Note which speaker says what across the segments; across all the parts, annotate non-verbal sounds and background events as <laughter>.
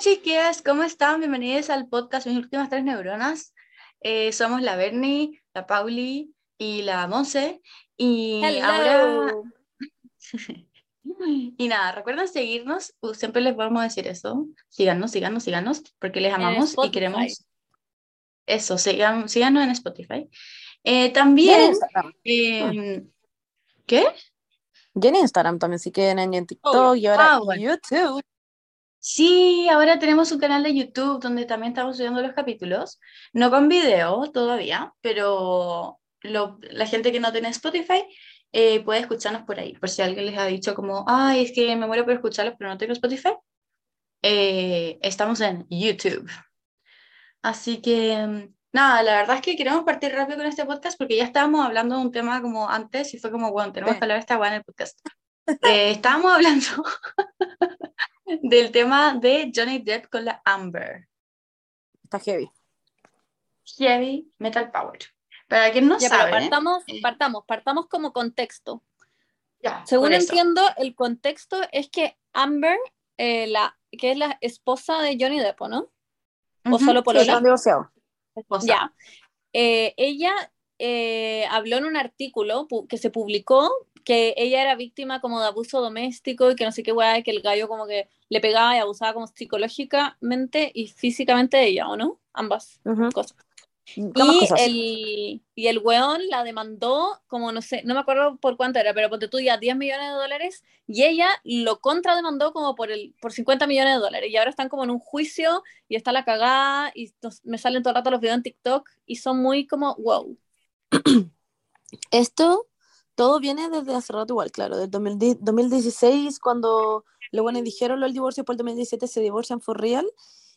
Speaker 1: chiquillas, ¿cómo están? Bienvenidos al podcast Mis últimas tres neuronas. Eh, somos la Bernie, la Pauli y la Monse. Y ahora. <laughs> y nada, recuerden seguirnos. Siempre les vamos a decir eso. Síganos, síganos, síganos, porque les amamos y queremos. Eso, sigan, síganos en Spotify. Eh, también. Eh, ¿Qué?
Speaker 2: Y en Instagram también, si quieren, en TikTok
Speaker 1: Oh,
Speaker 2: y ahora
Speaker 1: ah,
Speaker 2: en. YouTube.
Speaker 1: Sí, ahora tenemos un canal de YouTube donde también estamos subiendo los capítulos, no con video todavía, pero lo- la gente que no tiene Spotify eh, puede escucharnos por ahí, por si alguien les ha dicho como, ay, es que me muero por escucharlos, pero no tengo Spotify. Eh, estamos en YouTube. Así que, nada, la verdad es que queremos partir rápido con este podcast porque ya estábamos hablando de un tema como antes y fue como, bueno, tenemos que hablar esta weá en el podcast. Eh, estábamos hablando del tema de Johnny Depp con la Amber.
Speaker 2: Está heavy.
Speaker 1: Heavy Metal Power. Para quien no
Speaker 3: Ya, pero
Speaker 1: sabe,
Speaker 3: partamos,
Speaker 1: eh,
Speaker 3: partamos, partamos como contexto.
Speaker 1: ya,
Speaker 3: Según
Speaker 1: por
Speaker 3: entiendo, el contexto es que Amber, eh, la, que es la esposa de Johnny Depp, ¿o ¿no? O solo
Speaker 2: Sí, están divorciados.
Speaker 1: esposa.
Speaker 3: Ya. Eh, ella eh, habló en un artículo pu- que se publicó que ella era víctima como de abuso doméstico y que no sé qué weá, que el gallo como que le pegaba y abusaba como psicológicamente y físicamente de ella, ¿o no? Ambas
Speaker 2: Ujú.
Speaker 3: cosas.
Speaker 2: Ambas
Speaker 3: Y
Speaker 2: cosas.
Speaker 3: el, y el weón la demandó como no sé, no me acuerdo por cuánto era, pero ponte tú ya 10 millones de dólares y ella lo contrademandó como por el por 50 millones de dólares y ahora están como en un juicio y está la cagada y nos- me salen todo el rato los videos en TikTok y son muy como wow.
Speaker 2: Esto todo viene desde hace rato igual, claro, del 2010 2016, cuando los buenos dijeron lo del divorcio, por el 2017 se divorcian for real,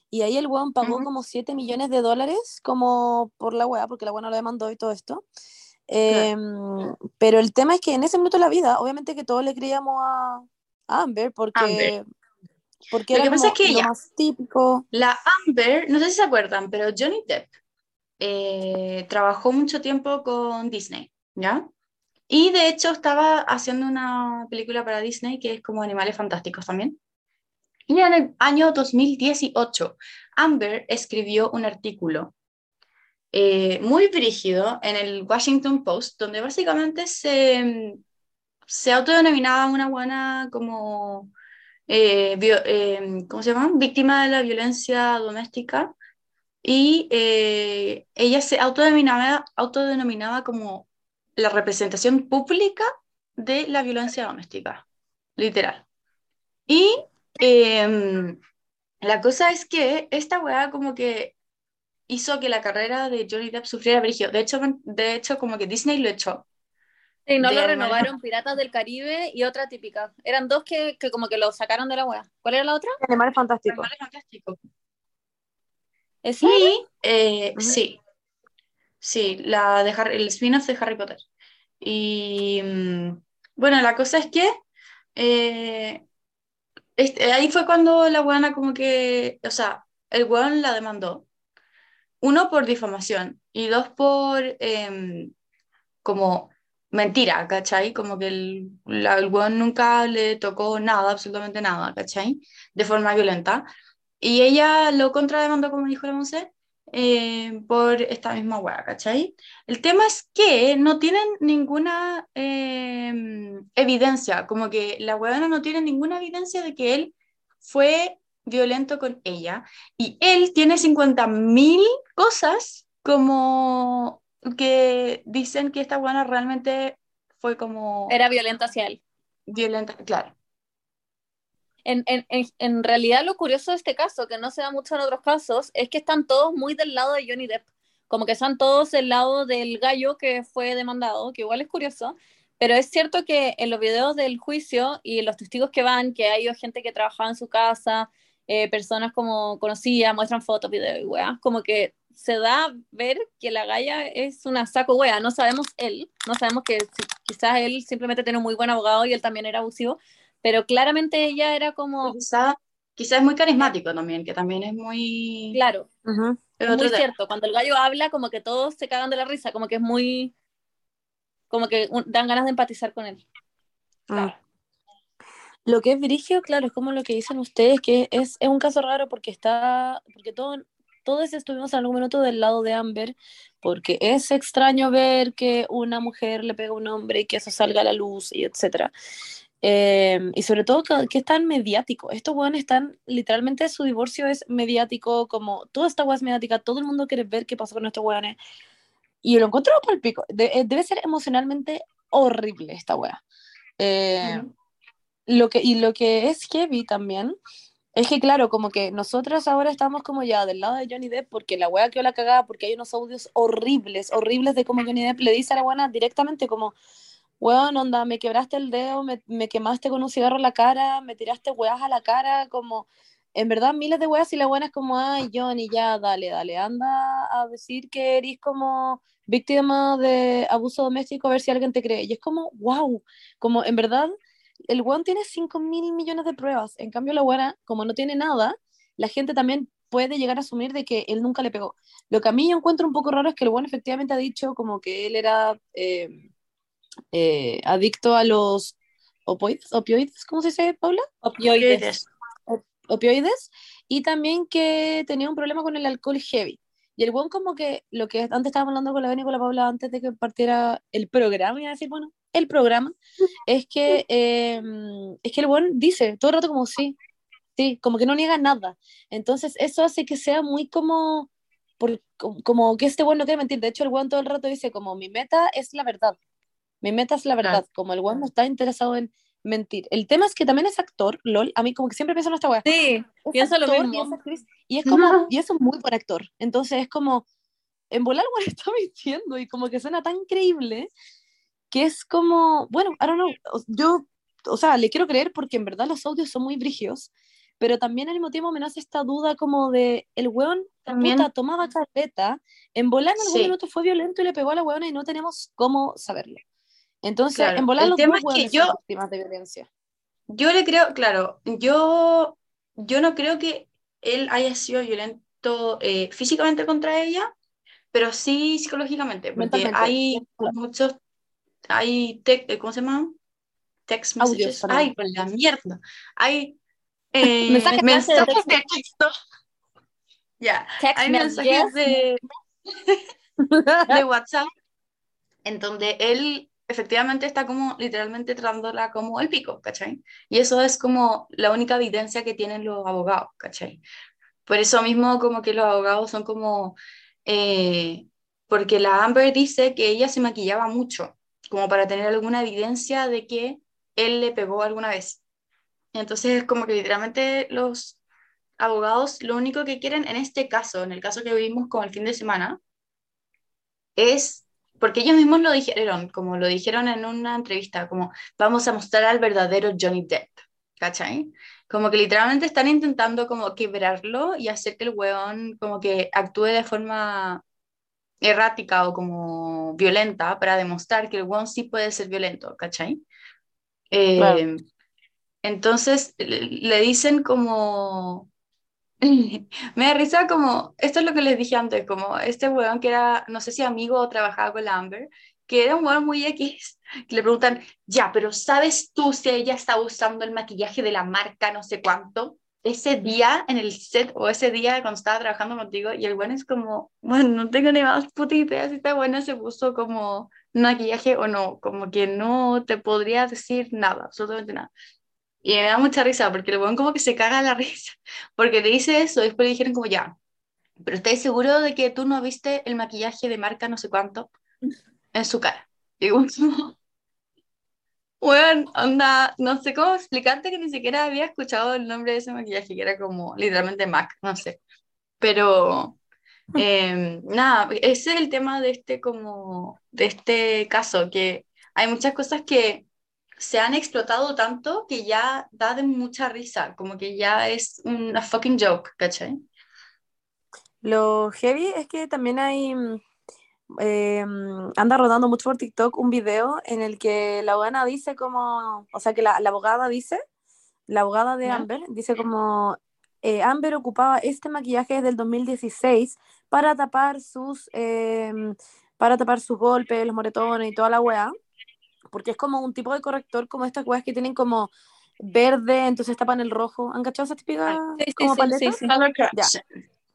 Speaker 2: y ahí el weón pagó como 7 millones de dólares como por la weá, porque la weá no lo demandó y todo esto. Em, pero el tema es que en ese minuto de la vida, obviamente que todos le creíamos a, a Amber, porque,
Speaker 1: Amber.
Speaker 2: porque
Speaker 1: Lo
Speaker 2: era
Speaker 1: que pasa es que
Speaker 2: más típico.
Speaker 1: La Amber, no sé si se acuerdan, pero Johnny Depp eh, trabajó mucho tiempo con Disney, ¿ya? Y de hecho estaba haciendo una película para Disney que es como Animales Fantásticos también. Y en el año 2018, Amber escribió un artículo eh, muy brígido en el Washington Post, donde básicamente se, se autodenominaba una buena como, eh, vio- eh, ¿cómo se llama? Víctima de la violencia doméstica. Y eh, ella se autodenominaba, autodenominaba como la representación pública de la violencia doméstica, literal. Y em, la cosa es que esta weá como que hizo que la carrera de Johnny Depp sufriera brígido. De hecho, de hecho, como que Disney lo echó.
Speaker 3: Y no
Speaker 1: De
Speaker 3: lo renovaron Piratas del Caribe y otra típica. Eran dos que, que como que lo sacaron de la wea. ¿Cuál era la otra?
Speaker 2: Animales fantásticos.
Speaker 1: Animales Fantásticos.
Speaker 3: ¿Esa?
Speaker 1: Y eh,
Speaker 2: Ujú.
Speaker 1: sí, sí, la de Harry- el spin-off de Harry Potter. Y mm, bueno, la cosa es que eh, este- ahí fue cuando la buena como que, o sea, el weón la demandó. Uno por difamación y dos por em, como mentira, ¿cachai? Como que el, el weón nunca le tocó nada, absolutamente nada, ¿cachai? De forma violenta. Y ella lo contrademandó, como dijo la Monse, eh, por esta misma weá, ¿cachai? El tema es que no tienen ninguna eh, evidencia, como que la weona no tiene ninguna evidencia de que él fue violento con ella. Y él tiene 50.000 cosas como que dicen que esta weona realmente fue como
Speaker 3: Era violenta hacia él.
Speaker 1: violenta, claro.
Speaker 3: En, realidad lo curioso de este caso, que no se da mucho en otros casos, es que están todos muy del lado de Johnny Depp. Como que están todos del lado del gallo que fue demandado, que igual es curioso. Pero es cierto que en los videos del juicio y los testigos que van, que hay gente que trabajaba en su casa, eh, personas como conocidas, muestran fotos, videos y weas, como que se da a ver que la galla es una saco wea. No sabemos él, no sabemos que si- quizás él simplemente tiene un muy buen abogado y él también era abusivo, pero claramente ella era como,
Speaker 1: Quizá, quizá es muy carismático también, que también es muy...
Speaker 3: claro,
Speaker 2: Ujú.
Speaker 1: es
Speaker 3: es muy
Speaker 1: tema.
Speaker 3: cierto. Cuando el gallo habla, como que todos se cagan de la risa, como que es muy, como que un- dan ganas de empatizar con él.
Speaker 1: Claro.
Speaker 2: Lo que es Virigio, claro, es como lo que dicen ustedes, que es, es un caso raro porque está, porque todo, todos estuvimos en algún minuto del lado de Amber, porque es extraño ver que una mujer le pega a un hombre y que eso salga a la luz y etcétera. Eh, y sobre todo que, es tan mediático. Estos weones están, literalmente su divorcio es mediático, como toda esta weá es mediática, todo el mundo quiere ver qué pasó con estos weones. Y lo encuentro por el pico. Eh, debe ser emocionalmente horrible esta weá. Eh, lo que, y lo que es heavy también es que, claro, como que nosotras ahora estamos como ya del lado de Johnny Depp porque la weá quedó la cagada, porque hay unos audios horribles, horribles de cómo Johnny Depp le dice a la buena directamente como weón, onda, me quebraste el dedo, me, me, quemaste con un cigarro la cara, me tiraste weas a la cara, como, en verdad, miles de weas y la buena es como, ay, Johnny, ya, dale, dale, anda a decir que eres como víctima de abuso doméstico a ver si alguien te cree. Y es como, wow, como, en verdad, el weón tiene 5 mil millones de pruebas, en cambio la buena, como no tiene nada, la gente también puede llegar a asumir de que él nunca le pegó. Lo que a mí yo encuentro un poco raro es que el weón efectivamente ha dicho como que él era... Eh, eh, adicto a los opioides, opioides, ¿cómo se dice, Paula?
Speaker 3: Opioides.
Speaker 2: Opioides. Y también que tenía un problema con el alcohol heavy. Y el buen como que lo que antes estábamos hablando con la Beni y con la Paula antes de que partiera el programa, iba a decir, bueno, el programa, <laughs> es que, em, es que el buen dice todo el rato como sí, sí, como que no niega nada. Entonces eso hace que sea muy como, por, como que este buen no quiere mentir. De hecho, el buen todo el rato dice como mi meta es la verdad. Mi meta es la verdad, como el weón no está interesado en mentir. El tema es que también es actor, LOL, a mí como que siempre pienso en esta weá.
Speaker 3: Sí, pienso lo mismo.
Speaker 2: Y es, como, <laughs> y es un muy buen actor. Entonces es como, en volar weón <laughs> está mintiendo y como que suena tan creíble que es como, bueno, I don't know, yo, o sea, le quiero creer porque en verdad los audios son muy brígidos, pero también al mismo tiempo me nace esta duda como de, el weón también puta, tomaba carpeta, en volar en algún minuto fue violento y le pegó a la weona y no tenemos cómo saberlo. Entonces, en volar los tema es que yo, víctimas de violencia.
Speaker 1: Yo le creo, claro, yo, yo no creo que él haya sido violento eh, físicamente contra ella, pero sí psicológicamente, porque hay muchos, hay, te, ¿cómo se llama? Text messages. Ay, por la mierda. Hay eh, mensajes, de texto. Ya, hay mensajes de, <laughs> de WhatsApp en donde él efectivamente está como literalmente tratándola como el pico, ¿cachai? Y eso es como la única evidencia que tienen los abogados, ¿cachai? Por eso mismo como que los abogados son como, eh, porque la Amber dice que ella se maquillaba mucho, como para tener alguna evidencia de que él le pegó alguna vez. Entonces, como que literalmente los abogados lo único que quieren en este caso, en el caso que vivimos con el fin de semana, es porque ellos mismos lo dijeron, como lo dijeron en una entrevista, como vamos a mostrar al verdadero Johnny Depp, ¿cachai? Como que literalmente están intentando como quebrarlo y hacer que el weón como que actúe de forma errática o como violenta para demostrar que el weón sí puede ser violento, ¿cachai? Eh, entonces le dicen como <laughs> Me da risa como, esto es lo que les dije antes, como este weón que era, no sé si amigo o trabajaba con la Amber, que era un weón muy X, que le preguntan, ya, pero ¿sabes tú si ella está usando el maquillaje de la marca no sé cuánto? Ese día en el set o ese día cuando estaba trabajando contigo y el weón es como, bueno, no tengo ni más puta idea si esta buena se puso como maquillaje o no, como que no te podría decir nada, absolutamente nada. Y me da mucha risa porque el weón como que se caga la <laughs> risa. Porque le dice eso después le dijeron como ya. Pero ¿estáis seguro de que tú no viste el maquillaje de marca no sé cuánto en su cara? Y bueno, bueno, <laughs> onda, no sé cómo explicarte que ni siquiera había escuchado el nombre de ese maquillaje, que era como literalmente MAC, no sé. Pero em, nada, ese es el tema de este como, de este caso, que hay muchas cosas que se han explotado tanto que ya da de mucha risa, como que ya es una fucking joke, ¿cachai?
Speaker 2: Lo heavy es que también hay, eh, anda rodando mucho por TikTok un video en el que la abogada dice como, o sea que la, abogada dice, la abogada de Amber dice como, eh, Amber ocupaba este maquillaje desde el 2016 para tapar sus, eh, para tapar sus golpes, los moretones y toda la weá porque es como un tipo de corrector como estas weas que tienen como verde, entonces tapan el rojo. ¿Han cachado esa típica
Speaker 3: Sí, sí,
Speaker 2: como
Speaker 3: sí,
Speaker 2: paleta?
Speaker 3: sí,
Speaker 2: Ya.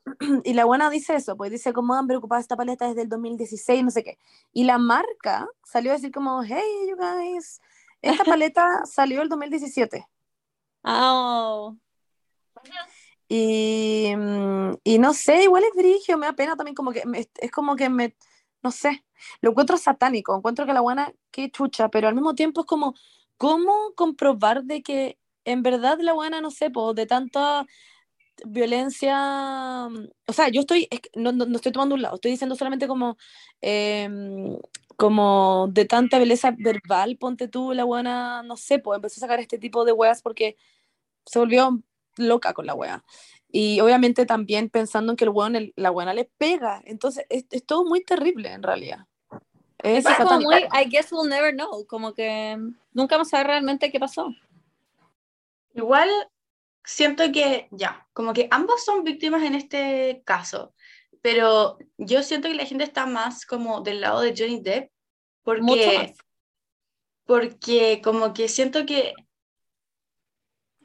Speaker 2: <clears throat> Y la buena dice eso, pues dice como han preocupado esta paleta desde el 2016, no sé qué. Y la marca salió a decir como, hey, you guys, esta <laughs> paleta salió el 2017.
Speaker 3: Oh.
Speaker 2: Y, mm, y no sé, igual es brigio, me da pena también como que es como que me, no sé, lo encuentro satánico, encuentro que la buena, qué chucha, pero al mismo tiempo es como, ¿cómo comprobar de que en verdad la buena, no sé, pues de tanta violencia, o sea, yo estoy, no, no, no estoy tomando un lado, estoy diciendo solamente como, em, como de tanta violencia verbal, ponte tú, la buena, no sé, pues empezó a sacar este tipo de weas porque se volvió loca con la wea. Y obviamente también pensando en que el weón, el- la buena le pega. Entonces, es, es todo muy terrible en realidad. Es
Speaker 3: Es como muy, I guess we'll never know, como que nunca vamos a saber realmente qué pasó.
Speaker 1: Igual siento que ya, como que ambos son víctimas en este caso, pero yo siento que la gente está más como del lado de Johnny Depp
Speaker 3: Mucho
Speaker 1: porque,
Speaker 3: más.
Speaker 1: porque como que siento que,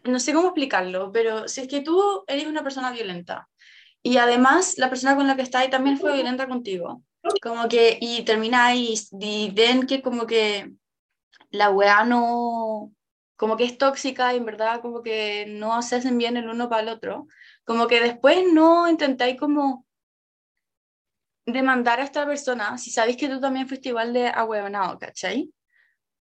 Speaker 1: no sé cómo explicarlo, pero si es que tú eres una persona violenta y además la persona con la que estás también fue violenta contigo, como que, y termináis y ven que como que la weá no, como que es tóxica y en verdad como que no se hacen bien el uno para el otro, como que después no intentáis como demandar a esta persona si sabéis que tú también fuiste igual de ahueonado, ¿cachai?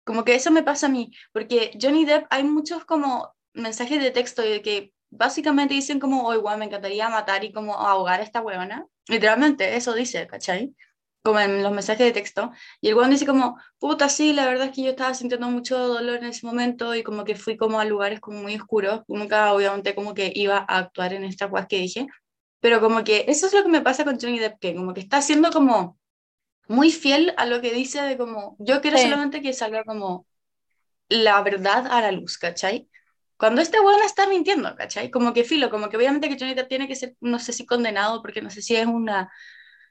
Speaker 1: Como que eso me pasa a mí, porque Johnny Depp hay muchos como mensajes de texto de que básicamente dicen como, oh, igual me encantaría matar y como ahogar a esta huevona. Literalmente, eso dice, ¿cachai? Como en los mensajes de texto. Y el weón dice como, puta, sí, la verdad es que yo estaba sintiendo mucho dolor en ese momento y como que fui como a lugares como muy oscuros. Nunca, obviamente, como que iba a actuar en estas cosas que dije. Pero como que eso es lo que me pasa con Johnny Depp, que como que está siendo como muy fiel a lo que dice de como, yo quiero
Speaker 3: Sí.
Speaker 1: solamente que salga como la verdad a la luz, ¿cachai? Cuando este weón está mintiendo, ¿cachai? Como que filo, como que obviamente que Johnny Depp tiene que ser, no sé si condenado, porque no sé si es una,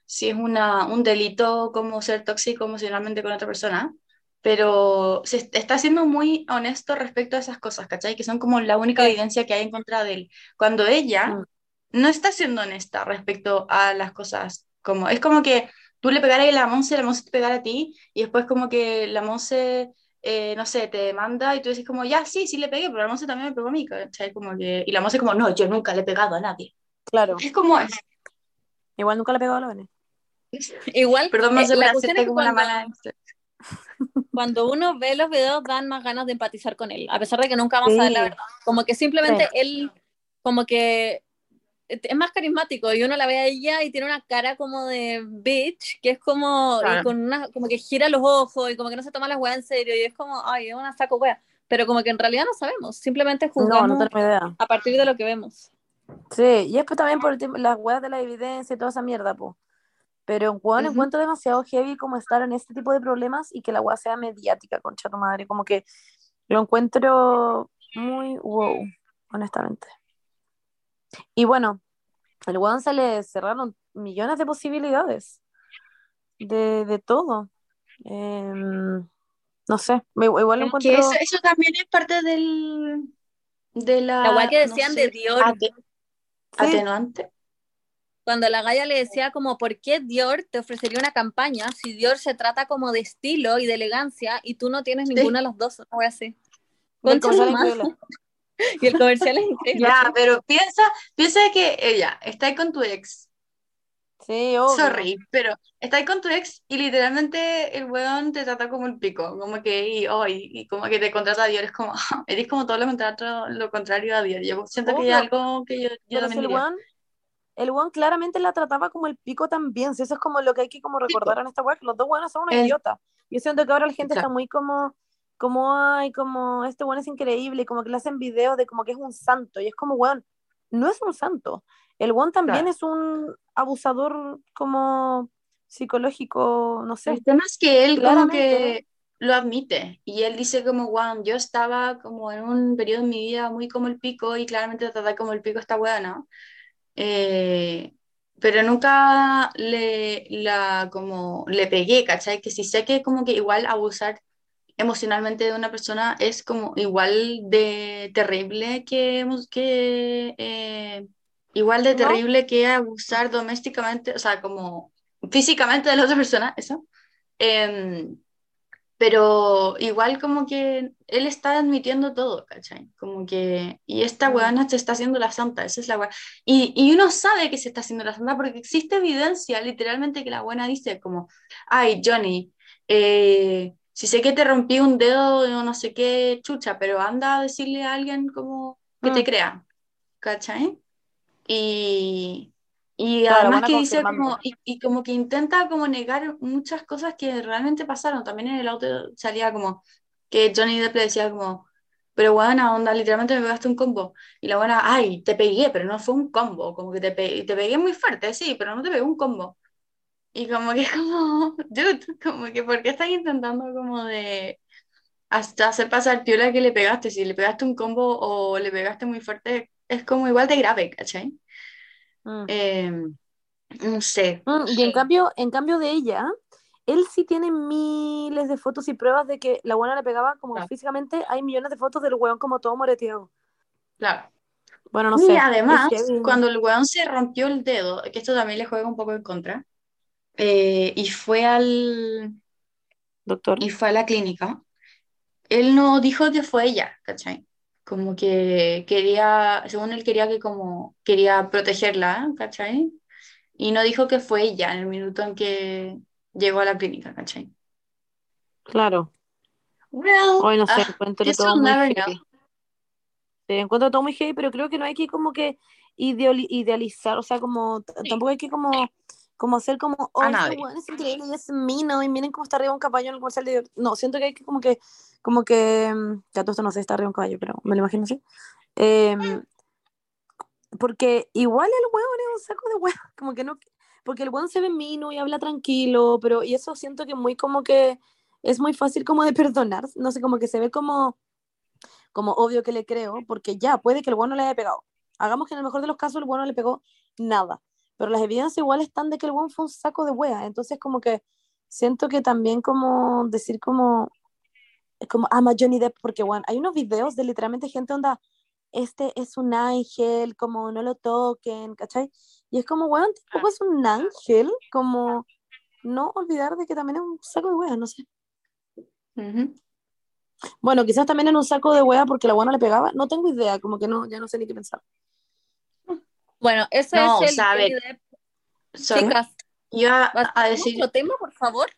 Speaker 1: si es una, un delito como ser tóxico emocionalmente con otra persona, pero se est- está siendo muy honesto respecto a esas cosas, ¿cachai? Que son como la única evidencia que hay en contra de él. Cuando ella
Speaker 2: Mm.
Speaker 1: no está siendo honesta respecto a las cosas, como, es como que tú le pegaras a la Monse, la Monse te pegara a ti, y después como que la Monse, eh, no sé, te demanda y tú dices como, ya, sí, sí le pegué, pero la Monse también me pegó a mí, ¿cachai? Como que, y la Monse como, no, yo nunca le he pegado a nadie.
Speaker 2: Claro.
Speaker 1: Es como es.
Speaker 2: Igual nunca le pegó a la Vene. <laughs>
Speaker 3: Igual,
Speaker 1: Perdón,
Speaker 3: eh,
Speaker 1: Monse,
Speaker 3: la
Speaker 1: por
Speaker 3: cuestión
Speaker 1: hacerte
Speaker 3: es que
Speaker 1: como una
Speaker 3: cuando,
Speaker 1: mala... <laughs>
Speaker 3: cuando uno ve los videos dan más ganas de empatizar con él, a pesar de que nunca vamos a ver la
Speaker 2: Sí.
Speaker 3: verdad. Como que simplemente
Speaker 2: Sí.
Speaker 3: él, como que es más carismático y uno la ve a ella y tiene una cara como de bitch, que es como,
Speaker 1: Claro.
Speaker 3: con una, como que gira los ojos y como que no se toma las weas en serio y es como, ay, es una saco wea. Pero como que en realidad no sabemos, simplemente
Speaker 2: No, no idea.
Speaker 3: a partir de lo que vemos.
Speaker 2: Sí, y después también por el las weas de la evidencia y toda esa mierda, po. Pero weón,
Speaker 1: Ujú.
Speaker 2: encuentro demasiado heavy como estar en este tipo de problemas y que la wea sea mediática, concha tu madre. Como que lo encuentro muy wow, honestamente. Y bueno, el weón se le cerraron millones de posibilidades de, de todo. Em, no sé, me- igual lo encuentro.
Speaker 1: eso, eso también es parte del, de la,
Speaker 3: La que
Speaker 1: no
Speaker 3: decían
Speaker 1: sé,
Speaker 3: de Dior,
Speaker 1: ate-
Speaker 2: Sí.
Speaker 1: atenuante.
Speaker 3: cuando la Gaia le decía como, ¿por qué Dior te ofrecería una campaña si Dior se trata como de estilo y de elegancia y tú no tienes
Speaker 1: Sí.
Speaker 3: ninguna de las dos? Una wea así.
Speaker 2: del <laughs>
Speaker 3: Y el comercial es increíble.
Speaker 1: Ya, pero piensa, piensa que ella está ahí con tu ex,
Speaker 2: Sí, obvio.
Speaker 1: sorry, pero está ahí con tu ex y literalmente el weón te trata como el pico, como que, y, oh, y, y como que te contrata a Dior, es como, <laughs> eres como todo lo contrario, lo contrario a Dior. Yo siento que es
Speaker 2: Obvio.
Speaker 1: algo que yo, yo
Speaker 2: Pero si
Speaker 1: también
Speaker 2: el
Speaker 1: diría.
Speaker 2: weón, el weón claramente la trataba como el pico también. Si eso es como lo que hay que como recordar en esta que los dos weones son unos
Speaker 1: El-
Speaker 2: idiotas. Yo siento que ahora la gente
Speaker 1: Claro.
Speaker 2: está muy como, como, ay, como, este weón es increíble, y como que le hacen videos de como que es un santo. Y es como, weón, no es un santo. El weón también
Speaker 1: Claro.
Speaker 2: es un abusador como psicológico, no sé.
Speaker 1: El tema es que él como
Speaker 2: Claramente.
Speaker 1: que lo admite y él dice como, wow, yo estaba como en un periodo en mi vida muy como el pico y claramente tratar como el pico esta weá, ¿no? Eh, pero nunca le, la, como, le pegué, ¿cachai? Que si sé que como que igual abusar emocionalmente de una persona es como igual de terrible que, que eh, igual de
Speaker 2: ¿No?
Speaker 1: terrible que abusar domésticamente, o sea, como físicamente de la otra persona, eso. Em, pero igual como que él está admitiendo todo, ¿cachai? Como que, y esta
Speaker 2: Mm.
Speaker 1: weona se está haciendo la santa, esa es la weona. Y, y uno sabe que se está haciendo la santa porque existe evidencia, literalmente, que la buena dice como, ay, Johnny, eh, si sé que te rompí un dedo, o no sé qué, chucha, pero anda a decirle a alguien como que te
Speaker 2: Mm.
Speaker 1: crea, ¿cachai? Y, y
Speaker 2: Claro,
Speaker 1: además que dice como, y, y como que intenta como negar muchas cosas que realmente pasaron. También en el auto salía como que Johnny Depp le decía como, pero buena onda, literalmente me pegaste un combo. Y la buena, ay, te pegué, pero no fue un combo, como que te, pe- te pegué muy fuerte, sí, pero no te pegué un combo. Y como que <laughs> como, dude, como que ¿por qué estás intentando como de hasta hacer pasar piola que le pegaste? Si le pegaste un combo o le pegaste muy fuerte, es como igual de grave, ¿cachai?
Speaker 2: Mm.
Speaker 1: Eh, no sé.
Speaker 2: Mm, y en cambio, en cambio de ella, él sí tiene miles de fotos y pruebas de que la buena le pegaba como
Speaker 1: Claro.
Speaker 2: físicamente. Hay millones de fotos del weón como todo moreteado.
Speaker 1: Claro.
Speaker 2: Bueno, no
Speaker 1: y
Speaker 2: sé.
Speaker 1: además,
Speaker 2: es heavy.
Speaker 1: cuando el weón se rompió el dedo, que esto también le juega un poco en contra, eh, y fue al,
Speaker 2: Doctor.
Speaker 1: y fue a la clínica, él no dijo que fue ella, ¿cachai? Como que quería, según él quería que como, quería protegerla, ¿cachai? Y no dijo que fue ella en el minuto en que llegó a la clínica, ¿cachai?
Speaker 2: Claro.
Speaker 1: Well,
Speaker 2: Hoy no sé,
Speaker 1: ah,
Speaker 2: encuentro todo muy heavy.
Speaker 1: know.
Speaker 2: Sí, encuentro todo muy heavy, pero creo que no hay que como que idealizar, o sea, como
Speaker 1: Sí.
Speaker 2: tampoco hay que como, como hacer como, oh, este weón es increíble y es mino, y miren cómo está arriba un caballo en el comercial de... No, siento que hay que como que, como que, mm, ya todo esto no sé, está arriba un caballo, pero me lo imagino así. Em, porque igual el weón es un saco de weón, <laughs> como que no, porque el weón se ve mino y habla tranquilo, pero, y eso siento que muy como que, es muy fácil como de perdonar, no sé, como que se ve como como obvio que le creo, porque ya, puede que el bueno le haya pegado. Hagamos que en el mejor de los casos el bueno no le pegó nada, pero las evidencias igual están de que el bueno fue un saco de wea, entonces como que siento que también como decir como, como ama Johnny Depp, porque bueno, hay unos videos de literalmente gente onda, este es un ángel, como no lo toquen, ¿cachai? Y es como, weón, tampoco es un ángel, como no olvidar de que también es un saco de wea, no sé.
Speaker 1: Ujú.
Speaker 2: Bueno, quizás también en un saco de wea porque la buena le pegaba, no tengo idea, como que no, ya no sé ni qué pensar.
Speaker 3: Bueno, ese
Speaker 1: No,
Speaker 3: es
Speaker 1: o
Speaker 3: el
Speaker 1: sea, a
Speaker 3: Johnny
Speaker 1: ver,
Speaker 3: Depp.
Speaker 1: sorry.
Speaker 3: Chicas,
Speaker 1: Iba
Speaker 3: ¿vas
Speaker 1: a
Speaker 3: a
Speaker 1: decir,
Speaker 3: otro tema, por favor?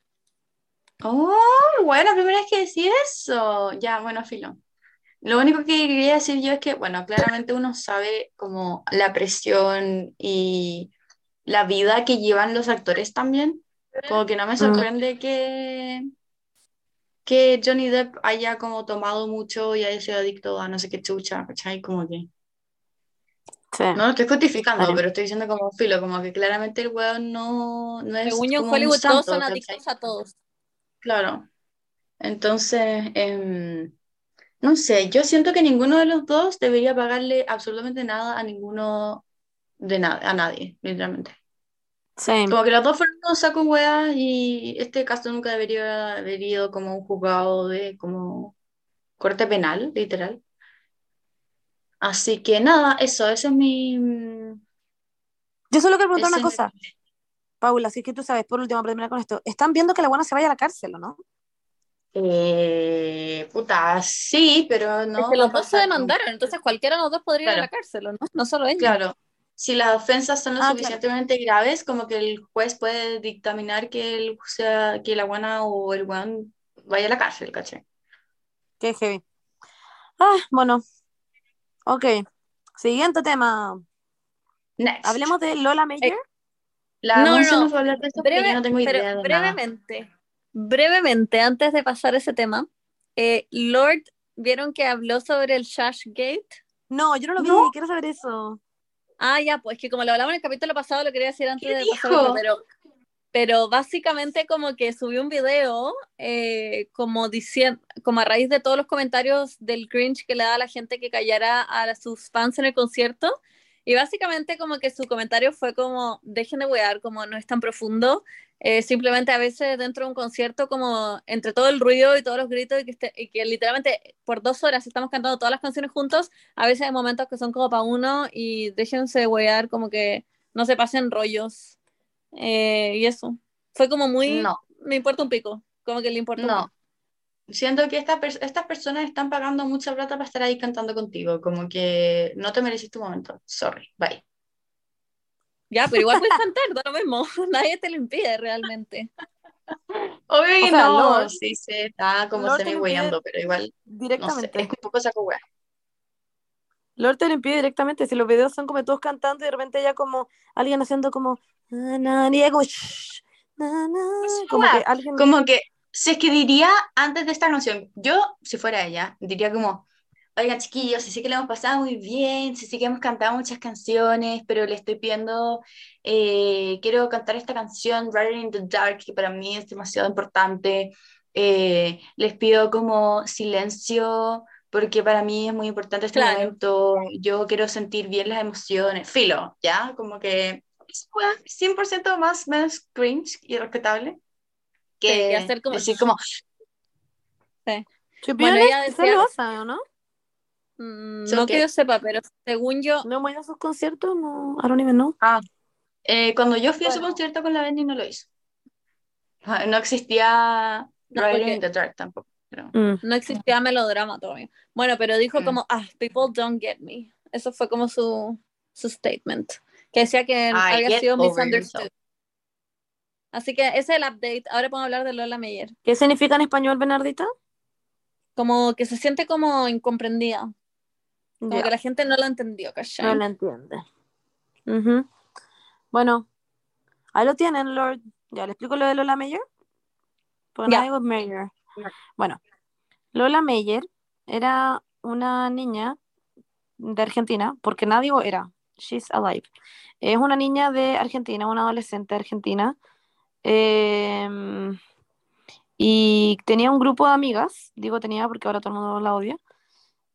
Speaker 1: oh, bueno, primera vez que decir eso. Ya, bueno, filo. Lo único que quería decir yo es que, bueno, claramente uno sabe como la presión y la vida que llevan los actores también. Como que no me sorprende que, que Johnny Depp haya como tomado mucho y haya sido adicto a no sé qué chucha, ¿cachai? Como que,
Speaker 2: Sí.
Speaker 1: no lo estoy justificando, pero estoy diciendo como filo, como que claramente el weón no, no es
Speaker 3: Según yo,
Speaker 1: un
Speaker 3: Hollywood todos
Speaker 1: santo,
Speaker 3: son
Speaker 1: ¿cachai?
Speaker 3: adictos a todos.
Speaker 1: Claro. Entonces, em, no sé, yo siento que ninguno de los dos debería pagarle absolutamente nada a ninguno de nada, a nadie, literalmente.
Speaker 2: Sí.
Speaker 1: Como que los dos fueron unos saco weas y este caso nunca debería haber ido como un juzgado de como corte penal, literal. Así que nada, eso, ese es mi...
Speaker 2: Yo solo quiero preguntar
Speaker 1: ese
Speaker 2: una
Speaker 1: mi-
Speaker 2: cosa, Paula, si es que tú sabes, por último, para terminar con esto, están viendo que la buena se vaya a la cárcel, ¿o no?
Speaker 1: Eh, puta, sí, pero no
Speaker 3: es que los dos se demandaron, entonces cualquiera de los dos podría ir a la cárcel, ¿o ¿no? No solo ella.
Speaker 1: Claro, si las ofensas son lo
Speaker 2: Ah, claro.
Speaker 1: suficientemente graves, como que el juez puede dictaminar que, el, sea, que la buena o el buen vaya a la cárcel, ¿cachai?
Speaker 2: Qué heavy. Ah, bueno. Ok. Siguiente tema.
Speaker 1: Next.
Speaker 2: Hablemos de Lola Meyer.
Speaker 1: La
Speaker 3: No, no,
Speaker 1: nos va a hablar de esto porque
Speaker 3: Breve-
Speaker 1: yo no tengo
Speaker 3: pero
Speaker 1: idea de nada.
Speaker 3: brevemente, brevemente, antes de pasar ese tema, eh, Lord, ¿vieron que habló sobre el Shashgate?
Speaker 2: No, yo no lo vi,
Speaker 1: No.
Speaker 2: quiero saber eso.
Speaker 3: Ah, ya, pues que como lo hablamos en el capítulo pasado, lo quería decir antes
Speaker 1: ¿Qué
Speaker 3: de pasar
Speaker 1: dijo?
Speaker 3: otro, pero, pero básicamente como que subió un video eh, como diciendo, como a raíz de todos los comentarios del cringe que le da a la gente que callara a sus fans en el concierto, Y básicamente como que su comentario fue como, dejen de wear, como no es tan profundo. Eh, simplemente a veces dentro de un concierto, como entre todo el ruido y todos los gritos y que, y que literalmente por dos horas estamos cantando todas las canciones juntos, a veces hay momentos que son como para uno y déjense wear, como que no se pasen rollos. Eh, y eso. Fue como muy,
Speaker 1: No,
Speaker 3: me importa un pico, como que le importa
Speaker 1: no. Siento que esta estas personas están pagando mucha plata para estar ahí cantando contigo, como que no te mereces tu momento. Sorry, bye.
Speaker 3: Ya, pero igual puedes cantar, da lo mismo. <laughs> Nadie te lo impide realmente.
Speaker 1: Obvio
Speaker 2: O
Speaker 1: que
Speaker 2: sea,
Speaker 1: no,
Speaker 2: Lord-
Speaker 1: sí se está como
Speaker 2: te
Speaker 1: semi pero igual, no sé,
Speaker 2: Directamente.
Speaker 1: es un poco saco wea.
Speaker 2: Lord te lo impide directamente. Si los videos son como todos cantando y de repente ella como alguien haciendo como na, na, como, "Shh, na, na", como que alguien
Speaker 1: Como que, si es que diría antes de esta canción, yo, si fuera ella, diría como, oigan chiquillos, sí que lo hemos pasado muy bien, sí sé que hemos cantado muchas canciones, pero le estoy pidiendo, eh, quiero cantar esta canción, Riding in the Dark, que para mí es demasiado importante. Eh, les pido como silencio, porque para mí es muy importante este
Speaker 3: Claro.
Speaker 1: momento, yo quiero sentir bien las emociones, filo, ¿ya? Como que es weá, 100% más menos cringe y respetable
Speaker 3: Sí,
Speaker 1: que
Speaker 3: y hacer como-
Speaker 1: decir como,
Speaker 2: To be
Speaker 3: Bueno, ella decía-
Speaker 2: ¿o no?
Speaker 3: Mm,
Speaker 1: ¿So
Speaker 3: no
Speaker 1: qué?
Speaker 3: que yo sepa, pero según yo,
Speaker 2: No voy a sus conciertos, no, I don't even know.
Speaker 1: eh, cuando yo fui a su
Speaker 3: Bueno.
Speaker 1: concierto con la Benny no lo hizo. Ah, No existía
Speaker 3: No,
Speaker 1: in the Dark tampoco. Pero-
Speaker 2: Mm.
Speaker 3: no existía melodrama todavía. Bueno, pero dijo
Speaker 1: Mm.
Speaker 3: como, ah, people don't get me. Eso fue como su, su statement. Que decía que
Speaker 1: Ay,
Speaker 3: había
Speaker 1: get
Speaker 3: sido misunderstood.
Speaker 1: yourself.
Speaker 3: Así que ese es el update. Ahora podemos hablar de Lola Meyer.
Speaker 2: ¿Qué significa en español, Bernardita?
Speaker 3: Como que se siente como incomprendida. Como que la gente no la entendió, ¿cachai?
Speaker 2: no la entiende. Bueno, ahí lo tienen, Lord. Ya, ¿le explico lo de Lola Meyer? Porque
Speaker 3: Ya.
Speaker 2: no digo Meyer. Bueno, Lola Meyer era una niña de Argentina, porque nadie era, she's alive. Es una niña de Argentina, una adolescente argentina, eh, y tenía un grupo de amigas, digo tenía porque ahora todo el mundo la odia,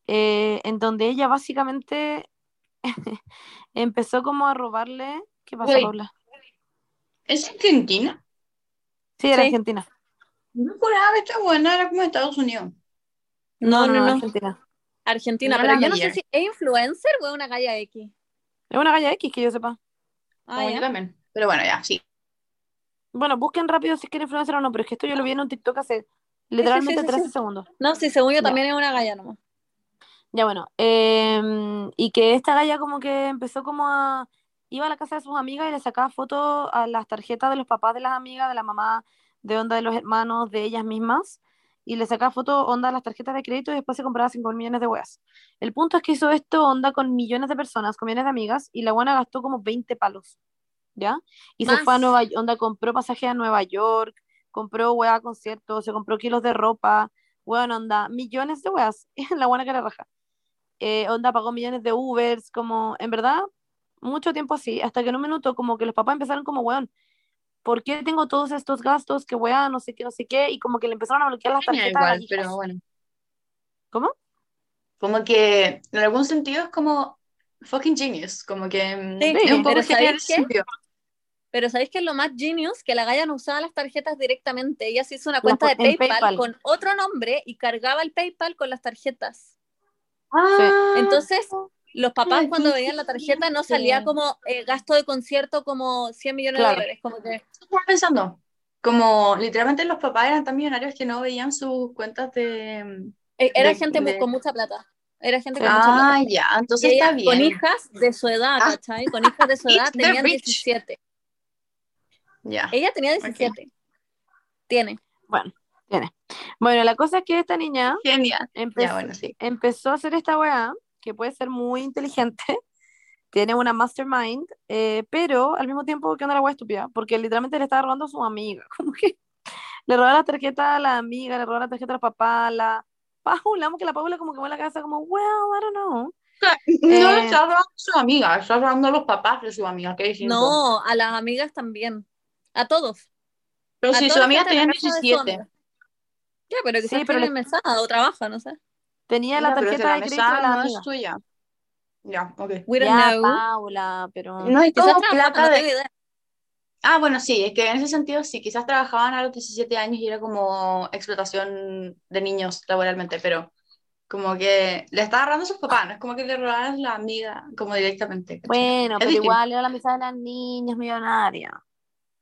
Speaker 2: eh, en donde ella básicamente <laughs> empezó como a robarle. ¿Qué pasa. Paula?
Speaker 1: ¿Es Argentina?
Speaker 2: Sí, era
Speaker 3: Sí.
Speaker 2: Argentina.
Speaker 1: No juraba que esta buena era como Estados Unidos.
Speaker 3: No, no, no.
Speaker 2: Argentina.
Speaker 3: Argentina, pero yo no sé si es influencer o es una galla X.
Speaker 2: Es una galla X que yo sepa.
Speaker 3: Ah,
Speaker 1: yo también. Pero bueno, ya, sí.
Speaker 2: Bueno, busquen rápido si es que influencer o no, pero es que esto yo lo vi en un TikTok hace literalmente
Speaker 3: sí, sí,
Speaker 2: 13
Speaker 3: sí.
Speaker 2: segundos.
Speaker 3: No, sí, según yo
Speaker 2: Ya.
Speaker 3: también es una galla nomás.
Speaker 2: Ya bueno, em, y que esta galla como que empezó como a... Iba a la casa de sus amigas y le sacaba fotos a las tarjetas de los papás de las amigas, de la mamá, de onda de los hermanos, de ellas mismas, y le sacaba fotos onda a las tarjetas de crédito y después se compraba 5 millones de weas. El punto es que hizo esto onda con millones de personas, con millones de amigas, y la buena gastó como 20 palos, ¿ya? Y se
Speaker 3: Más.
Speaker 2: fue a Nueva onda, compró pasaje a Nueva York, compró wea a conciertos, se compró kilos de ropa, bueno, onda, millones de weas, <laughs> la buena que era raja eh, onda pagó millones de Ubers, como, en verdad, mucho tiempo así, hasta que en un minuto como que los papás empezaron como, weón, ¿por qué tengo todos estos gastos? Que weón, no sé qué, no sé qué, y como que le empezaron a bloquear las tarjetas a las
Speaker 1: igual,
Speaker 2: hijas.
Speaker 1: pero bueno.
Speaker 2: ¿Cómo?
Speaker 1: Como que en algún sentido es como fucking genius. Como que mm,
Speaker 3: Sí,
Speaker 1: es un poco
Speaker 3: pero. Pero ¿sabéis qué es lo más genius? Que la galla no usaba las tarjetas directamente. Ella se hizo una cuenta de PayPal,
Speaker 2: PayPal.
Speaker 3: con otro nombre y cargaba el PayPal con las tarjetas.
Speaker 1: Ah,
Speaker 3: Entonces, los papás
Speaker 1: Ay,
Speaker 3: cuando veían la tarjeta no salía como eh, gasto de concierto como 100 millones
Speaker 2: Claro.
Speaker 3: de dólares. Como que,
Speaker 1: estaba pensando. Como literalmente los papás eran tan millonarios que no veían sus cuentas de.
Speaker 3: eh, era
Speaker 1: De-
Speaker 3: gente
Speaker 1: de-
Speaker 3: con mucha plata. Era gente con mucha plata.
Speaker 1: Ah, ya, entonces
Speaker 3: ella,
Speaker 1: está bien.
Speaker 3: con hijas de su edad,
Speaker 1: Ah.
Speaker 3: ¿cachai? Con hijas de su <laughs> edad tenían
Speaker 1: rich.
Speaker 3: 17.
Speaker 1: Ya.
Speaker 3: Ella tenía 17. Tiene.
Speaker 2: Bueno, tiene. Bueno, la cosa es que esta niña
Speaker 1: Genial.
Speaker 2: empezó,
Speaker 1: Ya, bueno, sí.
Speaker 2: empezó a hacer esta weá, que puede ser muy inteligente, <laughs> tiene una mastermind, eh, pero al mismo tiempo que anda la weá estúpida, porque literalmente le estaba robando a su amiga, <laughs> como que le robaba la tarjeta a la amiga, le robaba la tarjeta a los papás, la Paula, que la Paula como que va a la casa como, well, I don't know.
Speaker 1: No
Speaker 2: Eh,
Speaker 1: está robando a su amiga, está robando a los papás de su amiga. ¿Qué distinto?
Speaker 3: No, a las amigas también. A todos.
Speaker 1: Pero
Speaker 3: a
Speaker 1: si sus amigas tenían
Speaker 3: casa de su
Speaker 1: 17.
Speaker 3: amiga. Ya, pero quizás
Speaker 2: Sí, pero
Speaker 3: tiene
Speaker 2: le-
Speaker 3: mesada o trabaja, no sé.
Speaker 2: Tenía la tarjeta de crédito de la
Speaker 1: no
Speaker 2: amiga.
Speaker 1: es tuya. Ya, ok.
Speaker 3: We don't
Speaker 2: Ya,
Speaker 3: know.
Speaker 2: Paula, pero...
Speaker 1: No hay
Speaker 3: Quizás
Speaker 1: como plata
Speaker 3: no
Speaker 1: de...
Speaker 3: idea.
Speaker 1: Ah, bueno, sí, es que en ese sentido sí, quizás trabajaban a los 17 años y era como explotación de niños laboralmente, pero como que le estaba agarrando a sus papás, no es como que le robaran a la amiga como directamente. ¿cachai?
Speaker 2: Bueno,
Speaker 1: Es
Speaker 2: pero
Speaker 1: distinto.
Speaker 2: igual era la amistad de las niñas millonarias.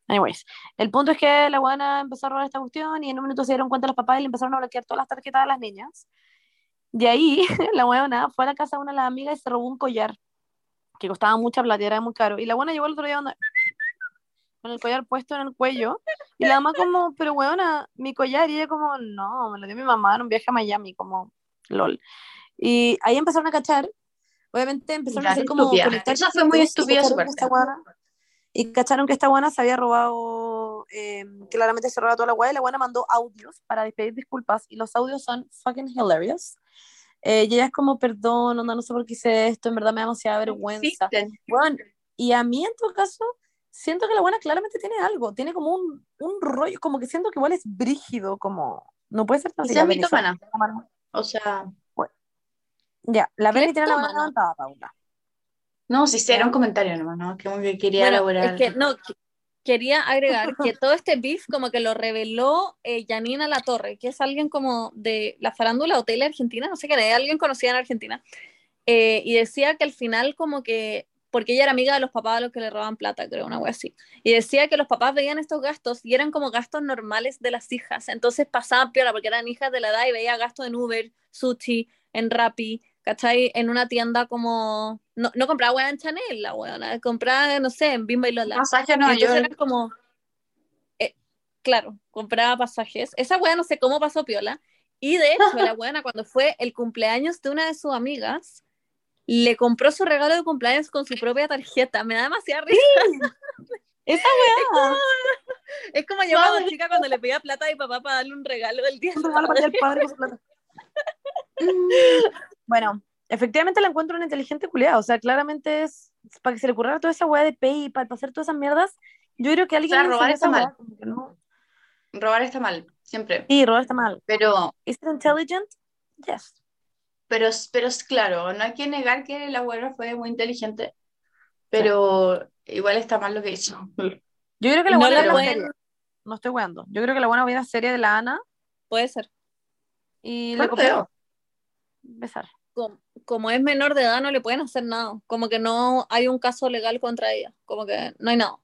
Speaker 2: Anyways, el punto es que la buena empezó a robar esta cuestión y en un minuto se dieron cuenta los papás y le empezaron a bloquear todas las tarjetas de las niñas. De ahí, <laughs> la buena fue a la casa de una de las amigas y se robó un collar que costaba mucha plata era muy caro. Y la buena llegó el otro día con el collar puesto en el cuello y la mamá como, pero buena, mi collar y ella como, no, me lo dio mi mamá en un viaje a Miami, como, lol. Y ahí empezaron a cachar, obviamente empezaron a hacer como
Speaker 1: estúpida. Eso fue muy
Speaker 2: buena- y cacharon que esta buena se había robado, eh, claramente se robaba toda la guay, y la buena mandó audios para despedir disculpas, y los audios son fucking hilarious. Eh, y ella es como, perdón, onda, no sé por qué hice esto, en verdad me da demasiada vergüenza. Bueno, y a mí en todo caso, siento que la buena claramente tiene algo, tiene como un, un rollo, como que siento que igual es brígido, como, no puede ser tan Benny,
Speaker 1: mitómana. O sea,
Speaker 2: Ya, la Benny tiene la mano levantada, Paula.
Speaker 1: no, si sí, era un comentario nomás, ¿no? Como que quería
Speaker 3: Bueno,
Speaker 1: elaborar.
Speaker 3: es que no, que- quería agregar que <laughs> todo este beef como que lo reveló eh, Janina La Torre, que es alguien como de la farándula hotel argentina, no sé qué, alguien conocida en Argentina, eh, y decía que al final como que, porque ella era amiga de los papás a los que le robaban plata, creo, una wea así, y decía que los papás veían estos gastos y eran como gastos normales de las hijas, entonces pasaban piola porque eran hijas de la edad y veía gastos en Uber, sushi, en Rappi, ¿cachai? En una tienda como, no, no compraba wea en Chanel, la weona, compraba, no sé, en Bimba y Lola.
Speaker 1: Masaje a
Speaker 3: Y
Speaker 1: Nueva
Speaker 3: entonces
Speaker 1: York.
Speaker 3: era como, eh, claro, compraba pasajes. Esa weá no sé cómo pasó piola. Y de hecho, la <laughs> buena cuando fue el cumpleaños de una de sus amigas, le compró su regalo de cumpleaños con su propia tarjeta. Me da demasiada risa.
Speaker 2: Esa <laughs> weá.
Speaker 3: Es como yo cuando chica cuando le pedía plata a mi papá para darle un regalo del día.
Speaker 2: Regalo para el padre plata. Bueno, efectivamente la encuentro una inteligente culiada. O sea, claramente es para que se le ocurriera toda esa weá de PayPal, para hacer todas esas mierdas. Yo creo que alguien
Speaker 1: sea,
Speaker 2: le
Speaker 1: robar está mal.
Speaker 2: weá, no.
Speaker 1: Robar está mal, siempre.
Speaker 2: Sí, robar está mal.
Speaker 1: Pero,
Speaker 2: ¿Is it intelligent? Yes.
Speaker 1: pero, pero es claro, no hay que negar que la abuela fue muy inteligente, pero igual está mal lo que hizo.
Speaker 2: Yo creo que la
Speaker 3: No
Speaker 2: buena seria. No estoy weando. Yo creo que la buena hubiera serie de la Ana
Speaker 3: Puede ser.
Speaker 2: y
Speaker 1: No
Speaker 2: le copió. Besar.
Speaker 3: Como, como es menor de edad, no le pueden hacer nada. Como que no hay un caso legal contra ella. Como que no hay nada.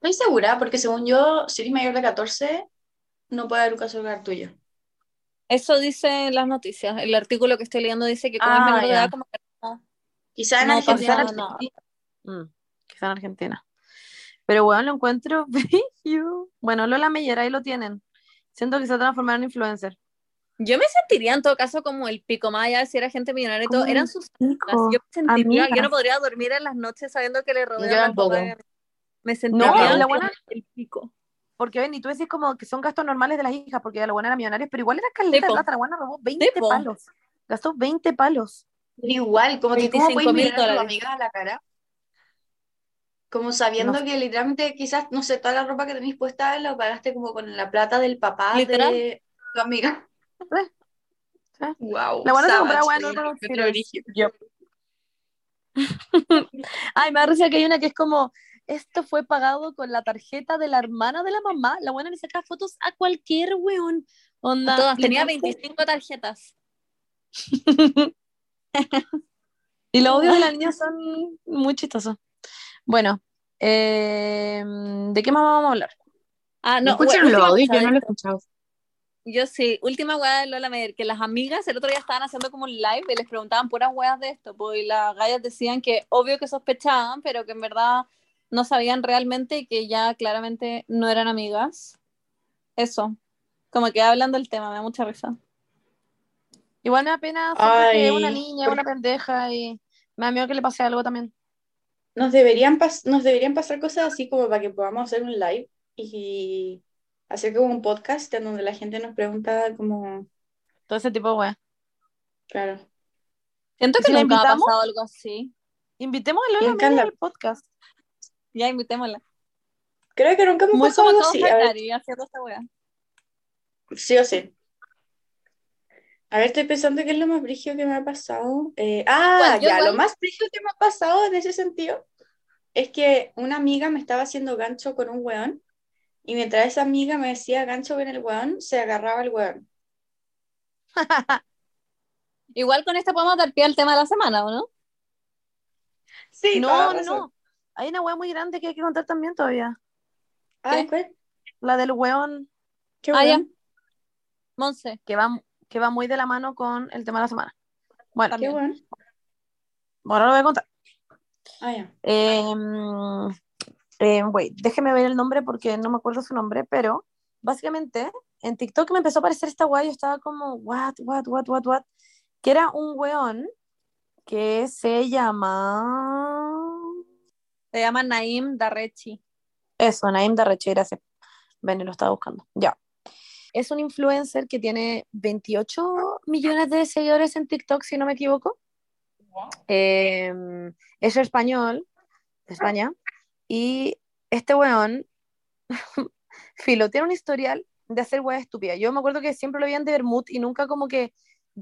Speaker 1: Estoy segura, porque según yo, si eres mayor de 14, no puede haber un caso legal tuyo.
Speaker 3: Eso dice las noticias. El artículo que estoy leyendo dice que como
Speaker 1: Ah,
Speaker 3: es menor de edad, como que no.
Speaker 1: Quizá en
Speaker 3: No
Speaker 1: Argentina.
Speaker 3: nada.
Speaker 2: Mm, quizá en Argentina. Pero bueno, lo encuentro <laughs> bello. Bueno, Lola Meyer, ahí lo tienen. Siento que se va a transformar en influencer.
Speaker 3: Yo me sentiría en todo caso como el pico más allá de si era gente millonaria y todo. Eran sus amigas. Yo me sentiría, yo
Speaker 2: amigas.
Speaker 3: no podría dormir en las noches sabiendo que le
Speaker 1: Yo
Speaker 3: papás. Me sentiría
Speaker 2: No,
Speaker 1: la
Speaker 2: buena-
Speaker 3: el pico.
Speaker 2: Porque ven, y tú decís como que son gastos normales de las hijas, porque la buena era millonaria, pero igual era caleta de plata. La buena robó 20
Speaker 3: po.
Speaker 2: palos. Gastó 20 palos.
Speaker 1: Pero igual, como que cómo
Speaker 3: 25.000
Speaker 1: puedes mirar a a la cara. Como sabiendo
Speaker 2: No.
Speaker 1: que literalmente quizás, no sé, toda la ropa que tenéis puesta lo pagaste como con la plata del papá
Speaker 3: Literal.
Speaker 1: de tu amiga. Wow.
Speaker 2: La buena se compraba otros Yo. <laughs> Ay, me da risa que hay una que es como, esto fue pagado con la tarjeta de la hermana de la mamá. La buena le saca fotos a cualquier weón. Onda,
Speaker 3: Todas, tenía
Speaker 2: literalmente-
Speaker 3: 25 tarjetas. <laughs>
Speaker 2: Y los audios de la niña son muy chistosos. Bueno, eh, ¿de qué más vamos a hablar?
Speaker 3: Ah, no,
Speaker 1: escuchan
Speaker 3: bueno,
Speaker 1: los
Speaker 3: cosa
Speaker 1: Yo no lo he escuchado.
Speaker 3: Yo sí, última weá de Lola Meyer, que las amigas el otro día estaban haciendo como un live y les preguntaban puras weas de esto, pues y las gallas decían que obvio que sospechaban, pero que en verdad no sabían realmente y que ya claramente no eran amigas. Eso, como que hablando del tema, me da mucha risa.
Speaker 2: Igual me da pena que una niña,
Speaker 1: por-
Speaker 2: una pendeja y me da miedo que le pase algo también.
Speaker 1: Nos deberían, pas- nos deberían pasar cosas así como para que podamos hacer un live y hacer como un podcast en donde la gente nos pregunta como,
Speaker 2: Todo ese tipo de weas.
Speaker 1: claro.
Speaker 3: Siento
Speaker 2: ¿Y
Speaker 3: que
Speaker 2: si
Speaker 3: nunca ha
Speaker 2: invitamos?
Speaker 3: pasado algo así.
Speaker 2: Invitemos a Lola al podcast.
Speaker 3: Ya invitémosla.
Speaker 1: Creo que nunca hemos pasado algo así. A ver,
Speaker 3: haciendo esta wea.
Speaker 1: sí o sí. A ver, estoy pensando qué es lo más brígido que me ha pasado. Eh, ah, ya,
Speaker 3: igual-
Speaker 1: lo más brígido que me ha pasado en ese sentido es que una amiga me estaba haciendo gancho con un weón y mientras esa amiga me decía gancho con el weón, se agarraba el weón. <laughs>
Speaker 3: Igual con esta podemos dar pie al tema de la semana, ¿o no?
Speaker 1: Sí,
Speaker 2: no, no, no. Hay una wea muy grande que hay que contar también todavía.
Speaker 1: ¿cuál?
Speaker 2: La del weón
Speaker 1: ¿Qué
Speaker 3: Ah, ya. Monse.
Speaker 2: que va, que va muy de la mano con el tema de la semana. Bueno,
Speaker 1: ¿Qué weón?
Speaker 2: ahora lo voy a contar.
Speaker 1: Ah, ya.
Speaker 2: Eh, eh, wait, déjeme ver el nombre porque no me acuerdo su nombre, pero básicamente en TikTok me empezó a aparecer esta weá y yo estaba como, what, what, what, what, what, que era un weón que se llama...
Speaker 3: Se llama Naim Darrechi.
Speaker 2: Eso, Naim Darreche, gracias. Ven, lo estaba buscando. Ya. Es un influencer que tiene 28 millones de seguidores en TikTok, si no me equivoco. Eh, es español, de España. Y este weón, <laughs> Filo, tiene un historial de hacer weas estúpidas. Yo me acuerdo que siempre lo veían de Bermud y nunca como que,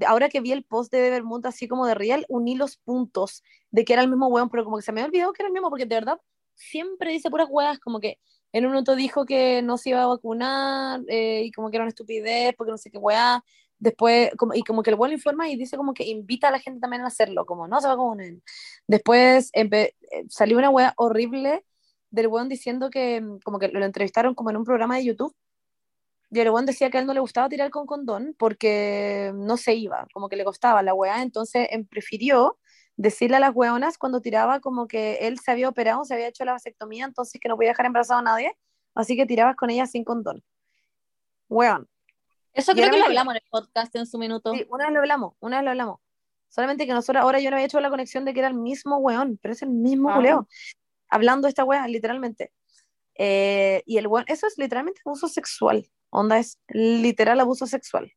Speaker 2: ahora que vi el post de Bermud así como de Real, uní los puntos de que era el mismo weón, pero como que se me había olvidado que era el mismo, porque de verdad siempre dice puras weas, como que en un minuto dijo que no se iba a vacunar eh, y como que era una estupidez, porque no sé qué weá. Después, como, y como que el weón informa y dice como que invita a la gente también a hacerlo, como no se vacunen. Después eh, salió una wea horrible del weón diciendo que como que lo entrevistaron como en un programa de YouTube y el weón decía que a él no le gustaba tirar con condón porque no se iba, como que le costaba la weá, entonces em, prefirió decirle a las weonas cuando tiraba como que él se había operado, se había hecho la vasectomía, entonces que no podía dejar embarazado a nadie, así que tirabas con ella sin condón. Weón.
Speaker 3: Eso creo que lo hablamos en el podcast en su minuto.
Speaker 2: Sí, una vez lo hablamos, una vez lo hablamos. Solamente que nosotros, ahora yo no había hecho la conexión de que era el mismo weón, pero es el mismo
Speaker 1: Ah.
Speaker 2: culeo. Hablando esta wea, literalmente. Eh, y el weón, eso es literalmente abuso sexual. Onda es literal abuso sexual.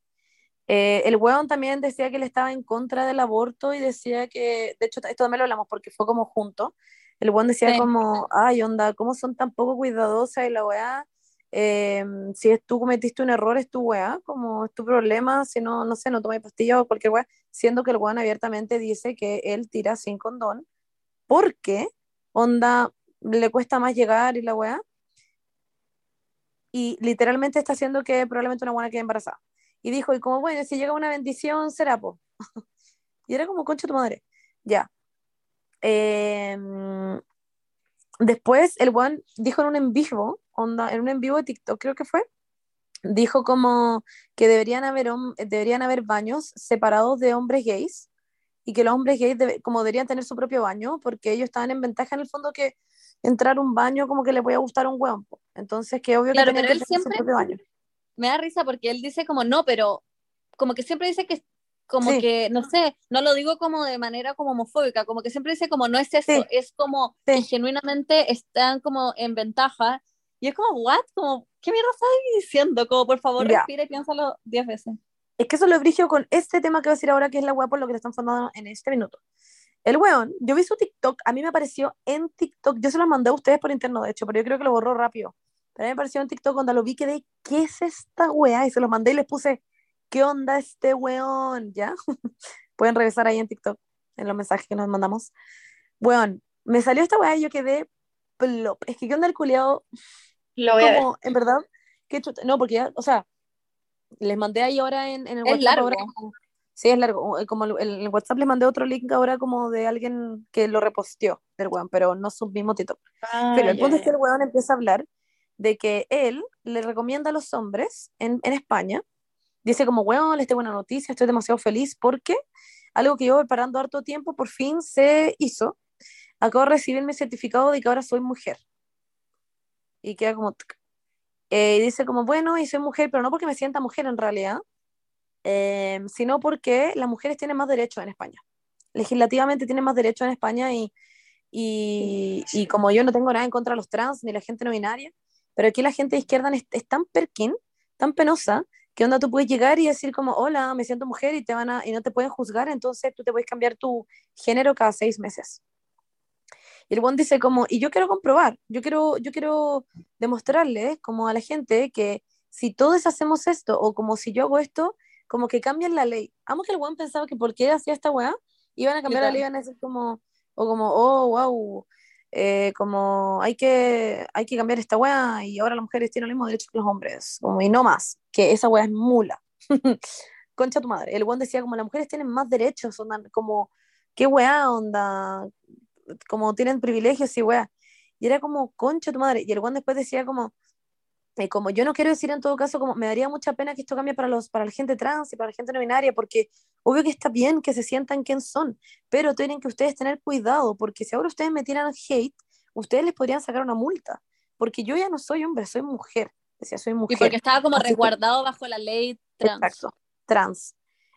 Speaker 2: Eh, el weón también decía que él estaba en contra del aborto y decía que, de hecho, esto también lo hablamos porque fue como junto. El weón decía
Speaker 3: Sí.
Speaker 2: como, ay, onda, ¿cómo son tan poco cuidadosas y la weá? Eh, si es tú cometiste un error, es tu weá, como es tu problema, si no, no sé, no tomas pastillas o cualquier weá, siendo que el weón abiertamente dice que él tira sin condón porque, onda, le cuesta más llegar y la weá. Y literalmente está haciendo que probablemente una buena quede embarazada. Y dijo, y como, bueno, si llega una bendición, será, po. <laughs> y era como, concha tu madre. Ya. Eh, después, el weón dijo en un en vivo, onda, en un en vivo de TikTok, creo que fue, dijo como que deberían haber, deberían haber baños separados de hombres gays y que los hombres gays debe- como deberían tener su propio baño porque ellos estaban en ventaja en el fondo que entrar a un baño como que le gustar a un weón. po. Entonces, que obvio
Speaker 3: Claro,
Speaker 2: que
Speaker 3: pero
Speaker 2: que
Speaker 3: él
Speaker 2: tener
Speaker 3: siempre-
Speaker 2: su propio baño.
Speaker 3: Me da risa porque él dice como no, pero como que siempre dice que como
Speaker 2: Sí.
Speaker 3: que, no sé, no lo digo como de manera como homofóbica, como que siempre dice como no es eso,
Speaker 2: Sí.
Speaker 3: es como
Speaker 2: Sí.
Speaker 3: que genuinamente están como en ventaja. Y es como, ¿what? Como, ¿qué mierda estás diciendo? Como, por favor,
Speaker 2: Ya.
Speaker 3: respira y piénsalo diez veces.
Speaker 2: Es que eso lo brigio con este tema que voy a decir ahora, que es la weá por lo que le están fundando en este minuto. El weón, yo vi su TikTok, a mí me apareció en TikTok, yo se lo mandé a ustedes por interno, de hecho, pero yo creo que lo borró rápido. Pero a mí me apareció en TikTok cuando lo vi, quedé, ¿qué es esta weá? Y se los mandé y les puse, ¿qué onda este weón? ¿Ya? <laughs> Pueden revisar ahí en TikTok, en los mensajes que nos mandamos. Weón, me salió esta weá y yo quedé plop. Es que, ¿qué onda el culiado?
Speaker 1: Lo voy a ver.
Speaker 2: Como, en verdad, chuta- No, porque ya, o sea, les mandé ahí ahora en, en el
Speaker 3: Es
Speaker 2: WhatsApp.
Speaker 3: largo.
Speaker 2: ahora sí, es largo. eh, Como el, el- el WhatsApp les mandé otro link ahora como de alguien que lo reposteó del weón, pero no su mismo TikTok.
Speaker 1: Ah,
Speaker 2: Pero el
Speaker 1: ya,
Speaker 2: punto es que el weón empieza a hablar de que él le recomienda a los hombres en, en España, dice como, weón, les tengo buena noticia, estoy demasiado feliz porque algo que yo preparando harto tiempo por fin se hizo. Acabo de recibir mi certificado de que ahora soy mujer. Y queda como... Eh, y dice como, bueno, y soy mujer, pero no porque me sienta mujer en realidad, eh, sino porque las mujeres tienen más derechos en España. Legislativamente tienen más derechos en España y, y, y como yo no tengo nada en contra de los trans ni la gente no binaria, pero aquí la gente de izquierda es, es tan perkin, tan penosa, que onda tú puedes llegar y decir como, hola, me siento mujer y, te van a, y no te pueden juzgar, entonces tú te puedes cambiar tu género cada seis meses. Y el buen dice como, y yo quiero comprobar, yo quiero, yo quiero demostrarle como a la gente que si todos hacemos esto o como si yo hago esto, como que cambian la ley. Amo que el weón pensaba que porque hacía esta weá, iban a cambiar la ley, iban a decir como, o como, oh, wow, eh, como hay que, hay que cambiar esta weá y ahora las mujeres tienen los mismos derechos que los hombres, como, y no más, que esa weá es mula. <laughs> Concha tu madre. El weón decía como las mujeres tienen más derechos, onda, como, qué weá, onda, como tienen privilegios y weá. Y era como, concha tu madre. Y el weón después decía como, eh, como yo no quiero decir en todo caso, como me daría mucha pena que esto cambie para, los, para la gente trans y para la gente no binaria, porque obvio que está bien que se sientan quién son, pero tienen que ustedes tener cuidado, porque si ahora ustedes me tiran hate, ustedes les podrían sacar una multa, porque yo ya no soy hombre, soy mujer. Decía, soy mujer.
Speaker 3: Y porque estaba como resguardado bajo la ley trans.
Speaker 2: Exacto, trans.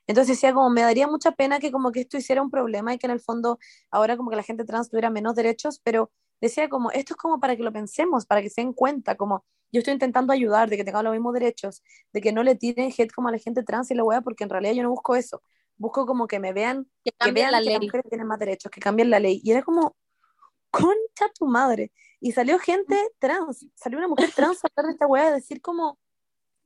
Speaker 2: Entonces decía como me daría mucha pena que como que esto hiciera un problema y que en el fondo ahora como que la gente trans tuviera menos derechos, pero decía como esto es como para que lo pensemos, para que se den cuenta, como yo estoy intentando ayudar, de que tengan los mismos derechos, de que no le tiren hate como a la gente trans y la wea, porque en realidad yo no busco eso. Busco como que me vean,
Speaker 3: Que
Speaker 2: que vean
Speaker 3: la
Speaker 2: que
Speaker 3: ley.
Speaker 2: las mujeres tienen más derechos, que cambien la ley. Y era como, concha tu madre. Y salió gente trans, salió una mujer trans a hablar de esta wea, a decir como,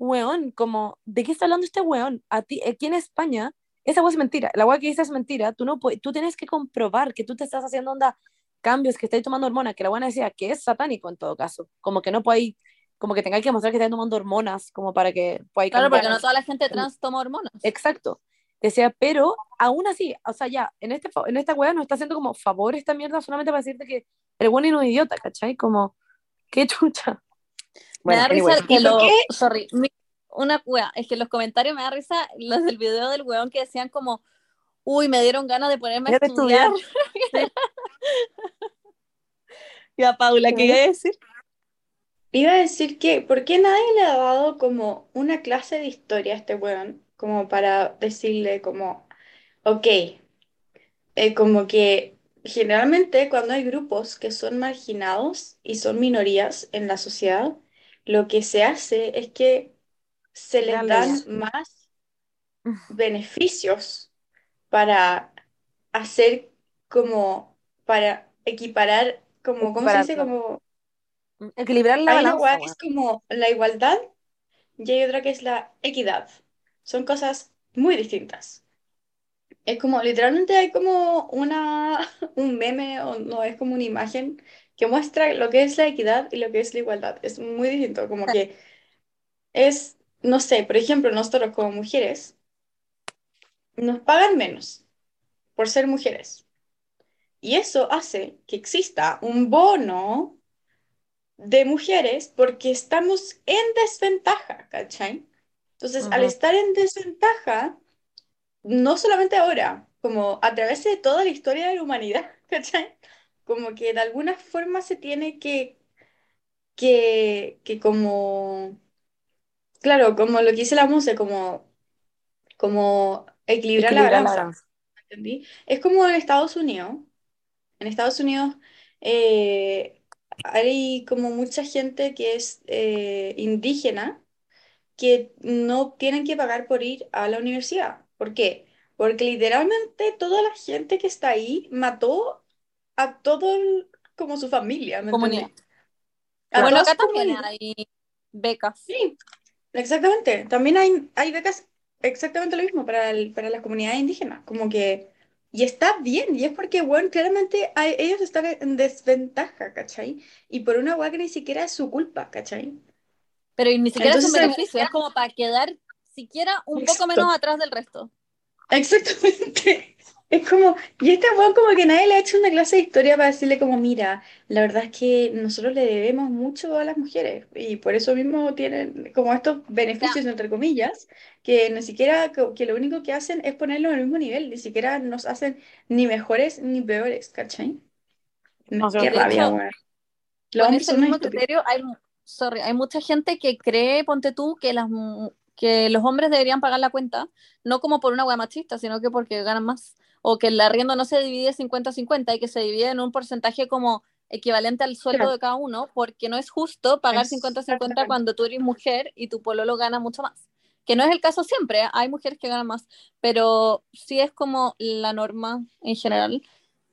Speaker 2: weón, como, ¿de qué está hablando este weón? A ti, aquí en España, esa wea es mentira. La wea que dice es mentira. Tú no puedes, tú tienes que comprobar que tú te estás haciendo onda cambios, que estáis tomando hormonas, que la buena decía que es satánico en todo caso. Como que no podéis, como que tengáis que mostrar que estáis tomando hormonas, como para que podáis
Speaker 3: Claro, porque no toda la gente trans toma hormonas.
Speaker 2: Exacto. Decía, pero aún así, o sea, ya, en, este, en esta wea nos está haciendo como favor esta mierda solamente para decirte que el bueno es un idiota, ¿cachai? Como, qué <laughs> chucha.
Speaker 3: Me da
Speaker 2: anyway.
Speaker 3: risa que
Speaker 1: ¿Y
Speaker 3: lo.
Speaker 1: qué?
Speaker 3: Sorry. mi- una wea, es que los comentarios me da risa los del video del weón que decían como. Uy, me dieron ganas de ponerme a estudiar.
Speaker 2: estudiar. <laughs>
Speaker 3: Ya, Paula, ¿qué iba a decir?
Speaker 1: Iba a decir que, ¿por qué nadie le ha dado como una clase de historia a este weón? Como para decirle como, ok, eh, como que generalmente cuando hay grupos que son marginados y son minorías en la sociedad, lo que se hace es que se les
Speaker 2: Dan
Speaker 1: más <laughs> beneficios para hacer como, para equiparar, como, ¿cómo se dice? Como
Speaker 2: Equilibrar la
Speaker 1: hay
Speaker 2: balanza,
Speaker 1: es como la igualdad y hay otra que es la equidad. Son cosas muy distintas. Es como, literalmente hay como una, <laughs> un meme, o no, es como una imagen que muestra lo que es la equidad y lo que es la igualdad. Es muy distinto, como que es, no sé, por ejemplo, nosotros como mujeres nos pagan menos por ser mujeres. Y eso hace que exista un bono de mujeres porque estamos en desventaja, ¿cachai? Entonces, al
Speaker 2: Ujú.
Speaker 1: estar en desventaja, no solamente ahora, como a través de toda la historia de la humanidad, <laughs> ¿cachai? Como que de alguna forma se tiene que, que, que como, claro, como lo que dice la Muse, como, como equilibrar la
Speaker 2: Equilibrar la
Speaker 1: balanza,
Speaker 2: balanza.
Speaker 1: ¿entendí? Es como en Estados Unidos. En Estados Unidos eh, hay como mucha gente que es eh, indígena que no tienen que pagar por ir a la universidad. ¿Por qué? Porque literalmente toda la gente que está ahí mató a todo el- como su familia, ¿me
Speaker 3: Comunidad.
Speaker 1: A
Speaker 3: Bueno, acá también hay becas.
Speaker 1: Sí, exactamente. También hay, hay becas exactamente lo mismo para, el- para las comunidades indígenas. Como que, y está bien, y es porque, bueno, claramente hay- ellos están en desventaja, ¿cachai? Y por una hueá que ni siquiera es su culpa, ¿cachai?
Speaker 3: Pero ni siquiera es un
Speaker 1: Entonces,
Speaker 3: beneficio, es como para quedar siquiera un poco
Speaker 1: Exacto.
Speaker 3: menos atrás del resto.
Speaker 1: Exactamente. Es como, y este weón como que nadie le ha hecho una clase de historia para decirle como, mira, la verdad es que nosotros le debemos mucho a las mujeres y por eso mismo tienen como estos beneficios, entre comillas, que ni siquiera, que, lo único que hacen es ponerlo en el mismo nivel, ni siquiera nos hacen ni mejores ni peores, ¿cachai?
Speaker 2: No,
Speaker 1: Qué rabia,
Speaker 3: hecho,
Speaker 1: weón. Los
Speaker 3: Con ese mismo criterio hay, sorry, hay mucha gente que cree, ponte tú, que las que los hombres deberían pagar la cuenta, no como por una hueá machista, sino que porque ganan más. O que el arriendo no se divide 50-50 y que se divide en un porcentaje como equivalente al sueldo
Speaker 1: Claro.
Speaker 3: de cada uno, porque no es justo pagar 50-50
Speaker 1: Exactamente.
Speaker 3: cuando tú eres mujer y tu pololo gana mucho más. Que no es el caso siempre, ¿eh? hay mujeres que ganan más, pero sí es como la norma en general.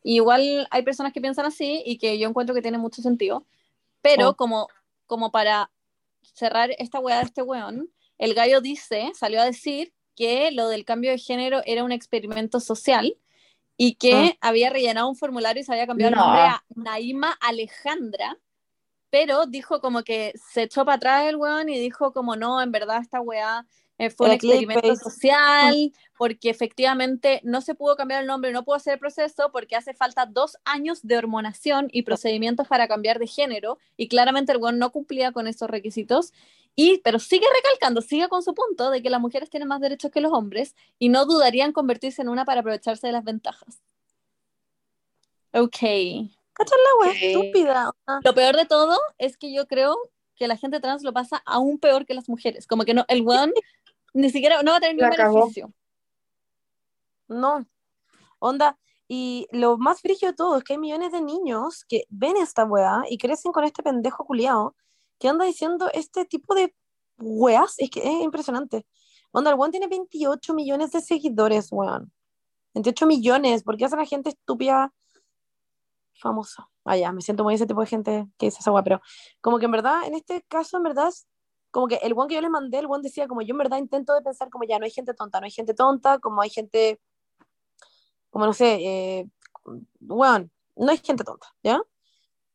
Speaker 3: Y igual hay personas que piensan así y que yo encuentro que tiene mucho sentido. Pero
Speaker 2: Oh.
Speaker 3: como, como para cerrar esta weá de este weón, el gallo dice, salió a decir que lo del cambio de género era un experimento social y que
Speaker 2: Ah.
Speaker 3: había rellenado un formulario y se había cambiado
Speaker 1: No.
Speaker 3: el nombre a Naima Alejandra, pero dijo como que se echó para atrás el weón y dijo como no, en verdad esta weá eh, fue un experimento
Speaker 2: clickbait.
Speaker 3: social, porque efectivamente no se pudo cambiar el nombre, no pudo hacer el proceso, porque hace falta dos años de hormonación y procedimientos para cambiar de género, y claramente el no cumplía con esos requisitos, y, pero sigue recalcando, sigue con su punto de que las mujeres tienen más derechos que los hombres, y no dudarían convertirse en una para aprovecharse de las ventajas. Ok.
Speaker 2: ¿Cachai la wea
Speaker 1: Ok.
Speaker 2: estúpida?
Speaker 3: Lo peor de todo es que yo creo que la gente trans lo pasa aún peor que las mujeres. Como que no, el weón ni siquiera no va a tener ningún beneficio.
Speaker 2: No. Onda, y lo más frígido de todo es que hay millones de niños que ven esta weá y crecen con este pendejo culiao que anda diciendo este tipo de weas. Es que es impresionante. Onda, el weón tiene 28 millones de seguidores, weón. 28 millones. ¿Por qué hace la gente estúpida famosa? Ah, ya, me siento muy ese tipo de gente que dice esa weá, pero como que en verdad, en este caso, en verdad, como que el weón que yo les mandé, el weón decía como yo en verdad intento de pensar como ya no hay gente tonta, no hay gente tonta, como hay gente como no sé, eh, weón, no hay gente tonta, ¿ya?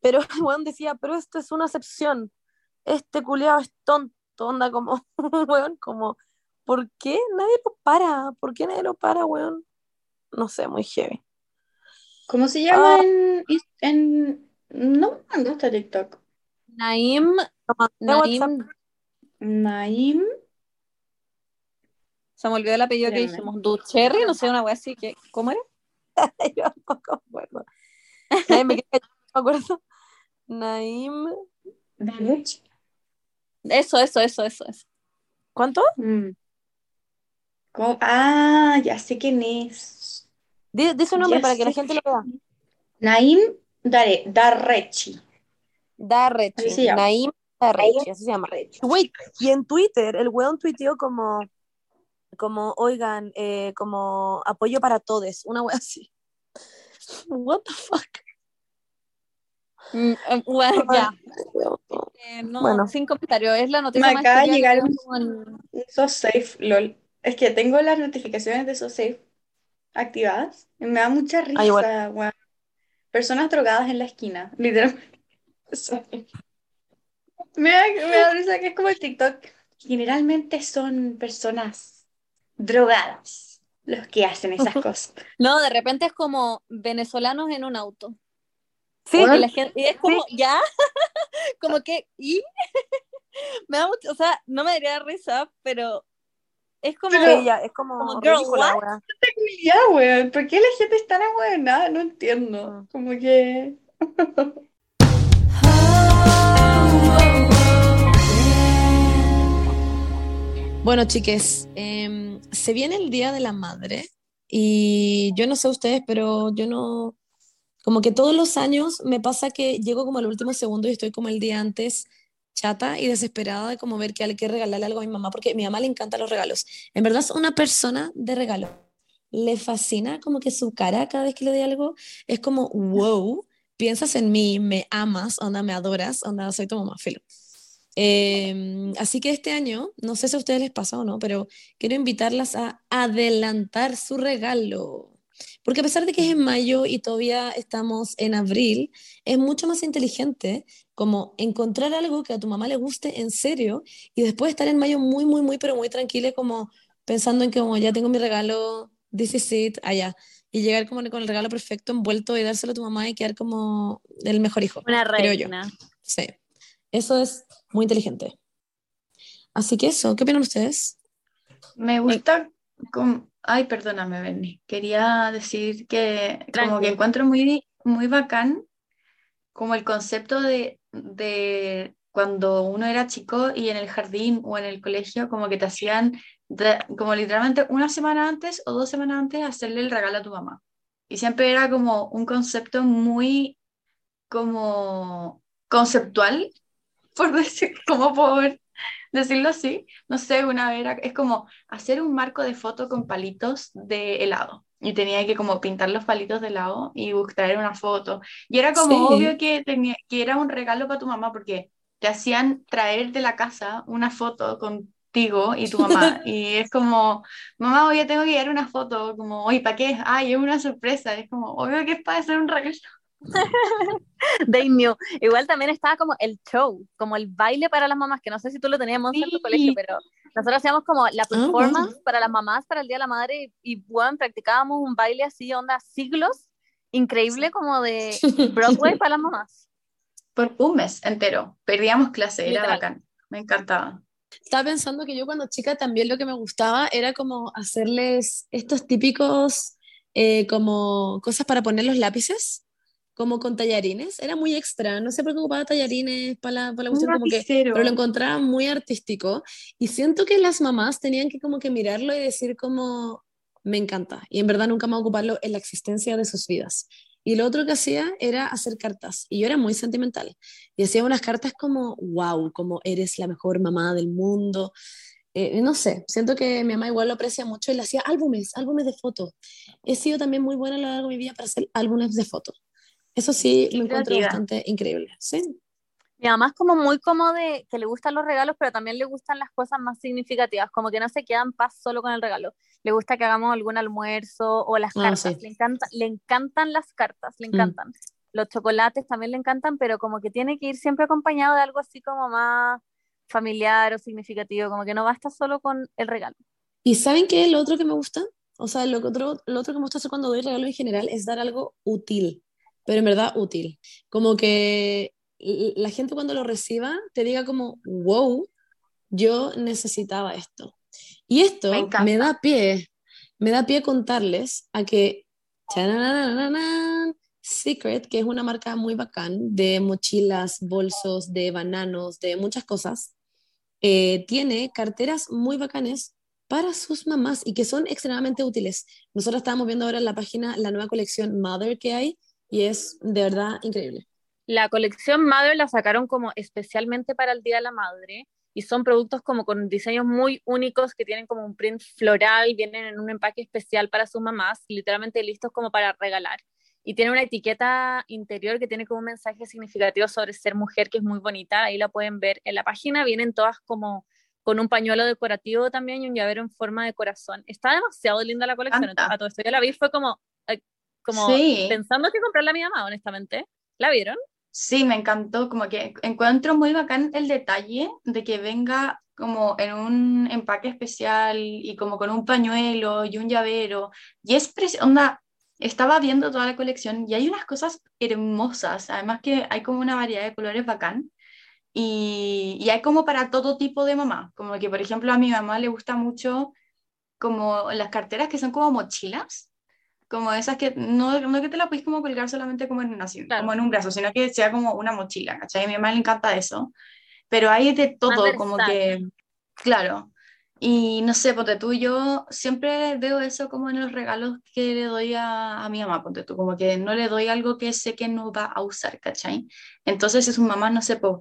Speaker 2: Pero <laughs> el weón decía, pero esto es una excepción, este culiado es tonto, onda como, <laughs> weón, como, ¿por qué nadie lo para? ¿Por qué nadie lo para, weón? No sé, muy heavy.
Speaker 1: ¿Cómo se llama
Speaker 2: Ah.
Speaker 1: en, en... No me mandaste a TikTok.
Speaker 3: Naim. Naim,
Speaker 1: Naim.
Speaker 3: se me olvidó el apellido que dijimos. Ducherry, no sé, una wea así que. ¿Cómo era? <laughs>
Speaker 2: yo tampoco me acuerdo. <laughs> Nadie me, acuerdo. Naim,
Speaker 1: Darech.
Speaker 3: Eso, eso, eso, eso, eso.
Speaker 2: ¿cuánto?
Speaker 1: Mm. Ah, ya sé quién es.
Speaker 2: Di, di su nombre
Speaker 1: Ya
Speaker 2: para que la gente lo vea.
Speaker 1: Naim Dare, Darrechi.
Speaker 2: Darrechi.
Speaker 1: Así
Speaker 2: Naim Darrechi, así se llama. Wait, y en Twitter, el weón tuiteó como, como, oigan, eh, como apoyo para todos, una wea así. <laughs> What the fuck?
Speaker 3: Mm, eh, bueno, ya. Eh, no,
Speaker 2: Bueno.
Speaker 3: sin comentario. Es la noticia
Speaker 1: Me
Speaker 3: más
Speaker 1: acaba de llegar
Speaker 3: que
Speaker 1: un- Un SoSafe, lol. Es que tengo las notificaciones de SoSafe activadas. y me da mucha risa,
Speaker 2: Ah, igual.
Speaker 1: weón. Personas drogadas en la esquina, <laughs> literalmente. Me da, me da <laughs> risa que es como el TikTok. Generalmente son personas drogadas los que hacen esas <laughs> cosas.
Speaker 3: No, de repente es como venezolanos en un auto.
Speaker 2: Sí,
Speaker 3: Y, la gente, y es como, ¿ya? <laughs> como que, ¿y? me da mucho, o sea, no me daría risa, pero es como,
Speaker 1: Pero-
Speaker 2: sí, ya, es como,
Speaker 3: como, girl,
Speaker 2: ridícula,
Speaker 3: what?
Speaker 1: ¿por qué la gente es tan abuela? No entiendo. Como que.
Speaker 2: Bueno, chiques, em, se viene el Día de la Madre y yo no sé ustedes, pero yo no, como que todos los años me pasa que llego como al último segundo y estoy como el día antes chata y desesperada de como ver que hay que regalarle algo a mi mamá, porque mi mamá le encantan los regalos. En verdad es una persona de regalo. Le fascina como que su cara cada vez que le doy algo es como, wow, piensas en mí, me amas, onda, me adoras, onda, soy tu mamá, filo. Eh, así que este año, no sé si a ustedes les pasa o no, pero quiero invitarlas a adelantar su regalo. Porque a pesar de que es en mayo y todavía estamos en abril, es mucho más inteligente como encontrar algo que a tu mamá le guste en serio y después estar en mayo muy, muy, muy, pero muy tranquila, como pensando en que como ya tengo mi regalo, this is it, allá. Y llegar como con el regalo perfecto envuelto y dárselo a tu mamá y quedar como el mejor hijo.
Speaker 3: una
Speaker 2: creo yo.
Speaker 3: reina.
Speaker 2: Sí, eso es muy inteligente. Así que eso, ¿qué opinan ustedes?
Speaker 1: Me gusta como... Ay, perdóname, Benny. Quería decir que como
Speaker 3: Tranqui.
Speaker 1: que encuentro muy, muy bacán como el concepto de, de cuando uno era chico y en el jardín o en el colegio como que te hacían de- como literalmente una semana antes o dos semanas antes hacerle el regalo a tu mamá. Y siempre era como un concepto muy como conceptual, por decir, <laughs> como por decirlo así. No sé, una vez era, es como hacer un marco de foto con palitos de helado. Y tenía que como pintar los palitos de helado y bus- traer una foto. Y era como
Speaker 2: Sí.
Speaker 1: obvio que, tenía, que era un regalo para tu mamá porque te hacían traer de la casa una foto con contigo y tu mamá. <laughs> y es como, mamá, hoy tengo que llevar una foto, como, oye, ¿para qué? Ay, es una sorpresa. Es como, obvio que es para hacer un regalo. <laughs>
Speaker 3: They knew. Igual también estaba como el show, como el baile para las mamás, que no sé si tú lo teníamos en tu colegio, pero nosotros hacíamos como la ah, performance para las mamás para el Día de la Madre y, bueno, practicábamos un baile así, onda siglos, increíble como de Broadway <laughs> para las mamás.
Speaker 1: Por un mes entero, perdíamos clase, era bacán, me encantaba.
Speaker 2: Estaba pensando que yo cuando chica también lo que me gustaba era como hacerles estos típicos eh, como cosas para poner los lápices como con tallarines, era muy extra, no sé por qué ocupaba tallarines para la, para la cuestión, como que, pero lo encontraba muy artístico y siento que las mamás tenían que como que mirarlo y decir como, me encanta, y en verdad nunca más ocuparlo en la existencia de sus vidas. Y lo otro que hacía era hacer cartas, y yo era muy sentimental, y hacía unas cartas como, wow, como eres la mejor mamá del mundo, eh, no sé, siento que mi mamá igual lo aprecia mucho y le hacía álbumes, álbumes de fotos. He sido también muy buena a lo largo de mi vida para hacer álbumes de fotos. Eso sí, lo encuentro bastante increíble, ¿sí?
Speaker 3: Mi mamá es como muy como de que le gustan los regalos, pero también le gustan las cosas más significativas, como que no se queda en paz solo con el regalo. Le gusta que hagamos algún almuerzo o las ah, cartas. le, encanta, le encantan las cartas, le mm. encantan. Los chocolates también le encantan, pero como que tiene que ir siempre acompañado de algo así como más familiar o significativo, como que no basta solo con el regalo.
Speaker 2: ¿Y saben qué es lo otro que me gusta? O sea, lo otro, lo otro que me gusta hacer cuando doy regalo en general es dar algo útil pero en verdad útil. Como que la gente cuando lo reciba te diga como, wow, yo necesitaba esto. Y esto me, da pie, me da pie contarles a que Secret, que es una marca muy bacán de mochilas, bolsos, de bananos, de muchas cosas, eh, tiene carteras muy bacanes para sus mamás y que son extremadamente útiles. Nosotros estábamos viendo ahora en la página la nueva colección Mother que hay, y es de verdad increíble.
Speaker 3: La colección Madre la sacaron como especialmente para el Día de la Madre y son productos como con diseños muy únicos que tienen como un print floral, vienen en un empaque especial para sus mamás, literalmente listos como para regalar. Y tiene una etiqueta interior que tiene como un mensaje significativo sobre ser mujer que es muy bonita, ahí la pueden ver en la página, vienen todas como con un pañuelo decorativo también y un llavero en forma de corazón. Está demasiado linda la colección. A todo esto yo la vi fue como, como pensando que comprarla a mi mamá, honestamente. ¿La vieron?
Speaker 1: Sí, me encantó, como que encuentro muy bacán el detalle de que venga como en un empaque especial y como con un pañuelo y un llavero. Y es onda, estaba viendo toda la colección y hay unas cosas hermosas, además que hay como una variedad de colores bacán. Y, y hay como para todo tipo de mamá, como que por ejemplo a mi mamá le gusta mucho como las carteras que son como mochilas, como esas que no, no que te la puedes como colgar solamente como en, una, como en un brazo, sino que sea como una mochila, ¿cachai? A mi mamá le encanta eso, pero hay de todo, como que, claro, y no sé, ponte tú, yo siempre veo eso como en los regalos que le doy a, a mi mamá, ponte tú, como que no le doy algo que sé que no va a usar, ¿cachai? Entonces, si sus mamás, no sé, pues,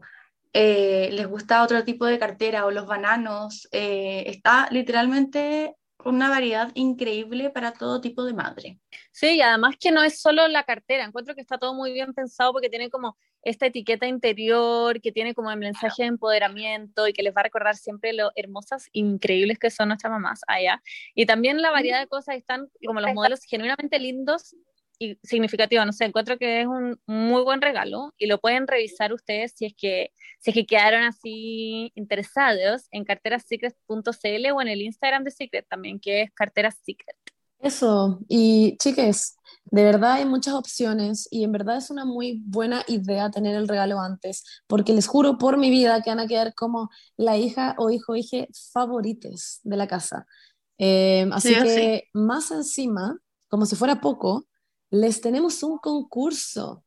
Speaker 1: les gusta otro tipo de cartera o los bananos, eh, está literalmente una variedad increíble para todo tipo de madre.
Speaker 3: Sí, y además que no es solo la cartera, encuentro que está todo muy bien pensado porque tiene como esta etiqueta interior, que tiene como el mensaje de empoderamiento y que les va a recordar siempre lo hermosas, increíbles que son nuestras mamás allá. Y también la variedad de cosas están como los modelos genuinamente lindos y significativo, no sé, encuentro que es un muy buen regalo y lo pueden revisar ustedes si es que, si es que quedaron así interesados en carterasecret.cl o en el Instagram de Secret también, que es carteras secret.
Speaker 2: Eso, y chiques, de verdad hay muchas opciones y en verdad es una muy buena idea tener el regalo antes, porque les juro por mi vida que van a quedar como la hija o hijo hije favorites de la casa. Eh, así que más encima, como si fuera poco, les tenemos un concurso.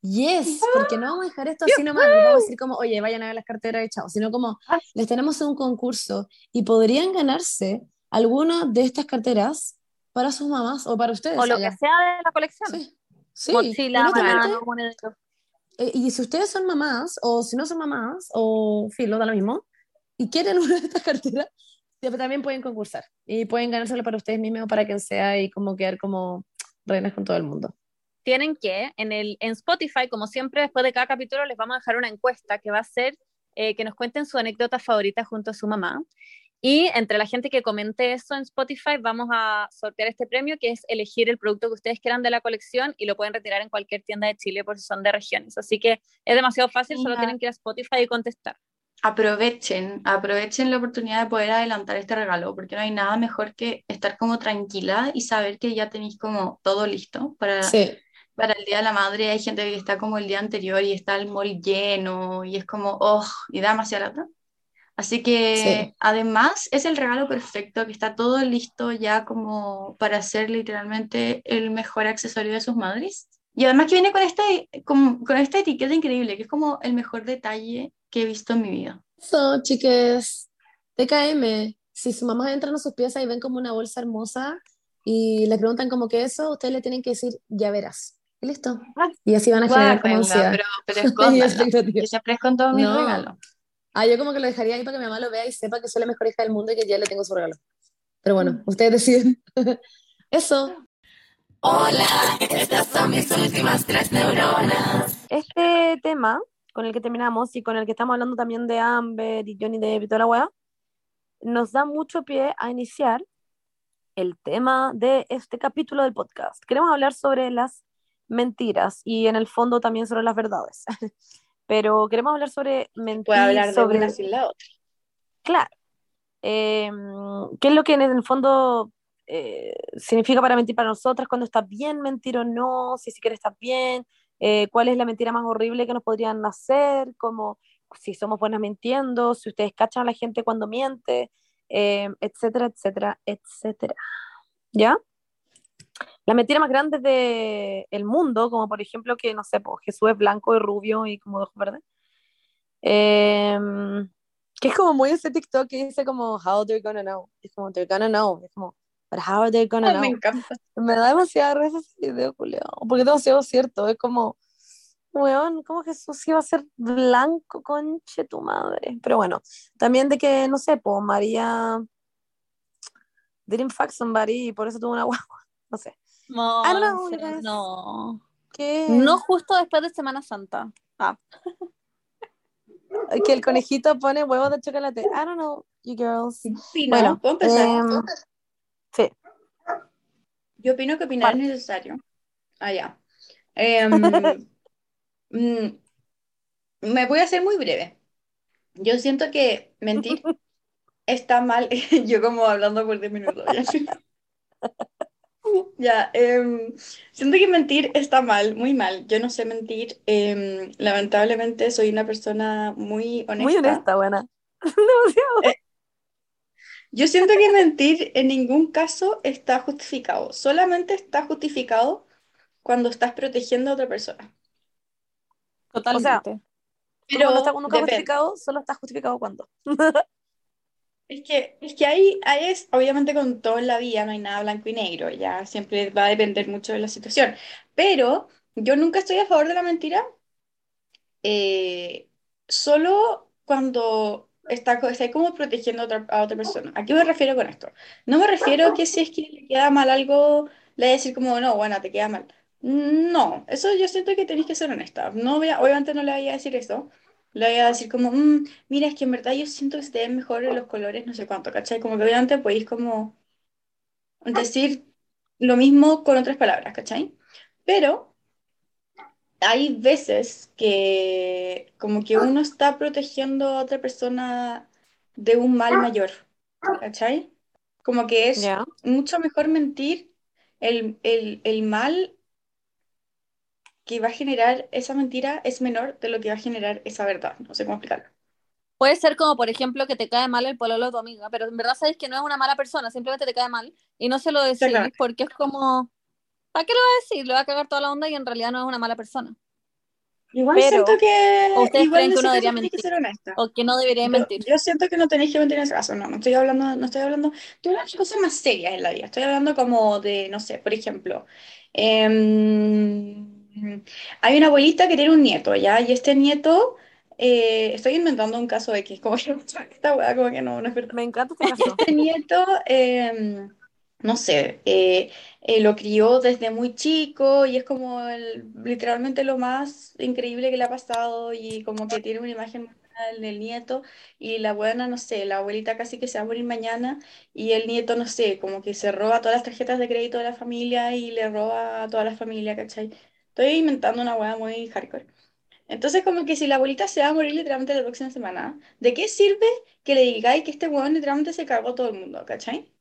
Speaker 2: Yes, porque no vamos a dejar esto así nomás, no vamos a decir como, oye, vayan a ver las carteras de chao, sino como, ah. les tenemos un concurso y podrían ganarse alguna de estas carteras para sus mamás o para ustedes.
Speaker 3: O lo que sea de la colección.
Speaker 2: Sí, sí. y si ustedes son mamás, o si no son mamás, o filo, da lo mismo, y quieren <laughs> una de estas carteras, también pueden concursar y pueden ganárselo para ustedes mismos o para quien sea y como quedar como reinas con todo el mundo.
Speaker 3: Tienen que, en, el, en Spotify, como siempre, después de cada capítulo, les vamos a dejar una encuesta que va a ser eh, que nos cuenten su anécdota favorita junto a su mamá. Y entre la gente que comente eso en Spotify, vamos a sortear este premio, que es elegir el producto que ustedes quieran de la colección y lo pueden retirar en cualquier tienda de Chile por si son de regiones. Así que es demasiado fácil, solo tienen que ir a Spotify y contestar.
Speaker 1: Aprovechen, aprovechen la oportunidad de poder adelantar este regalo, porque no hay nada mejor que estar como tranquila y saber que ya tenéis como todo listo para, para el Día de la Madre. Hay gente que está como el día anterior y está el mall lleno y es como, oh, y da demasiada lata. Así que además es el regalo perfecto, que está todo listo ya como para ser literalmente el mejor accesorio de sus madres. Y además que viene con, este, con, con esta etiqueta increíble, que es como el mejor detalle que he visto en mi vida.
Speaker 2: So, chiques, TKM, si su mamá entra a sus piezas y ven como una bolsa hermosa y le preguntan como que eso, ustedes le tienen que decir, ya verás. Y listo. Ah, y así van a generar como ansiedad.
Speaker 1: Pero, pero <laughs> que se con todo mi regalo.
Speaker 2: Ah, yo como que lo dejaría ahí para que mi mamá lo vea y sepa que soy la mejor hija del mundo y que ya le tengo su regalo. Pero bueno, mm. ustedes deciden. <laughs> Eso.
Speaker 4: Hola, estas son mis últimas tres neuronas.
Speaker 2: Este tema con el que terminamos y con el que estamos hablando también de Amber y Johnny Depp y toda la weá, nos da mucho pie a iniciar el tema de este capítulo del podcast. Queremos hablar sobre las mentiras y en el fondo también sobre las verdades. <laughs> pero queremos hablar sobre mentiras.
Speaker 1: Puede hablar
Speaker 2: sobre...
Speaker 1: una sin la otra.
Speaker 2: Claro. Em, ¿Qué es lo que en el fondo eh, significa para mentir para nosotras? ¿Cuándo está bien mentir o no? Si siquiera está bien. Eh, ¿Cuál es la mentira más horrible que nos podrían hacer? Como si somos buenas mintiendo, si ustedes cachan a la gente cuando miente, em, etcétera, etcétera, etcétera. ¿Ya? las mentiras más grandes del mundo, como por ejemplo que, no sé, pues, Jesús es blanco y rubio y como de ojos verdes. Em, que es como muy ese TikTok que dice como, how they're gonna know. Es como, they're gonna know. Es como, but how are they gonna know.
Speaker 1: Me encanta.
Speaker 2: Me da demasiada risa ese video, Julio, porque es demasiado cierto. Es como, weón, ¿cómo Jesús iba a ser blanco, conche tu madre? Pero bueno, también de que, no sé, pues María didn't fuck somebody y por eso tuvo una <laughs> guagua. No sé.
Speaker 3: No, no. ¿Qué? No justo después de Semana Santa. Ah.
Speaker 2: que el conejito pone huevos de chocolate. I don't know, you girls.
Speaker 1: Sí, bueno, ¿puedo empezar?
Speaker 2: Em, sí.
Speaker 1: Yo opino que opinar es necesario. Ah, ya. Em, <laughs> mm, me voy a hacer muy breve. Yo siento que mentir <laughs> está mal. <laughs> Yo como hablando por 10 minutos. Ya, em, siento que mentir está mal, muy mal. Yo no sé mentir. Em, lamentablemente soy una persona muy honesta.
Speaker 2: Muy honesta, buena.
Speaker 1: Eh, yo siento que mentir en ningún caso está justificado. Solamente está justificado cuando estás protegiendo a otra persona.
Speaker 2: Totalmente. O sea, pero cuando está nunca justificado, solo está justificado cuando. <laughs>
Speaker 1: Es que, es que ahí, ahí es, obviamente con todo en la vida no hay nada blanco y negro, ya siempre va a depender mucho de la situación, pero yo nunca estoy a favor de la mentira, eh, solo cuando está, está como protegiendo a otra, a otra, persona. ¿A qué me refiero con esto? No me refiero a que si es que le queda mal algo, le voy a decir como, no, bueno, te queda mal. No, eso yo siento que tenéis que ser honesta. No voy obviamente no le voy a decir eso, le voy a decir como, mm, mira, es que en verdad yo siento que se te ven mejor los colores, no sé cuánto, ¿cachai? Como que obviamente podéis como decir lo mismo con otras palabras, ¿cachai? Pero hay veces que como que uno está protegiendo a otra persona de un mal mayor, ¿cachai? Como que es mucho mejor mentir el, el, el mal que va a generar esa mentira es menor de lo que va a generar esa verdad. No sé cómo explicarlo.
Speaker 3: Puede ser como, por ejemplo, que te cae mal el pololo de tu amiga, pero en verdad sabes que no es una mala persona, simplemente te cae mal y no se lo decís porque es como, ¿para qué lo va a decir? Le va a cagar toda la onda y en realidad no es una mala persona.
Speaker 1: Igual siento que.
Speaker 3: ustedes
Speaker 1: igual
Speaker 3: creen que uno debería mentir? o que no debería mentir.
Speaker 1: Yo siento que no tenéis que mentir en ese caso, no. No estoy hablando, no estoy hablando. De cosas más serias en la vida. Estoy hablando como de, no sé, por ejemplo. Eh, hay una abuelita que tiene un nieto, ¿ya? Y este nieto, eh, estoy inventando un caso X, como que <laughs> esta weá como que no, no es verdad.
Speaker 2: Me encanta este <laughs> caso.
Speaker 1: Este nieto, em, no sé, eh, eh, lo crió desde muy chico y es como literalmente lo más increíble que le ha pasado y como que tiene una imagen el, el nieto y la buena, no sé, la abuelita casi que se va a morir mañana y el nieto, no sé, como que se roba todas las tarjetas de crédito de la familia y le roba a toda la familia, ¿cachai? Estoy inventando una hueá muy hardcore. Entonces, como que si la abuelita se va a morir literalmente la próxima semana, ¿de qué sirve que le digáis que este hueón literalmente se cargó a todo el mundo, ¿cachai?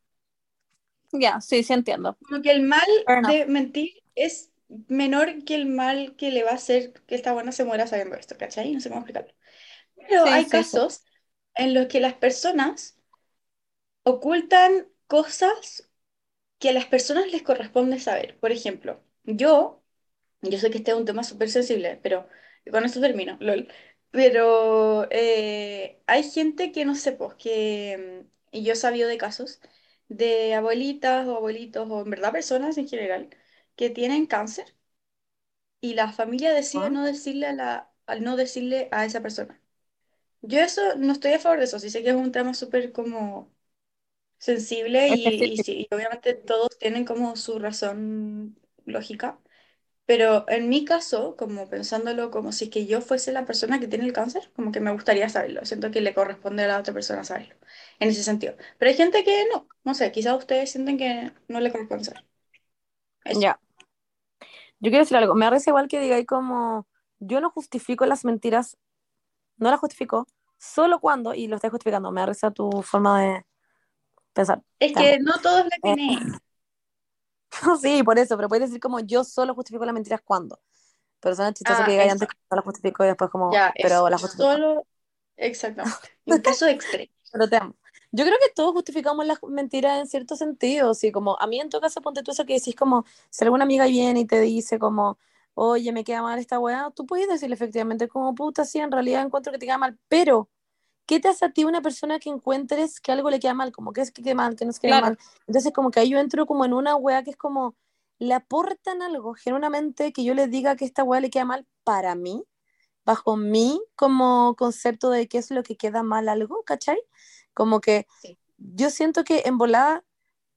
Speaker 3: Ya, sí, sí entiendo.
Speaker 1: Como que el mal
Speaker 3: Fair enough.
Speaker 1: de mentir es menor que el mal que le va a hacer que esta buena se muera sabiendo esto, ¿cachai? No sé cómo explicarlo. Pero
Speaker 3: Sí,
Speaker 1: hay
Speaker 3: sí, sí.
Speaker 1: casos en los que las personas ocultan cosas que a las personas les corresponde saber. Por ejemplo, yo, yo sé que este es un tema súper sensible, pero con esto termino, lol. Pero eh, hay gente que no sé, pues, que, y yo he sabido de casos de abuelitas o abuelitos, o en verdad personas en general, que tienen cáncer y la familia decide
Speaker 2: Ah.
Speaker 1: no decirle a la, al no decirle a esa persona. Yo eso no estoy a favor de eso, sí sé que es un tema súper como sensible y, y,
Speaker 3: Específico.
Speaker 1: sí, y obviamente todos tienen como su razón lógica, pero en mi caso, como pensándolo como si es que yo fuese la persona que tiene el cáncer, como que me gustaría saberlo, siento que le corresponde a la otra persona saberlo, en ese sentido. Pero hay gente que no, no sé, quizás ustedes sienten que no le corresponde saber.
Speaker 2: Ya. Yo quiero decir algo. Me parece igual que digáis como, yo no justifico las mentiras, no las justifico, solo cuando, y lo estoy justificando, me risa tu forma de pensar.
Speaker 1: Es que no todos la tienen. <laughs>
Speaker 2: Sí, por eso, pero puedes decir como, yo solo justifico las mentiras cuando. Pero suena chistoso
Speaker 1: Ah,
Speaker 2: que
Speaker 1: eso.
Speaker 2: antes que no las justifico y después como,
Speaker 1: Ya,
Speaker 2: pero las justifico.
Speaker 1: Solo, exactamente. Un caso extremo. <laughs>
Speaker 2: Pero te amo. Yo creo que todos justificamos las mentiras en cierto sentido, sí, como a mí en todo caso ponte tú eso que decís como, si alguna amiga viene y te dice como, oye, me queda mal esta weá, tú puedes decirle efectivamente como, puta, sí, en realidad encuentro que te queda mal, pero, ¿qué te hace a ti una persona que encuentres que algo le queda mal? Como que es que queda mal, que no se queda
Speaker 3: Claro.
Speaker 2: mal. Entonces como que ahí yo entro como en una weá que es como, le aportan algo, genuinamente, que yo les diga que esta weá le queda mal para mí, bajo mí como concepto de qué es lo que queda mal algo, ¿cachai? Como que
Speaker 1: Sí.
Speaker 2: yo siento que en volada,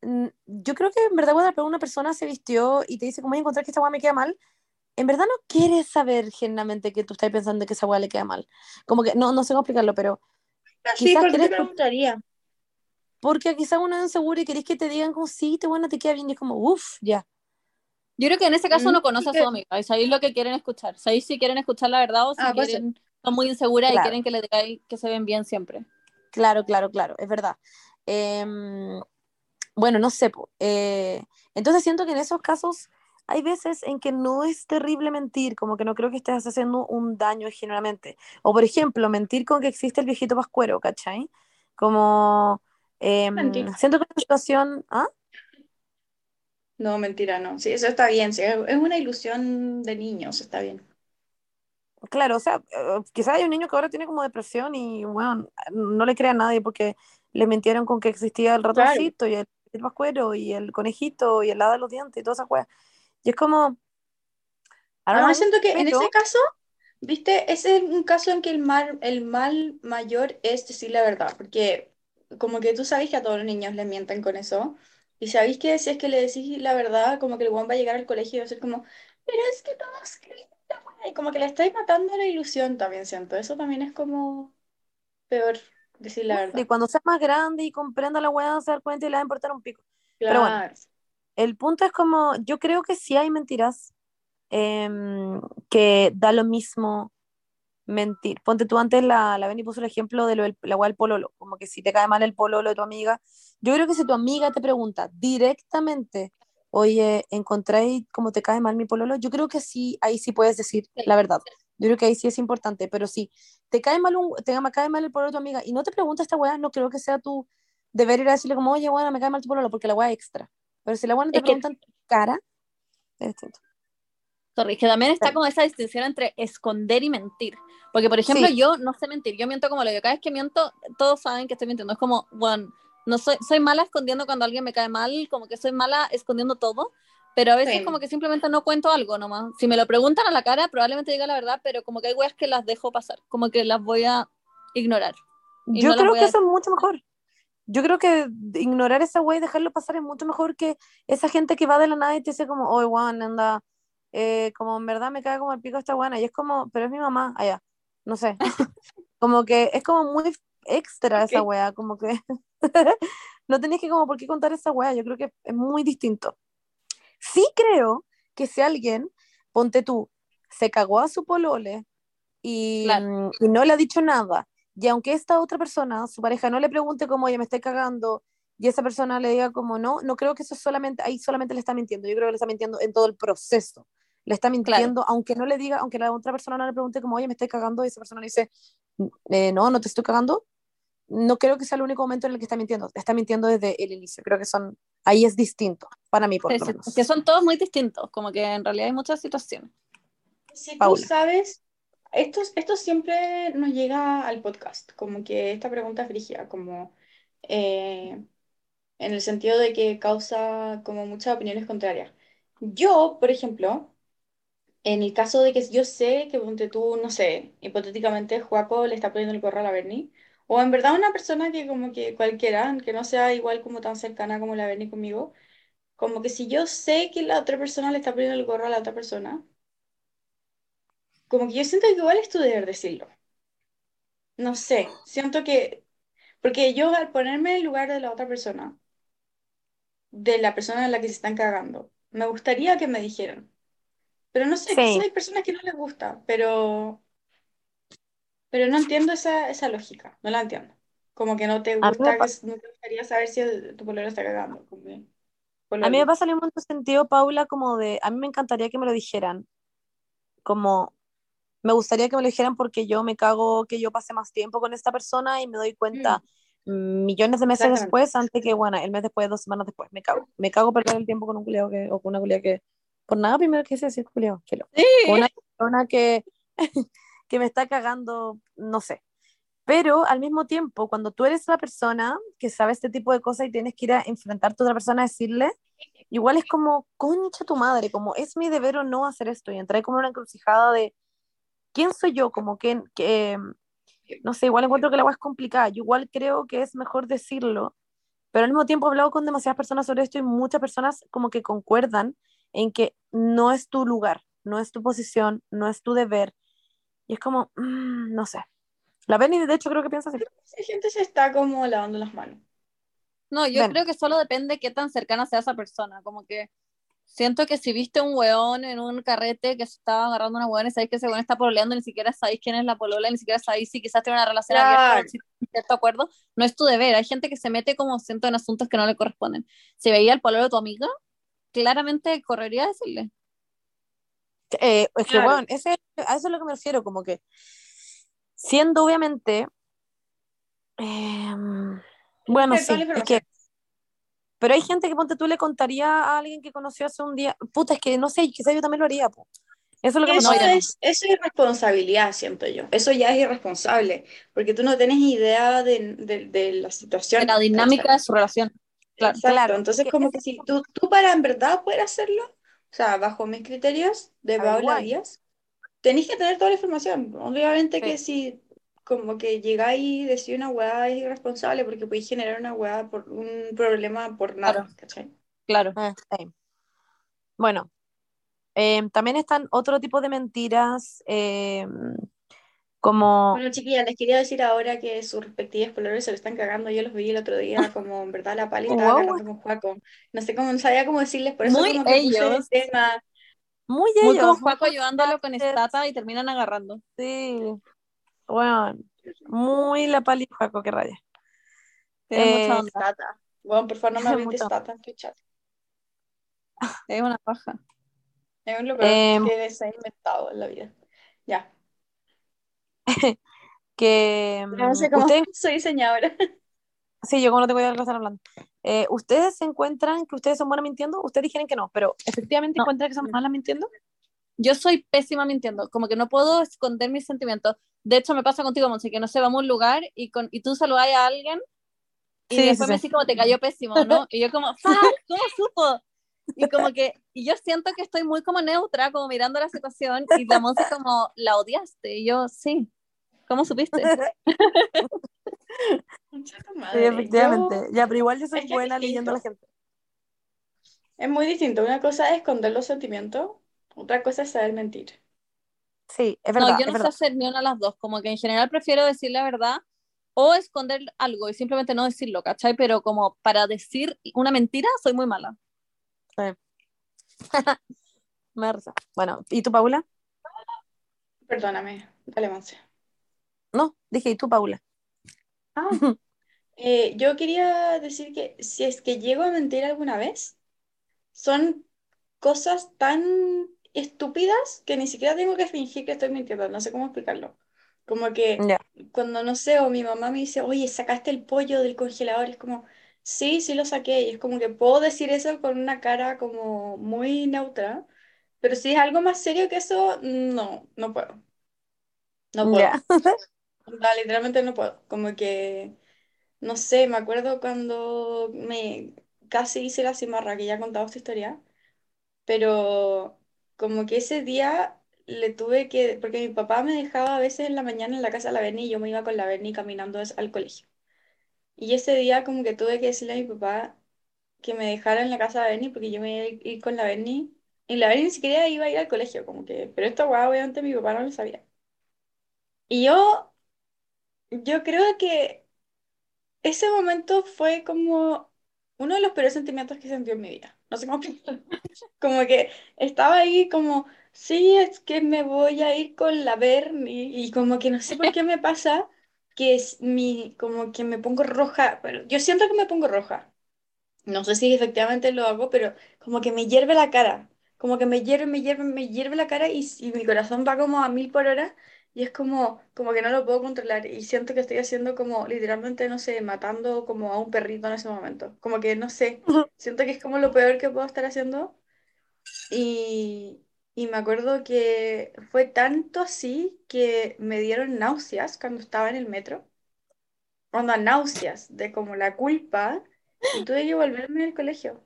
Speaker 2: mm, yo creo que en verdad cuando una persona se vistió y te dice, ¿cómo voy a encontrar que esta weá me queda mal? En verdad no quieres saber genuinamente que tú estás pensando que esa weá le queda mal. Como que, no, no sé cómo explicarlo, pero
Speaker 1: Sí,
Speaker 2: Quizás
Speaker 1: ¿por qué te preguntaría?
Speaker 2: porque quizás uno es inseguro y querés que te digan como, sí, te bueno, te queda bien, y es como, uff, ya.
Speaker 3: Yo creo que en ese caso
Speaker 1: Mm,
Speaker 3: no conoce a su amiga. Y sabéis lo que quieren escuchar. Sabéis si quieren escuchar la verdad o si
Speaker 1: Ah, puede ser.
Speaker 3: quieren, son muy inseguras
Speaker 2: Claro.
Speaker 3: y quieren que le digáis que se ven bien siempre.
Speaker 2: Claro, claro, claro, es verdad. Em, bueno, no sé. eh, entonces siento que en esos casos hay veces en que no es terrible mentir, como que no creo que estés haciendo un daño generalmente. O por ejemplo, mentir con que existe el viejito pascuero, ¿cachai? Como
Speaker 1: Mentir.
Speaker 2: siento que la situación... ¿Ah?
Speaker 1: No, mentira, no. Sí, eso está bien. Sí, es es una ilusión de niños, está bien.
Speaker 2: Claro, o sea, eh, quizás hay un niño que ahora tiene como depresión y, bueno, no le crea a nadie porque le mintieron con que existía el ratoncito y el, el pascuero y el conejito y el hada de los dientes y todas esas cosas. Y es como...
Speaker 1: Además,
Speaker 2: know,
Speaker 1: siento que en ese caso, viste, ese es un caso en que el mal, el mal mayor es decir la verdad, porque como que tú sabes que a todos los niños les mienten con eso, y sabéis que si es que le decís la verdad, como que el guan va a llegar al colegio y va a ser como, pero es que todos creen la wea", y como que le estáis matando la ilusión también, siento. Eso también es como peor decir la
Speaker 2: Y
Speaker 1: verdad.
Speaker 2: cuando sea más grande y comprenda la weá, se dar cuenta y le va a importar un pico. Pero bueno,
Speaker 1: Claro.
Speaker 2: El punto es como, yo creo que sí hay mentiras em, que da lo mismo mentir. Ponte tú antes, la, la Beni puso el ejemplo de lo del, la del pololo, como que si te cae mal el pololo de tu amiga, yo creo que si tu amiga te pregunta directamente, oye, ¿encontráis cómo te cae mal mi pololo? Yo creo que sí, ahí sí puedes decir la verdad. Yo creo que ahí sí es importante, pero si te cae mal, un, te cae mal el pololo de tu amiga y no te pregunta esta weá, no creo que sea tu deber ir a decirle como, oye, bueno, me cae mal tu pololo, porque la weá es extra. Pero si la no te
Speaker 3: Es que-
Speaker 2: pregunta en tu cara, es distinto.
Speaker 3: Sorry, que también está como esa distinción entre esconder y mentir. Porque, por ejemplo,
Speaker 2: Sí.
Speaker 3: yo no sé mentir, yo miento como lo que cada vez que miento, todos saben que estoy mintiendo. Es como, bueno, no soy, soy mala escondiendo cuando alguien me cae mal, como que soy mala escondiendo todo, pero a veces
Speaker 1: Sí.
Speaker 3: como que simplemente no cuento algo nomás. Si me lo preguntan a la cara, probablemente diga la verdad, pero como que hay weas que las dejo pasar, como que las voy a ignorar.
Speaker 2: Yo
Speaker 3: no
Speaker 2: creo que eso es mucho mejor. Yo creo que ignorar esa wey y dejarlo pasar es mucho mejor que esa gente que va de la nada y te dice como, oye, Juan, anda, eh, como en verdad me cae como el pico esta buena. Y es como, pero es mi mamá, allá. No sé. <laughs> como que es como muy extra esa wea, como que <laughs> no tenéis que como por qué contar esa wea, yo creo que es muy distinto. Sí creo que si alguien, ponte tú, se cagó a su polole y,
Speaker 3: Claro.
Speaker 2: y no le ha dicho nada, y aunque esta otra persona, su pareja, no le pregunte como, oye, me estoy cagando, y esa persona le diga como, no, no creo que eso solamente, ahí solamente le está mintiendo, yo creo que le está mintiendo en todo el proceso. Le está mintiendo, aunque no le diga, aunque la otra persona no le pregunte como, oye, me estoy cagando, y esa persona le dice, "Eh, no, no te estoy cagando, no creo que sea el único momento en el que está mintiendo. Está mintiendo desde el inicio. Creo que son, ahí es distinto, para mí por
Speaker 3: Sí,
Speaker 2: lo menos.
Speaker 3: que son todos muy distintos, como que en realidad hay muchas situaciones.
Speaker 1: Si tú sabes, esto, esto siempre nos llega al podcast, como que esta pregunta es frígida, como eh, en el sentido de que causa como muchas opiniones contrarias. Yo, por ejemplo, en el caso de que yo sé que ponte tú, no sé, hipotéticamente Joaco le está poniendo el gorro a la Berni, o en verdad una persona que como que cualquiera, que no sea igual como tan cercana como la Berni conmigo, como que si yo sé que la otra persona le está poniendo el gorro a la otra persona, como que yo siento que igual es tu deber decirlo. No sé, siento que, porque yo al ponerme en el lugar de la otra persona, de la persona en la que se están cagando, me gustaría que me dijeran. Pero no sé,
Speaker 2: Sí.
Speaker 1: quizás hay personas que no les gusta, pero, pero no entiendo esa, esa lógica, no la entiendo. Como que no te gusta, que, no te gustaría saber si el- tu pololo está cagando. como
Speaker 2: A mí me pasa el mismo sentido, Paula, como de, a mí me encantaría que me lo dijeran, como, me gustaría que me lo dijeran porque yo me cago que yo pase más tiempo con esta persona y me doy cuenta mm, millones de meses después, antes que, bueno, el mes después, dos semanas después, me cago. Me cago perder el tiempo con un culiao que, o con una culia que, por nada primero quise decir culiao, filo. Con una persona que, <laughs> que me está cagando, no sé. Pero al mismo tiempo, cuando tú eres la persona que sabe este tipo de cosas y tienes que ir a enfrentarte a otra persona a decirle, igual es como, concha tu madre, como es mi deber o no hacer esto. Y entré como en una encrucijada de, ¿quién soy yo? Como que, que no sé, igual encuentro que la agua es complicada. Yo igual creo que es mejor decirlo, pero al mismo tiempo he hablado con demasiadas personas sobre esto y muchas personas como que concuerdan en que no es tu lugar, no es tu posición, no es tu deber. Y es como, mm, no sé. La Benny, de hecho, creo que piensa así.
Speaker 1: Esa gente se está como lavando las manos.
Speaker 3: No, yo
Speaker 2: Ven.
Speaker 3: creo que solo depende qué tan cercana sea esa persona. Como que siento que si viste un weón en un carrete que se estaba agarrando una weón y sabéis que ese weón está pololeando, ni siquiera sabéis quién es la polola, ni siquiera sabéis si quizás tiene una relación abierta
Speaker 1: Claro.
Speaker 3: tiene cierto acuerdo, no es tu deber. Hay gente que se mete como siento en asuntos que no le corresponden. Si veía el pololo de tu amiga, claramente correría a decirle.
Speaker 2: Eh, es que,
Speaker 1: Claro.
Speaker 2: bueno, ese, a eso es lo que me refiero, como que siendo obviamente, em, bueno, sí, es que. Pero hay gente que ponte tú le contaría a alguien que conoció hace un día, puta, es que no sé, quizás yo también lo haría, po. Eso es lo que
Speaker 1: Eso es, eso es irresponsabilidad, siento yo. Eso ya es irresponsable, porque tú no tienes idea de, de- de la situación.
Speaker 3: De la dinámica de su relación. Claro.
Speaker 1: Exacto.
Speaker 2: Claro,
Speaker 1: Entonces,
Speaker 2: que
Speaker 1: como que si tú, tú para en verdad poder hacerlo, o sea, bajo mis criterios de Paula
Speaker 2: Averiguáis.
Speaker 1: Díaz, tenés que tener toda la información. Obviamente que
Speaker 2: Sí.
Speaker 1: si como que llegáis y decís una weá es irresponsable porque podéis generar una weá por un problema por nada,
Speaker 3: Claro.
Speaker 1: ¿cachai?
Speaker 3: Claro.
Speaker 2: Ah, sí. Bueno, em, también están otro tipo de mentiras, em, como,
Speaker 1: Bueno, chiquillas, les quería decir ahora que sus respectivos colores se lo están cagando. Yo los vi el otro día, como en verdad la pali estaba
Speaker 2: Wow.
Speaker 1: agarrando con Juaco. No sé cómo, no sabía cómo decirles, por eso
Speaker 3: Muy
Speaker 1: como que puse el
Speaker 3: ellos.
Speaker 1: tema.
Speaker 2: muy
Speaker 3: Muy como
Speaker 2: ellos, muy
Speaker 3: Juaco ayudándolo con Estata y terminan agarrando.
Speaker 2: sí, bueno, muy la pali Juaco, que raya.
Speaker 3: Tiene
Speaker 2: Eh,
Speaker 3: mucha onda.
Speaker 1: Bueno, por favor, no me <laughs> hables de. Tata en tu chat. <laughs>
Speaker 3: Es una paja.
Speaker 1: Es lo peor
Speaker 2: Em.
Speaker 1: que se ha inventado en la vida. Ya. <laughs>
Speaker 2: que
Speaker 1: No sé
Speaker 2: mm,
Speaker 1: cómo
Speaker 2: ustedes,
Speaker 1: soy diseñadora.
Speaker 2: sí, yo como no de lo que están hablando. Eh, ¿Ustedes se encuentran que ustedes son buenas mintiendo? Ustedes dijeron que no, pero ¿efectivamente
Speaker 3: No.
Speaker 2: encuentran que son malas mintiendo?
Speaker 3: Yo soy pésima mintiendo, como que no puedo esconder mis sentimientos. De hecho, me pasa contigo, Monse, que no sé, vamos a un lugar y, con, y tú saludas a alguien y
Speaker 2: Sí, sí,
Speaker 3: después me
Speaker 2: sí.
Speaker 3: decís como te cayó pésimo, ¿no? Y yo como, "Fuck, <laughs> ¿cómo supo? Y como que, y yo siento que estoy muy como neutra, como mirando la situación y la Monse como, ¿la odiaste? Y yo, sí. ¿Cómo supiste? <laughs>
Speaker 1: Tu
Speaker 2: Sí,
Speaker 1: madre.
Speaker 2: efectivamente.
Speaker 1: Yo-
Speaker 2: Ya, pero igual yo soy
Speaker 1: es que
Speaker 2: buena leyendo a la gente.
Speaker 1: Es muy distinto. Una cosa es esconder los sentimientos, otra cosa es saber mentir.
Speaker 2: Sí, es verdad.
Speaker 3: no, yo no sé hacer ni una de las dos. Como que en general prefiero decir la verdad o esconder algo y simplemente no decirlo, ¿cachai? Pero como para decir una mentira, soy muy mala. <laughs>
Speaker 2: Bueno, ¿y tú, Paula?
Speaker 1: Perdóname, dale, Monse.
Speaker 2: No, dije, ¿y tú, Paula?
Speaker 1: Ah, <laughs> eh, yo quería decir que si es que llego a mentir alguna vez, son cosas tan estúpidas que ni siquiera tengo que fingir que estoy mintiendo, no sé cómo explicarlo. Como que
Speaker 2: Ya.
Speaker 1: cuando no sé, o mi mamá me dice, oye, ¿sacaste el pollo del congelador? Es como, sí, sí lo saqué. Y es como que puedo decir eso con una cara como muy neutra, pero si es algo más serio que eso, no, no puedo. No puedo. Onda, <laughs> literalmente no puedo. Como que, no sé, me acuerdo cuando me casi hice la cimarra, que ya he contado esta historia, pero como que ese día le tuve que, porque mi papá me dejaba a veces en la mañana en la casa de la Berni y yo me iba con la Berni caminando al colegio. Y ese día como que tuve que decirle a mi papá que me dejara en la casa de la Berni porque yo me iba a ir con la Berni y la Berni ni siquiera iba a ir al colegio, como que, pero esto, guau, obviamente mi papá no lo sabía. Y yo, yo creo que ese momento fue como uno de los peores sentimientos que sentí en mi vida. No sé cómo. <laughs> Como que estaba ahí como, sí, es que me voy a ir con la Bernie y como que no sé por qué me pasa que es mi, como que me pongo roja, pero yo siento que me pongo roja. No sé si efectivamente lo hago, pero como que me hierve la cara, como que me hierve, me hierve, me hierve la cara y, y mi corazón va como a mil por hora y es como, como que no lo puedo controlar y siento que estoy haciendo como literalmente, no sé, matando como a un perrito en ese momento. Como que no sé, siento que es como lo peor que puedo estar haciendo y, y me acuerdo que fue tanto así que me dieron náuseas cuando estaba en el metro. Onda, náuseas de como la culpa y tuve que volverme al colegio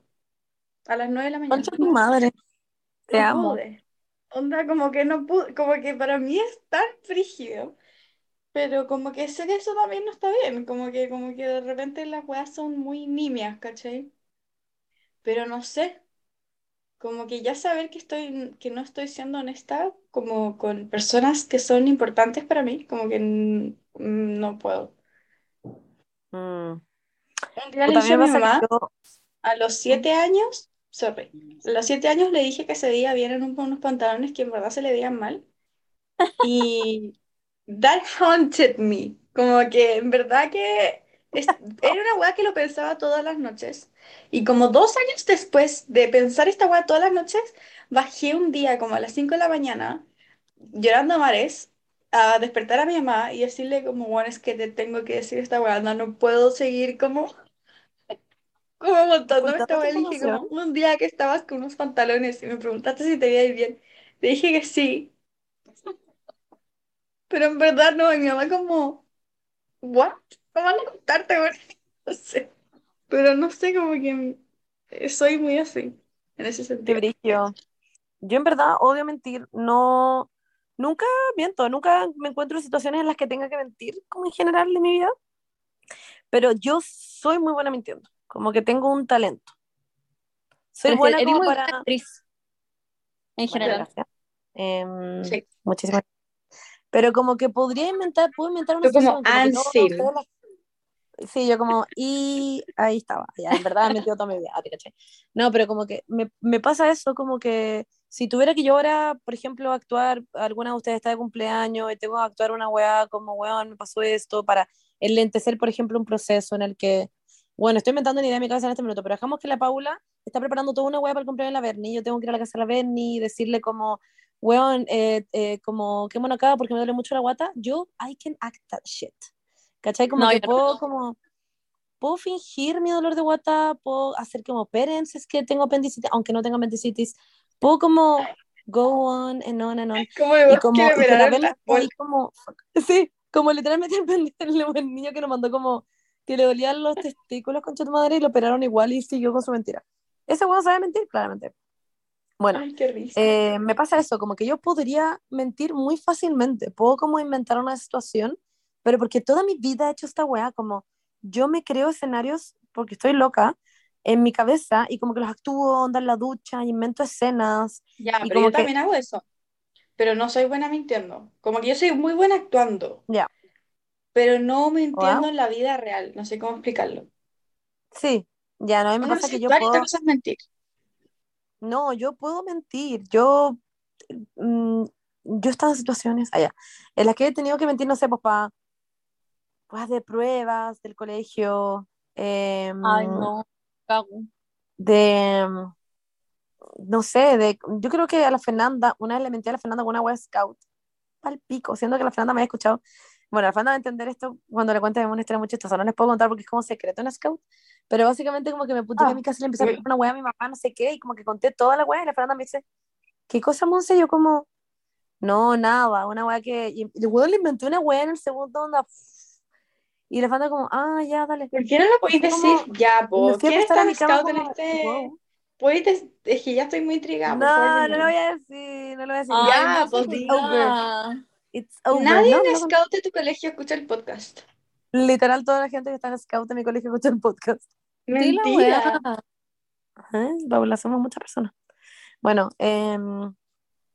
Speaker 1: a las 9 de la mañana.
Speaker 2: Concha tu madre. Te amo.
Speaker 1: Onda, como que no pude, como que para mí es tan frígido, pero como que sé que eso también no está bien, como que, como que de repente las weas son muy nimias, ¿cachai? Pero no sé, como que ya saber que estoy, que no estoy siendo honesta como con personas que son importantes para mí, como que mm, no puedo.
Speaker 2: Mm.
Speaker 1: Dije
Speaker 2: mí
Speaker 1: a
Speaker 2: me
Speaker 1: mi mamá,
Speaker 2: yo-
Speaker 1: a los siete años, sorry, los siete años le dije que se veía bien en un- unos pantalones que en verdad se le veían mal. Y <laughs> that haunted me. Como que en verdad que es- era una weá que lo pensaba todas las noches. Y como dos años después de pensar esta weá todas las noches, bajé un día como a las 5 de la mañana, llorando a mares, a despertar a mi mamá y decirle como, bueno, es que te tengo que decir esta weá, no, no puedo seguir como, como esta
Speaker 2: Ocultando
Speaker 1: weá.
Speaker 2: tu
Speaker 1: Le dije como, un día que estabas con unos pantalones y me preguntaste si te veía bien. Te dije que sí. Pero en verdad no, y mi mamá como, ¿what? ¿Cómo van a contarte? <laughs> No sé. Pero no sé, como que soy muy así, en ese sentido.
Speaker 2: brillo. Yo en verdad odio mentir. No, nunca miento, nunca me encuentro en situaciones en las que tenga que mentir, como en general en mi vida. Pero yo soy muy buena mintiendo, como que tengo un talento. Soy
Speaker 3: Pero
Speaker 2: buena
Speaker 3: eres
Speaker 2: como
Speaker 3: muy
Speaker 2: para...
Speaker 3: buena actriz, en general.
Speaker 2: gracias. Em,
Speaker 1: Sí.
Speaker 2: muchísimas Pero como que podría inventar, puedo inventar una
Speaker 1: Tú como
Speaker 2: yo,
Speaker 1: Ansel.
Speaker 2: todas las- Sí, yo como, y ahí estaba, ya, en verdad he metido toda mi vida, ah. No, pero como que me, me pasa eso, como que si tuviera que yo ahora, por ejemplo, actuar, alguna de ustedes está de cumpleaños y tengo que actuar una weá como, weón, me pasó esto, para enlentecer, por ejemplo, un proceso en el que, bueno, estoy inventando una idea en mi cabeza en este minuto, pero dejamos que la Paula está preparando toda una weá para el cumpleaños de la Berni, yo tengo que ir a la casa de la Berni y decirle como, weón, eh, eh, como, qué mono acá porque me duele mucho la guata, yo, I can act that shit. ¿Cachai? Como
Speaker 3: No,
Speaker 2: que
Speaker 3: yo no.
Speaker 2: puedo como puedo fingir mi dolor de guata, puedo hacer como parents es que tengo apendicitis, aunque no tengo apendicitis, puedo como go on and on and on,
Speaker 1: Como
Speaker 2: y como,
Speaker 1: que me
Speaker 2: y que la como, <laughs> sí, como literalmente <laughs> el niño que nos mandó como que le dolían los testículos con tu madre y lo operaron igual y siguió con su mentira. Ese weón sabe mentir, claramente. Bueno,
Speaker 1: Ay, qué
Speaker 2: eh, me pasa eso, como que yo podría mentir muy fácilmente, puedo como inventar una situación, pero porque toda mi vida he hecho esta weá, como yo me creo escenarios porque estoy loca en mi cabeza y como que los actúo, onda en la ducha, invento escenas
Speaker 1: Ya,
Speaker 2: y
Speaker 1: pero
Speaker 2: como
Speaker 1: yo
Speaker 2: que,
Speaker 1: también hago eso. pero no soy buena mintiendo. Como que yo soy muy buena actuando,
Speaker 2: Ya.
Speaker 1: Pero no mintiendo
Speaker 2: Wow.
Speaker 1: en la vida real. No sé cómo explicarlo.
Speaker 2: Sí, ya, no, me
Speaker 1: Una
Speaker 2: pasa que yo puedo,
Speaker 1: mentir.
Speaker 2: no, yo puedo mentir, yo, mm, yo he estado en situaciones, allá, en las que he tenido que mentir, no sé, pues para, pues de pruebas del colegio, em,
Speaker 3: Ay, no, cago.
Speaker 2: de, no sé, de, yo creo que a la Fernanda, una vez le mentí a la Fernanda con una web scout, al pico, siendo que la Fernanda me había escuchado. Bueno, la Fernanda va a entender esto cuando le cuente una historia muy chistosa. No les puedo contar porque es como secreto en Scout. Pero básicamente como que me puté
Speaker 1: Ah,
Speaker 2: a mi casa y le empecé a contar una weá a mi mamá, no sé qué, y como que conté toda la weá y la Fernanda me dice, ¿qué cosa, Monse? Y yo como, no, nada, una weá que... Y el weón le inventé una weá en el segundo onda. Y la Fernanda como, ah, ya, dale.
Speaker 1: ¿Por qué no lo podéis decir?
Speaker 2: como-
Speaker 1: Ya,
Speaker 2: a
Speaker 1: ¿Quién está en scout en
Speaker 2: como,
Speaker 1: este?
Speaker 2: wow.
Speaker 1: ¿Podéis Es que ya estoy muy intrigada, por favor,
Speaker 2: No, no lo voy a decir, no lo voy a decir.
Speaker 3: Ay,
Speaker 1: Ya,
Speaker 3: no
Speaker 1: pues
Speaker 3: diga.
Speaker 2: It's over.
Speaker 1: Nadie
Speaker 2: No,
Speaker 1: en
Speaker 2: no
Speaker 1: scout de tu colegio escucha el podcast.
Speaker 2: Literal, toda la gente que está en Scout de mi colegio escucha el podcast.
Speaker 3: La
Speaker 1: Mentira.
Speaker 2: Ajá, Paula, somos muchas personas. Bueno, em, no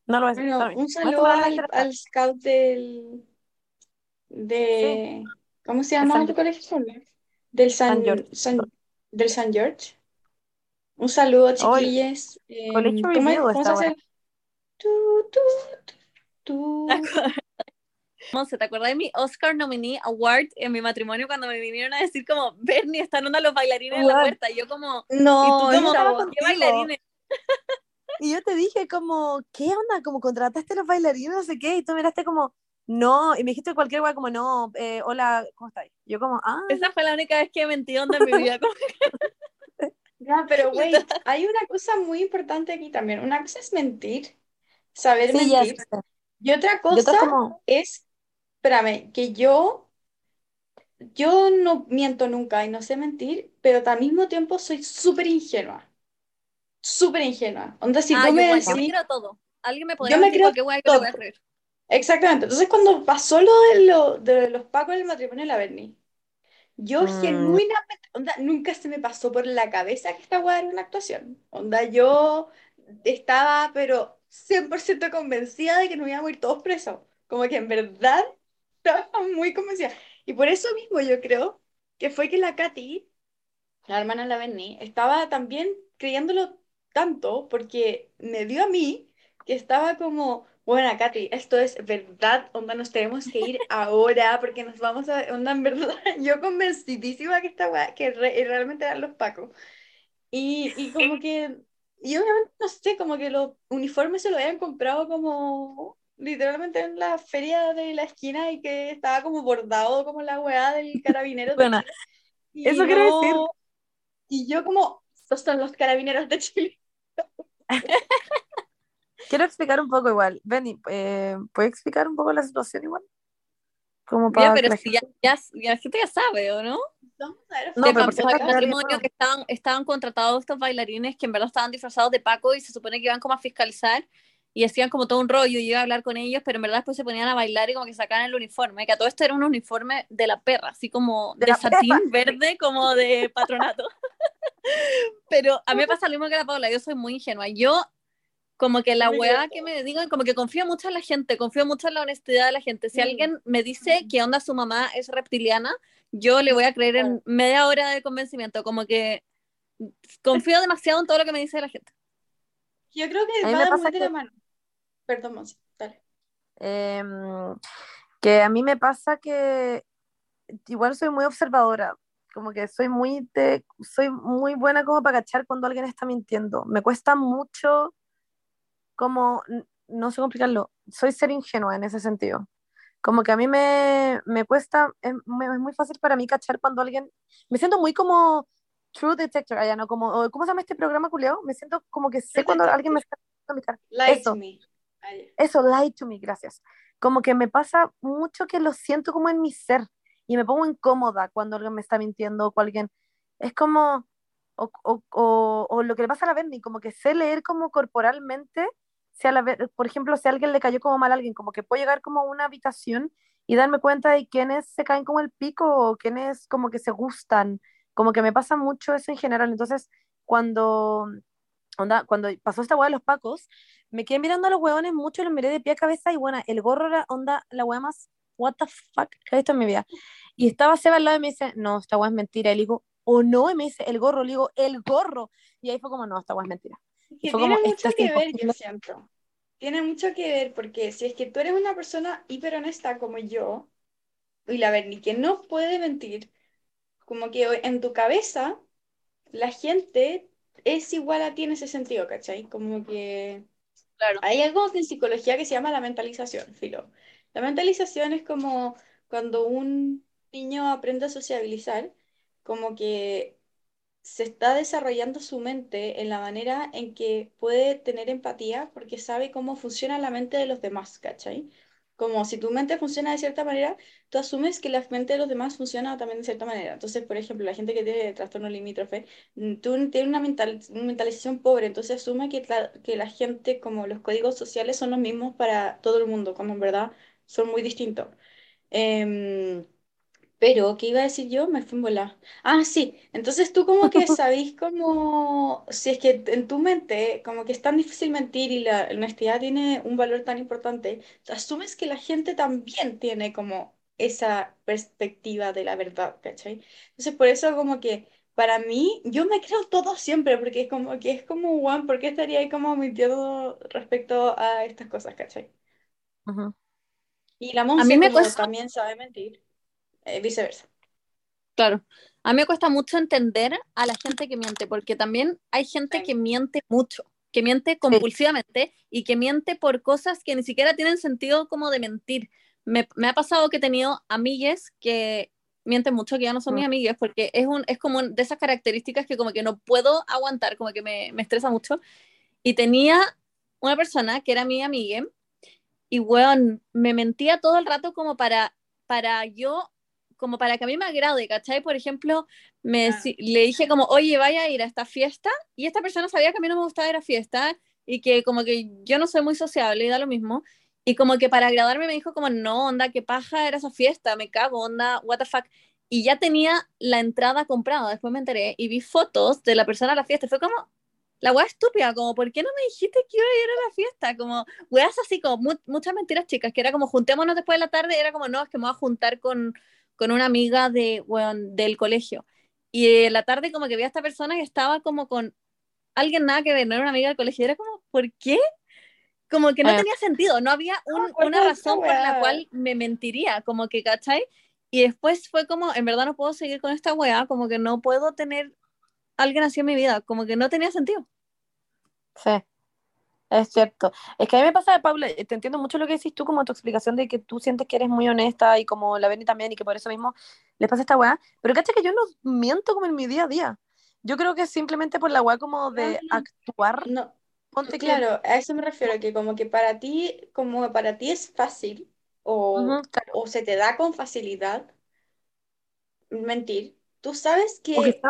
Speaker 2: lo voy a decir.
Speaker 1: Bueno, un saludo
Speaker 2: la
Speaker 1: al, scout del... de... ¿Cómo se llama tu colegio? Del San,
Speaker 2: San George.
Speaker 1: San- del San George. Un saludo, chiquilles.
Speaker 2: colegio
Speaker 1: Em, ¿cómo, cómo se hace? tú, tú, tú.
Speaker 3: Monse, ¿te acuerdas de mi Oscar Nominee Award en mi matrimonio cuando me vinieron a decir como, Bernie, están uno de los bailarines en la puerta? Y yo como,
Speaker 1: No,
Speaker 3: ¿y tú
Speaker 2: yo
Speaker 3: como, qué bailarines? <laughs>
Speaker 2: Y yo te dije como, ¿qué onda? Como contrataste a los bailarines, no sé qué, y tú miraste como, no, y me dijiste cualquier weá como, no, eh, hola, ¿cómo estás? Yo como, ah,
Speaker 3: Esa fue la única vez que mentí onda en mi vida. como- <laughs>
Speaker 1: Ya, pero <laughs> wait, hay una cosa muy importante aquí también. Una cosa es mentir, saber
Speaker 2: sí,
Speaker 1: mentir. Y otra cosa
Speaker 2: como,
Speaker 1: es, espérame, que yo, yo no miento nunca y no sé mentir, pero al mismo tiempo soy súper ingenua. Súper ingenua. Onda, si
Speaker 3: ah,
Speaker 1: tú
Speaker 3: yo
Speaker 1: me
Speaker 3: igual, yo me
Speaker 1: decís,
Speaker 3: creo todo. Alguien me podría
Speaker 1: yo me
Speaker 3: decir
Speaker 1: creo
Speaker 3: que le voy a
Speaker 1: todo.
Speaker 3: creer.
Speaker 1: Exactamente. Entonces, cuando pasó lo de, lo, de los pacos del matrimonio de la Berni, yo
Speaker 2: Mm.
Speaker 1: genuinamente, onda, nunca se me pasó por la cabeza que esta weá era una actuación. Onda, yo estaba, pero 100% convencida de que nos íbamos a ir todos presos. Como que en verdad estaba muy convencida. Y por eso mismo yo creo que fue que la Katy, la hermana de la Berni, estaba también creyéndolo tanto porque me dio a mí que estaba como, bueno, Katy, esto es verdad, onda, nos tenemos que ir <laughs> ahora porque nos vamos a, onda, en verdad, <laughs> yo convencidísima que esta que re- realmente eran los pacos. Y, y como que, y obviamente, no sé, como que los uniformes se los habían comprado como literalmente en la feria de la esquina y que estaba como bordado como la weá del carabinero
Speaker 2: Bueno.
Speaker 1: Y
Speaker 2: eso quiero decir.
Speaker 1: no- Y yo como, estos son los carabineros de Chile. <laughs>
Speaker 2: quiero explicar un poco igual. Benny, eh, ¿puedes explicar un poco la situación igual? Como
Speaker 3: Ya,
Speaker 2: para
Speaker 3: pero
Speaker 2: que la
Speaker 3: si ya,
Speaker 2: gente...
Speaker 3: ya, ya la gente ya sabe, ¿o no?
Speaker 2: No, pero por
Speaker 3: matrimonio
Speaker 2: no.
Speaker 3: que estaban, estaban contratados estos bailarines que en verdad estaban disfrazados de Paco y se supone que iban como a fiscalizar y hacían como todo un rollo y yo iba a hablar con ellos, pero en verdad después se ponían a bailar y como que sacaban el uniforme, que a todo esto era un uniforme de la perra, así como
Speaker 2: De
Speaker 3: satín
Speaker 2: perra.
Speaker 3: verde, como de patronato. <laughs> pero a mí me pasa lo mismo que a la Paula, yo soy muy ingenua. Yo como que la weá que me digo, como que confío mucho en la gente, confío mucho en la honestidad de la gente. Si
Speaker 1: Mm.
Speaker 3: alguien me dice que onda su mamá es reptiliana, yo le voy a creer en media hora de convencimiento, como que confío demasiado en todo lo que me dice la gente.
Speaker 1: Yo creo que va muy de la mano. Perdón, Monse, dale.
Speaker 2: Em, que a mí me pasa que igual soy muy observadora, como que soy muy de- soy muy buena como para cachar cuando alguien está mintiendo. Me cuesta mucho como, no sé cómo explicarlo, soy ser ingenua en ese sentido. Como que a mí me, me cuesta, es, me- es muy fácil para mí cachar cuando alguien, me siento muy como True Detector, allá no, como, o- ¿cómo se llama este programa, culiao? Me siento como que sé
Speaker 1: True
Speaker 2: cuando
Speaker 1: Detective.
Speaker 2: alguien me está.
Speaker 1: Lie
Speaker 2: Eso.
Speaker 1: me.
Speaker 2: Eso, lie to me, gracias. Como que me pasa mucho que lo siento como en mi ser y me pongo incómoda cuando alguien me está mintiendo o alguien es como, o, o- o- o lo que le pasa a la Berni, como que sé leer como corporalmente, si a la por ejemplo, si alguien le cayó como mal a alguien, como que puedo llegar como a una habitación y darme cuenta de quiénes se caen como el pico o quiénes como que se gustan, como que me pasa mucho eso en general. Entonces, cuando onda, cuando pasó esta weá de los pacos, me quedé mirando a los huevones mucho, los miré de pie a cabeza y bueno, el gorro era onda, la weá más, what the fuck, que he visto en mi vida. Y estaba Seba al lado y me dice, no, esta weá es mentira. Y le digo, o no, y me dice, el gorro, le digo, el gorro. Y ahí fue como, no, esta weá es mentira. Fue
Speaker 1: tiene
Speaker 2: como,
Speaker 1: mucho que ver, yo siento. Tiene mucho que ver porque si es que tú eres una persona hiper honesta como yo, y la Berni, que no puede mentir, como que en tu cabeza la gente es igual a ti en ese sentido, ¿cachai? Como que
Speaker 3: Claro.
Speaker 1: hay algo en psicología que se llama la mentalización, filo. La mentalización es como cuando un niño aprende a sociabilizar, como que se está desarrollando su mente en la manera en que puede tener empatía porque sabe cómo funciona la mente de los demás, ¿cachai? Como si tu mente funciona de cierta manera, tú asumes que la mente de los demás funciona también de cierta manera. Entonces, por ejemplo, la gente que tiene trastorno limítrofe, mm, tú tienes una, una mentalización pobre, entonces asume que la, que la gente, como los códigos sociales son los mismos para todo el mundo, cuando en verdad son muy distintos. Em, pero, ¿qué iba a decir yo? Me fui en volar. Ah, sí. Entonces tú como que <laughs> sabís como, si es que en tu mente como que es tan difícil mentir y la honestidad tiene un valor tan importante, asumes que la gente también tiene como esa perspectiva de la verdad, ¿cachai? Entonces por eso como que para mí, yo me creo todo siempre, porque es como que es como, Juan, ¿por qué estaría ahí como mintiendo respecto a estas cosas, ¿cachai?
Speaker 2: Ujú.
Speaker 1: Y la
Speaker 3: A mí
Speaker 1: Monse
Speaker 3: me cuesta-
Speaker 1: también sabe mentir, eh, viceversa.
Speaker 3: Claro. A mí me cuesta mucho entender a la gente que miente, porque también hay gente que miente mucho, que miente compulsivamente y que miente por cosas que ni siquiera tienen sentido como de mentir. Me, me ha pasado que he tenido amigues que mienten mucho, que ya no son
Speaker 2: Mm.
Speaker 3: mis amigues, porque es, un, es como de esas características que como que no puedo aguantar, como que me, me estresa mucho. Y tenía una persona que era mi amiga y, weón, me mentía todo el rato como para, para yo como para que a mí me agrade, ¿cachai? Por ejemplo, me
Speaker 1: Ah.
Speaker 3: deci- le dije como, oye, vaya a ir a esta fiesta, y esta persona sabía que a mí no me gustaba ir a fiesta, y que como que yo no soy muy sociable, y da lo mismo, y como que para agradarme me dijo como, no, onda, qué paja era esa fiesta, me cago, onda, what the fuck, y ya tenía la entrada comprada, después me enteré, y vi fotos de la persona a la fiesta, fue como, la weá estúpida, como, ¿por qué no me dijiste que iba a ir a la fiesta? Como, weas así, como mu- muchas mentiras chicas, que era como, juntémonos después de la tarde, era como, no, es que me voy a juntar con, con una amiga de, weón, del colegio. Y en la tarde como que vi a esta persona que estaba como con alguien nada que ver, no era una amiga del colegio, era como, ¿por qué? Como que no tenía sentido, no había un-
Speaker 1: me acuerdo
Speaker 3: una razón por la cual me mentiría, como que, ¿cachai? Y después fue como, en verdad no puedo seguir con esta weá, como que no puedo tener alguien así en mi vida, como que no tenía sentido.
Speaker 2: Sí, es cierto. Es que a mí me pasa, Paula, eh, te entiendo mucho lo que decís tú, como tu explicación de que tú sientes que eres muy honesta y como la Beni también y que por eso mismo les pasa esta weá. Pero cacha que yo no miento como en mi día a día. Yo creo que simplemente por la weá como de
Speaker 1: No, no.
Speaker 2: actuar.
Speaker 1: No,
Speaker 2: Ponte que...
Speaker 1: claro, a eso me refiero, que como que para ti, como para ti es fácil o,
Speaker 2: claro.
Speaker 1: o se te da con facilidad mentir, tú sabes que,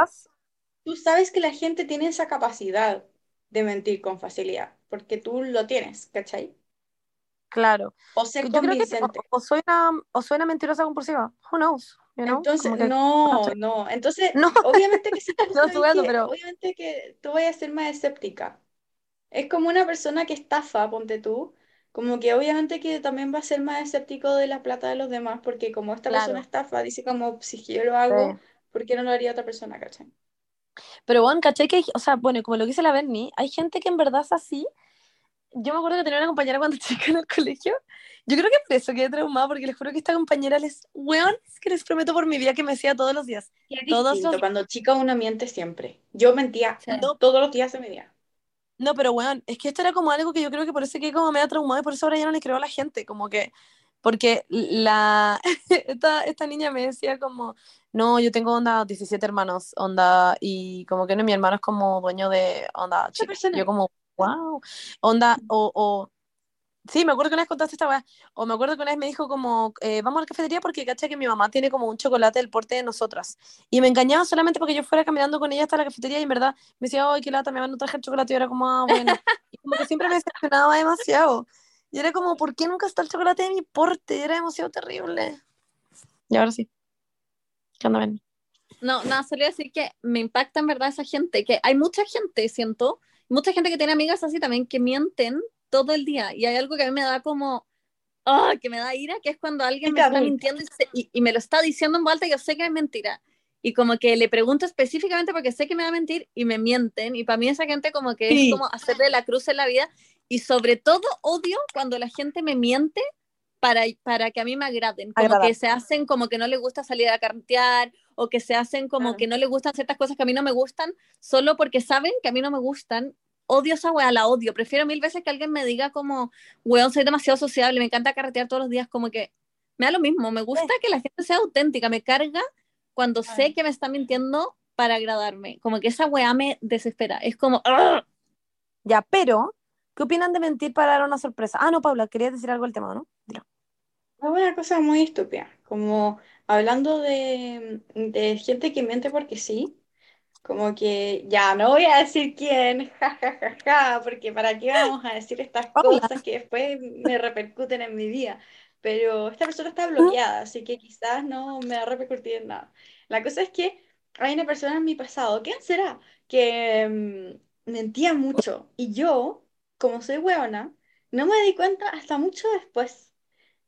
Speaker 1: tú sabes que la gente tiene esa capacidad de mentir con facilidad, porque tú lo tienes, ¿cachai?
Speaker 2: claro.
Speaker 1: O ser
Speaker 2: Yo creo que o,
Speaker 1: convincente.
Speaker 2: o soy una, o soy una mentirosa compulsiva. Who knows? You know?
Speaker 1: Entonces,
Speaker 2: que-
Speaker 1: no, no. Entonces,
Speaker 2: No. <laughs>
Speaker 1: obviamente que sí,
Speaker 2: No, estoy jugando,
Speaker 1: que-
Speaker 2: pero-
Speaker 1: obviamente que tú vayas a ser más escéptica. Es como una persona que estafa, ponte tú, como que obviamente que también va a ser más escéptico de la plata de los demás, porque como esta
Speaker 2: Claro.
Speaker 1: persona estafa, dice como, si yo lo hago,
Speaker 2: Sí.
Speaker 1: ¿por qué no lo haría otra persona, cachai?
Speaker 2: Pero bueno, ¿cachai? Que, o sea, bueno, como lo que dice la Bernie, hay gente que en verdad es así. Yo me acuerdo que tenía una compañera cuando <laughs> chica en el colegio. Yo creo que por eso quedé traumada, porque les juro que esta compañera les, weón, es que les prometo por mi vida que me decía todos los días.
Speaker 1: Es
Speaker 2: Todos los-
Speaker 1: cuando chica uno miente siempre. Yo mentía
Speaker 3: Sí.
Speaker 1: no, todos los días de mi vida.
Speaker 2: No, pero weón, es que esto era como algo que yo creo que por eso quedé como media traumada y por eso ahora ya no le creo a la gente, como que, porque la, <laughs> esta, esta niña me decía como, no, yo tengo onda 17 hermanos, onda, y como que no, mi hermano es como dueño de onda chica. Yo como, wow, onda, o, o, sí, me acuerdo que una vez contaste esta weá, o me acuerdo que una vez me dijo como, eh, vamos a la cafetería porque caché que mi mamá tiene como un chocolate del porte de nosotras, y me engañaba solamente porque yo fuera caminando con ella hasta la cafetería y en verdad me decía, ay, qué lata, mi mamá no traje el chocolate, y yo era como, ah, bueno, <laughs> y como que siempre me decepcionaba demasiado, y era como, ¿por qué nunca está el chocolate de mi porte? Era demasiado terrible. Y ahora sí. ¿Qué onda, Ben?
Speaker 3: No, nada, solía decir que me impacta en verdad esa gente, que hay mucha gente, siento, mucha gente que tiene amigas así también que mienten todo el día. Y hay algo que a mí me da como, ah, que me da ira, que es cuando alguien me está mintiendo y, se- y- y me lo está diciendo en voz alta y yo sé que es mentira. Y como que le pregunto específicamente porque sé que me va a mentir y me mienten. Y para mí esa gente como que
Speaker 2: Sí.
Speaker 3: es como hacerle la cruz en la vida. Y sobre todo odio cuando la gente me miente para, para que a mí me agraden. Como que se hacen como que no les gusta salir a cartear o que se hacen como que no les gustan ciertas cosas que a mí no me gustan solo porque saben que a mí no me gustan. Odio esa wea, la odio. Prefiero mil veces que alguien me diga como, weón, soy demasiado sociable, me encanta carretear todos los días, como que me da lo mismo. Me gusta que la gente sea auténtica, me carga cuando sé que me está mintiendo para agradarme. Como que esa weá me desespera. Es como.
Speaker 2: Ya, pero, ¿qué opinan de mentir para dar una sorpresa? Ah, no, Paula, querías decir algo del tema, ¿no? Dilo.
Speaker 1: Es una cosa muy estúpida, como hablando de, de gente que miente porque sí, como que ya no voy a decir quién, <laughs> ja, ja, ja, ja, porque para qué vamos a decir estas
Speaker 2: Hola.
Speaker 1: cosas que después me repercuten en mi vida, pero esta persona está bloqueada, así que quizás no me va a repercutir en nada. La cosa es que hay una persona en mi pasado, ¿quién será? Que mm, mentía mucho y yo, como soy hueona, no me di cuenta hasta mucho después.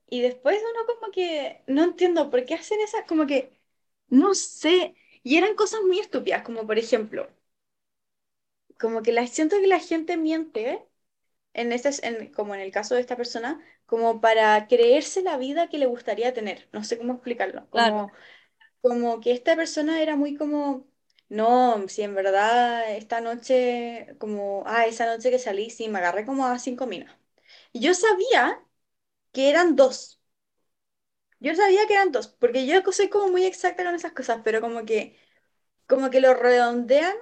Speaker 1: Y después uno como que no entiendo por qué hacen esas, como que no sé. Y eran cosas muy estúpidas, como por ejemplo, como que la, siento que la gente miente, en este, en- como en el caso de esta persona, como para creerse la vida que le gustaría tener. No sé cómo explicarlo. Como,
Speaker 3: Claro.
Speaker 1: como que esta persona era muy como, no, si en verdad esta noche, como, ah, esa noche que salí, sí, me agarré como a cinco minas. Y yo sabía que eran dos. Yo sabía que eran dos, porque yo soy como muy exacta con esas cosas, pero como que, como que lo redondean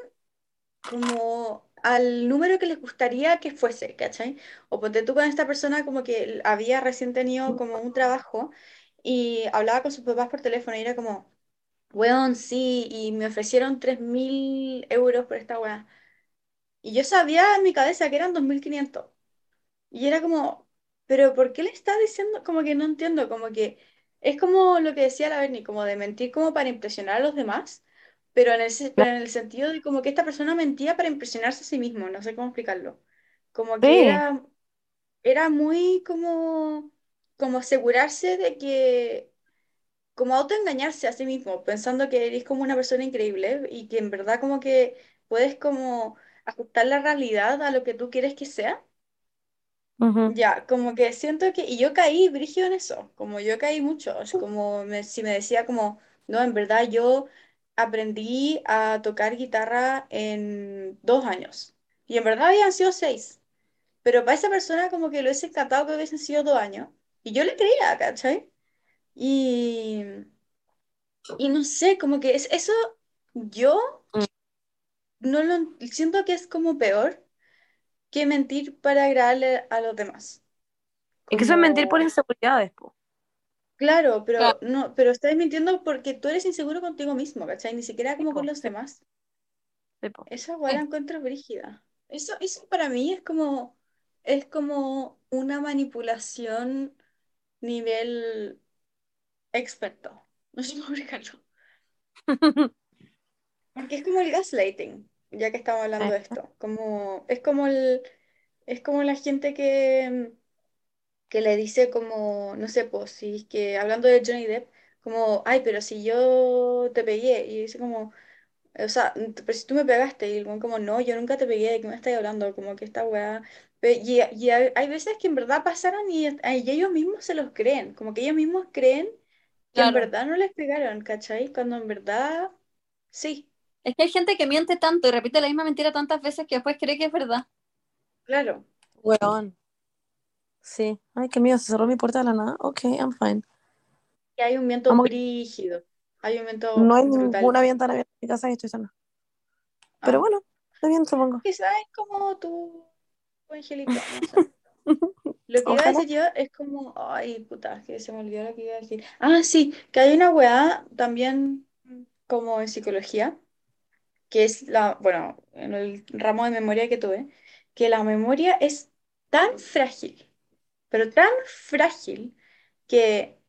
Speaker 1: como al número que les gustaría que fuese, ¿cachai? O ponte tú con esta persona como que había recién tenido como un trabajo y hablaba con sus papás por teléfono y era como, weón, sí, y me ofrecieron 3.000 euros por esta weá. Y yo sabía en mi cabeza que eran 2.500. Y era como, pero ¿por qué le está diciendo? Como que no entiendo, como que es como lo que decía la Berni, como de mentir como para impresionar a los demás, pero en el, pero en el sentido de como que esta persona mentía para impresionarse a sí mismo, no sé cómo explicarlo. Como que
Speaker 2: Sí.
Speaker 1: era, era muy como, como asegurarse de que, como autoengañarse a sí mismo, pensando que eres como una persona increíble y que en verdad como que puedes como ajustar la realidad a lo que tú quieres que sea. Ya, como que siento que, y yo caí brígido en eso, como yo caí mucho, es como me- si me decía como, no, en verdad yo aprendí a tocar guitarra en dos años, y en verdad habían sido seis, pero para esa persona como que lo hubiese encantado que hubiesen sido dos años, y yo le creía, ¿cachai? Y, y no sé, como que es, eso yo
Speaker 2: Mm.
Speaker 1: no lo, siento que es como peor que mentir para agradarle a los demás.
Speaker 2: Es que eso es mentir por
Speaker 1: Como-
Speaker 2: inseguridades, po.
Speaker 1: Claro, pero
Speaker 3: Claro.
Speaker 1: no, pero estás mintiendo porque tú eres inseguro contigo mismo, ¿cachai? Ni siquiera como con los demás.
Speaker 2: Sí.
Speaker 1: Esa la encuentro brígida. Eso, eso para mí es como, es como una manipulación nivel experto. No sé cómo explicarlo. <laughs> Porque es como el gaslighting, ya que estamos hablando de esto. Como, es como el, es como la gente que, que le dice como, no sé, pues, si es que hablando de Johnny Depp, como, ay, pero si yo te pegué, y dice como, o sea, pero si tú me pegaste, y el weón como, no, yo nunca te pegué, ¿de qué me estás hablando? Como que esta weá, y, y hay veces que en verdad pasaron y, y ellos mismos se los creen, como que ellos mismos creen que en verdad no les pegaron, ¿cachai? Cuando en verdad, sí,
Speaker 3: Es que hay gente que miente tanto y repite la misma mentira tantas veces que después cree que es verdad.
Speaker 1: claro.
Speaker 2: Weón. Sí. Ay, qué miedo, se cerró mi puerta de la nada. Ok, I'm fine.
Speaker 1: Y hay un viento
Speaker 2: Vamos-
Speaker 1: brígido, hay un viento
Speaker 2: No hay
Speaker 1: brutal.
Speaker 2: ninguna ventana abierta en mi casa y estoy sola. Pero
Speaker 1: Ah.
Speaker 2: bueno, está bien, supongo.
Speaker 1: Quizás es como tu, tu angelito, no sé. <laughs> <laughs> Lo que iba a decir yo es como, ay, puta, que se me olvidó lo que iba a decir. Ah, sí, que hay una weá también como en psicología, que es la, bueno, en el ramo de memoria que tuve, que la memoria es tan frágil, pero tan frágil, que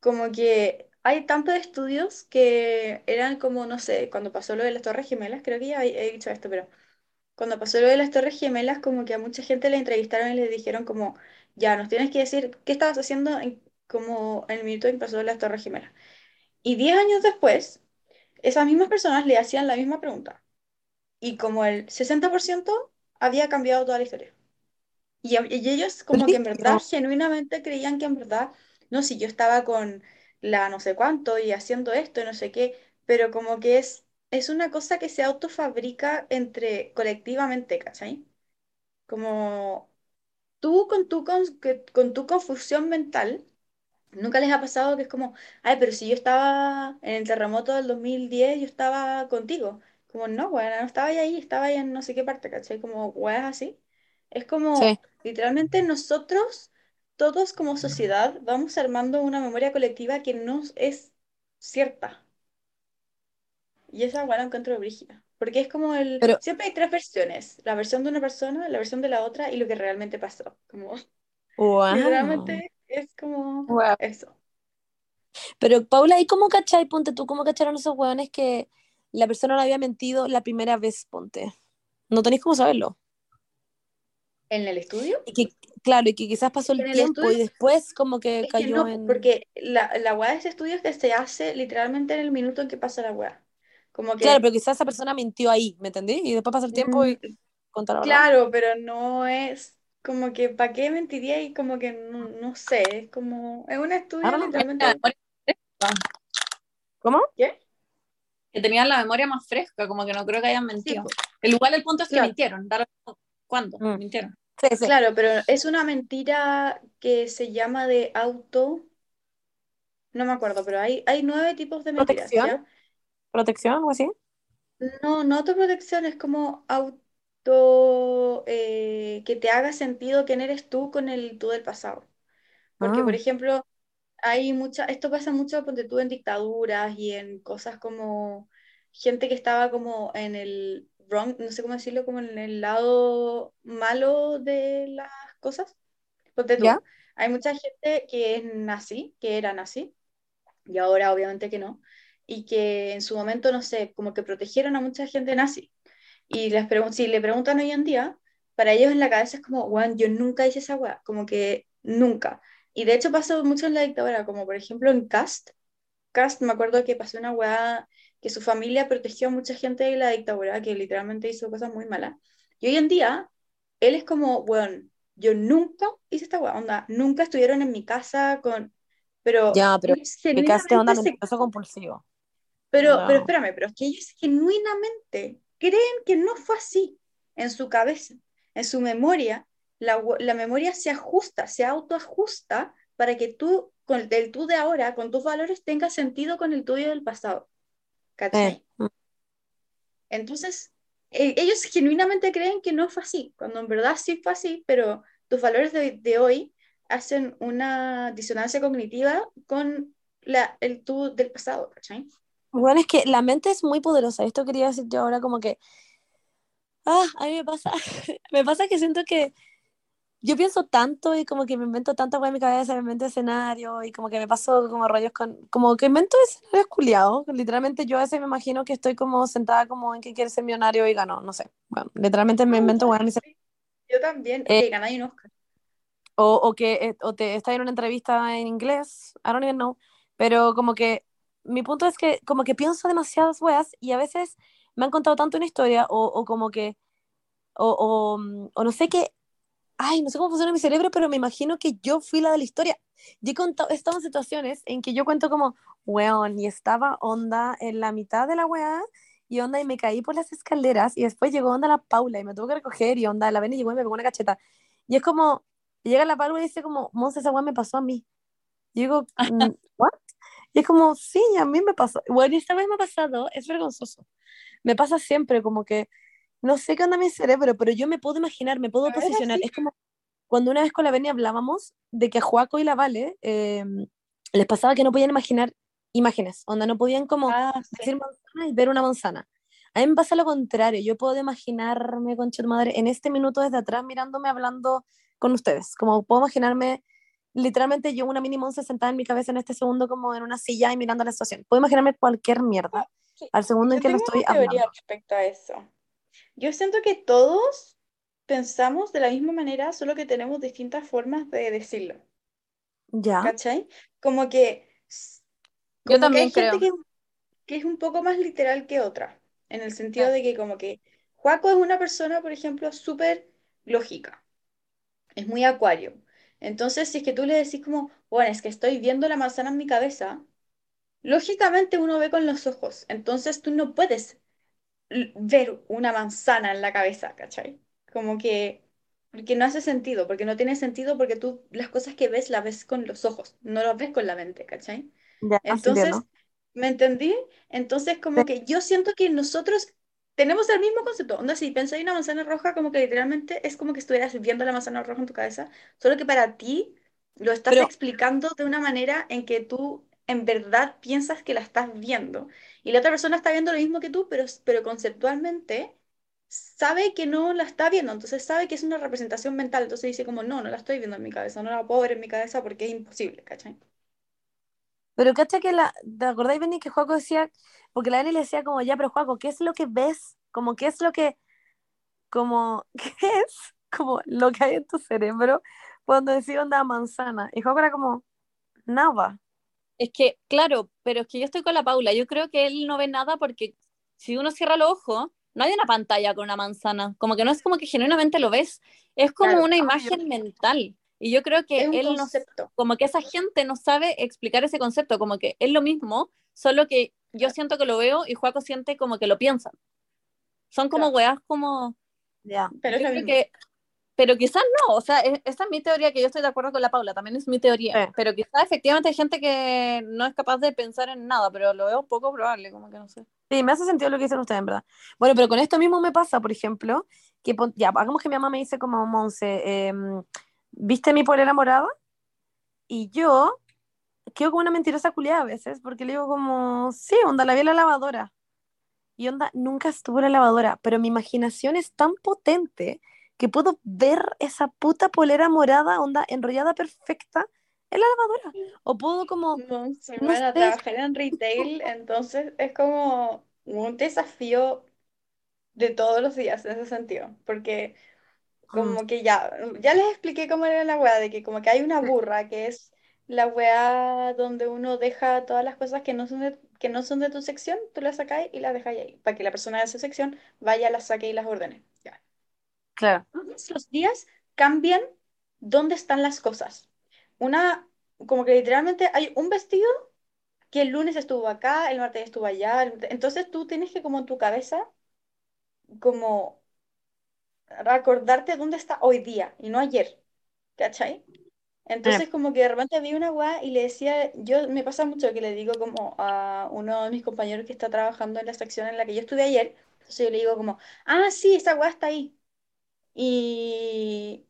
Speaker 1: como que hay tantos estudios que eran como, no sé, cuando pasó lo de las Torres Gemelas, creo que ya he, he dicho esto, pero cuando pasó lo de las Torres Gemelas, como que a mucha gente le entrevistaron y le dijeron como, ya, nos tienes que decir qué estabas haciendo en, como en el minuto en que pasó las Torres Gemelas. Y 10 años después, esas mismas personas le hacían la misma pregunta. Y como el 60% había cambiado toda la historia. Y, y ellos como que en verdad genuinamente creían que en verdad, no, si yo estaba con la no sé cuánto y haciendo esto y no sé qué, pero como que es, es una cosa que se autofabrica entre colectivamente, ¿cachai? Como tú con tu, con, tu confusión mental, nunca les ha pasado que es como, ay, pero si yo estaba en el terremoto del 2010 yo estaba contigo. Como, no, bueno, no estaba ahí, estaba ahí en no sé qué parte, ¿cachai? Como, weas así. Es
Speaker 2: Sí.
Speaker 1: como, literalmente nosotros, todos como sociedad, vamos armando una memoria colectiva que no es cierta. Y esa weá la encuentro brígida. Porque es como el,
Speaker 2: Pero,
Speaker 1: siempre hay tres versiones, la versión de una persona, la versión de la otra y lo que realmente pasó. Como,
Speaker 2: wow.
Speaker 1: literalmente es como
Speaker 3: Wow.
Speaker 1: eso.
Speaker 2: Pero Paula, ¿y cómo cachai, ponte tú, cómo cacharon esos hueones que la persona no había mentido la primera vez, ponte? No tenéis cómo saberlo.
Speaker 1: ¿En el estudio?
Speaker 2: Y que, claro, y que quizás pasó el
Speaker 1: el
Speaker 2: tiempo y
Speaker 1: estudio
Speaker 2: después como que
Speaker 1: es que
Speaker 2: cayó
Speaker 1: no,
Speaker 2: en...
Speaker 1: porque la, la weá de ese estudio es que se hace literalmente en el minuto en que pasa la weá. Como
Speaker 2: Claro, pero quizás esa persona mintió ahí, ¿me entendí? Y después pasa el tiempo y
Speaker 1: mm,
Speaker 2: contar la verdad.
Speaker 1: claro, pero no es como que, ¿para qué mentiría? Y como que no, no sé, es como, es un estudio
Speaker 3: la
Speaker 1: literalmente.
Speaker 2: ¿Cómo?
Speaker 1: ¿Qué?
Speaker 3: que tenían la memoria más fresca, como que no creo que hayan
Speaker 1: Sí,
Speaker 3: mentido.
Speaker 1: po,
Speaker 3: El igual el punto es que
Speaker 1: claro.
Speaker 3: mintieron. ¿Cuándo?
Speaker 2: Mm.
Speaker 3: Mintieron.
Speaker 2: Sí, sí.
Speaker 1: Claro, pero es una mentira que se llama de auto, no me acuerdo, pero hay, hay nueve tipos de mentiras. ¿ya?
Speaker 2: ¿Protección? ¿Algo así?
Speaker 1: No, no autoprotección, es como auto eh, que te haga sentido quién eres tú con el tú del pasado. Porque, por
Speaker 2: Ah,
Speaker 1: ejemplo, hay mucha, esto pasa mucho, ponte tú, en dictaduras y en cosas como gente que estaba como en el wrong, no sé cómo decirlo, como en el lado malo de las cosas. Ponte
Speaker 2: ¿ya?
Speaker 1: tú, hay mucha gente que es nazi, que era nazi, y ahora obviamente que no, y que en su momento, no sé, como que protegieron a mucha gente nazi. Y les si le preguntan hoy en día, para ellos en la cabeza es como, weón, yo nunca hice esa weá, como que nunca. Y de hecho pasó mucho en la dictadura, como por ejemplo en Cast. Cast, me acuerdo que pasó una weá que su familia protegió a mucha gente de la dictadura, que literalmente hizo cosas muy malas. Y hoy en día, él es como, weón, yo nunca hice esta weá, onda, nunca estuvieron en mi casa con... Pero
Speaker 2: Ya, pero
Speaker 1: ellos
Speaker 2: explicaste onda
Speaker 1: se
Speaker 2: mentiroso compulsivo.
Speaker 1: Pero, pero
Speaker 2: No.
Speaker 1: espérame, pero es que ellos genuinamente creen que no fue así en su cabeza, en su memoria. La, la memoria se ajusta, se autoajusta para que tú, con el tú de ahora, con tus valores, tenga sentido con el tuyo del pasado. ¿Cachai?
Speaker 2: Eh, mm.
Speaker 1: Entonces, e- ellos genuinamente creen que no fue así, cuando en verdad sí fue así, pero tus valores de, de hoy hacen una disonancia cognitiva con la, el tú del pasado, ¿cachai?
Speaker 2: Bueno, es que la mente es muy poderosa. Esto quería decir yo ahora como que, ah, a mí me pasa, <laughs> me pasa que siento que yo pienso tanto y como que me invento tanta cosa en mi cabeza, me invento escenario y como que me paso como rollos con, como que invento escenarios culiados. Literalmente yo a veces me imagino que estoy como sentada como en que quiere ser millonario y ganó, no sé. Bueno, literalmente me
Speaker 1: Ah,
Speaker 2: invento
Speaker 1: bueno. Yo también,
Speaker 2: Eh,
Speaker 1: que un Oscar.
Speaker 2: o, o que eh, o te estás en una entrevista en inglés, I don't even know, pero como que mi punto es que como que pienso demasiadas weas y a veces me han contado tanto una historia o, o como que, o, o, mm, o no sé qué, ay, no sé cómo funciona mi cerebro, pero me imagino que yo fui la de la historia. Yo he contado, he estado en situaciones en que yo cuento como, weón, y estaba onda en la mitad de la wea y onda y me caí por las escaleras y después llegó onda la Paula y me tuvo que recoger y onda la ven y llegó y me pegó una cacheta. Y es como, llega la Paula y dice como, Monse, esa wea me pasó a mí. Y digo, <laughs> "Mm, ¿what? Y es como, sí, a mí me pasó. Bueno, esta vez me ha pasado, es vergonzoso. Me pasa siempre, como que no sé qué onda mi cerebro, pero yo me puedo imaginar, me puedo posicionar. Es como cuando una vez con la Beni hablábamos de que a Joaco y la Vale eh, les pasaba que no podían imaginar imágenes, onda, no podían como
Speaker 1: Ah,
Speaker 2: decir manzana y ver una manzana. A mí me pasa lo contrario, yo puedo imaginarme, concha tu madre, en este minuto desde atrás mirándome hablando con ustedes, como puedo imaginarme literalmente yo una mini monza sentada en mi cabeza en este segundo como en una silla y mirando la estación. Puedo imaginarme cualquier mierda
Speaker 1: Sí,
Speaker 2: al segundo en que lo estoy
Speaker 1: una teoría
Speaker 2: hablando.
Speaker 1: respecto a eso. yo siento que todos pensamos de la misma manera, solo que tenemos distintas formas de decirlo.
Speaker 2: Ya.
Speaker 1: ¿Cachai? Como que, s-
Speaker 3: Yo
Speaker 1: como que
Speaker 3: también
Speaker 1: hay gente
Speaker 3: creo.
Speaker 1: que, que es un poco más literal que otra, en el sentido
Speaker 3: Claro.
Speaker 1: de que como que Joaco es una persona, por ejemplo, súper lógica, es muy acuario. Entonces, si es que tú le decís como, bueno, es que estoy viendo la manzana en mi cabeza, lógicamente uno ve con los ojos, entonces tú no puedes ver una manzana en la cabeza, ¿cachai? Como que, porque no hace sentido, porque no tiene sentido, porque tú las cosas que ves las ves con los ojos, no las ves con la mente, ¿cachai?
Speaker 2: Ya,
Speaker 1: Entonces. ¿me entendí? Entonces, como que yo siento que nosotros tenemos el mismo concepto. Onda, si pensáis una manzana roja, como que literalmente es como que estuvieras viendo la manzana roja en tu cabeza, solo que para ti lo estás
Speaker 2: Pero-
Speaker 1: explicando de una manera en que tú en verdad piensas que la estás viendo. Y la otra persona está viendo lo mismo que tú, pero, pero conceptualmente sabe que no la está viendo, entonces sabe que es una representación mental, entonces dice como, no, no la estoy viendo en mi cabeza, no la puedo ver en mi cabeza porque es imposible, ¿cachai?
Speaker 2: Pero cacha que la, ¿te acordáis, Benny, que Juaco decía, porque la Dani le decía como, ya, pero Juaco, ¿qué es lo que ves? Como, ¿qué es lo que, como, <laughs> qué es como lo que hay en tu cerebro cuando decís onda manzana? Y Juaco era como, nada.
Speaker 3: Es que, claro, pero es que yo estoy con la Paula. Yo creo que él no ve nada porque si uno cierra los ojos, no hay una pantalla con una manzana. Como que no es como que genuinamente lo ves. Es como
Speaker 1: Claro.
Speaker 3: una imagen mental. Y yo creo que él no,
Speaker 1: concepto.
Speaker 3: como que esa gente no sabe explicar ese concepto, como que es lo mismo, solo que yo siento que lo veo y Juaco siente como que lo piensan. Son como
Speaker 1: Claro.
Speaker 3: weas como...
Speaker 2: Ya.
Speaker 1: Pero es
Speaker 3: que, pero quizás no, o sea, es- esa es mi teoría, que yo estoy de acuerdo con la Paula, también es mi teoría,
Speaker 2: Sí.
Speaker 3: pero quizás efectivamente hay gente que no es capaz de pensar en nada, pero lo veo poco probable, como que no sé.
Speaker 2: Sí, me hace sentido lo que dicen ustedes, en verdad. Bueno, pero con esto mismo me pasa, por ejemplo, que ya, hagamos que mi mamá me dice como, Monse, em, ¿viste mi polera morada? Y yo quedo como una mentirosa culiada a veces, porque le digo como, sí, onda, la vi en la lavadora. Y onda, nunca estuvo en la lavadora, pero mi imaginación es tan potente que puedo ver esa puta polera morada, onda, enrollada perfecta en la lavadora. O puedo como,
Speaker 1: No, se
Speaker 2: no
Speaker 1: trabajar en retail, entonces es como un desafío de todos los días en ese sentido, porque
Speaker 2: mm,
Speaker 1: como que ya, ya les expliqué cómo era la weá, de que como que hay una burra, que es la weá donde uno deja todas las cosas que no son de, que no son de tu sección, tú las sacáis y las dejáis ahí, para que la persona de esa sección vaya, las saque y las ordene. Ya.
Speaker 2: claro,
Speaker 1: Todos los días cambian dónde están las cosas. Una, como que literalmente hay un vestido que el lunes estuvo acá, el martes estuvo allá, el- entonces tú tienes que como en tu cabeza, como acordarte dónde está hoy día y no ayer, ¿cachai? Entonces como que de repente vi una weá y le decía, yo me pasa mucho que le digo como a uno de mis compañeros que está trabajando en la sección en la que yo estuve ayer, entonces yo le digo como, ah, sí, esa weá está ahí. Y,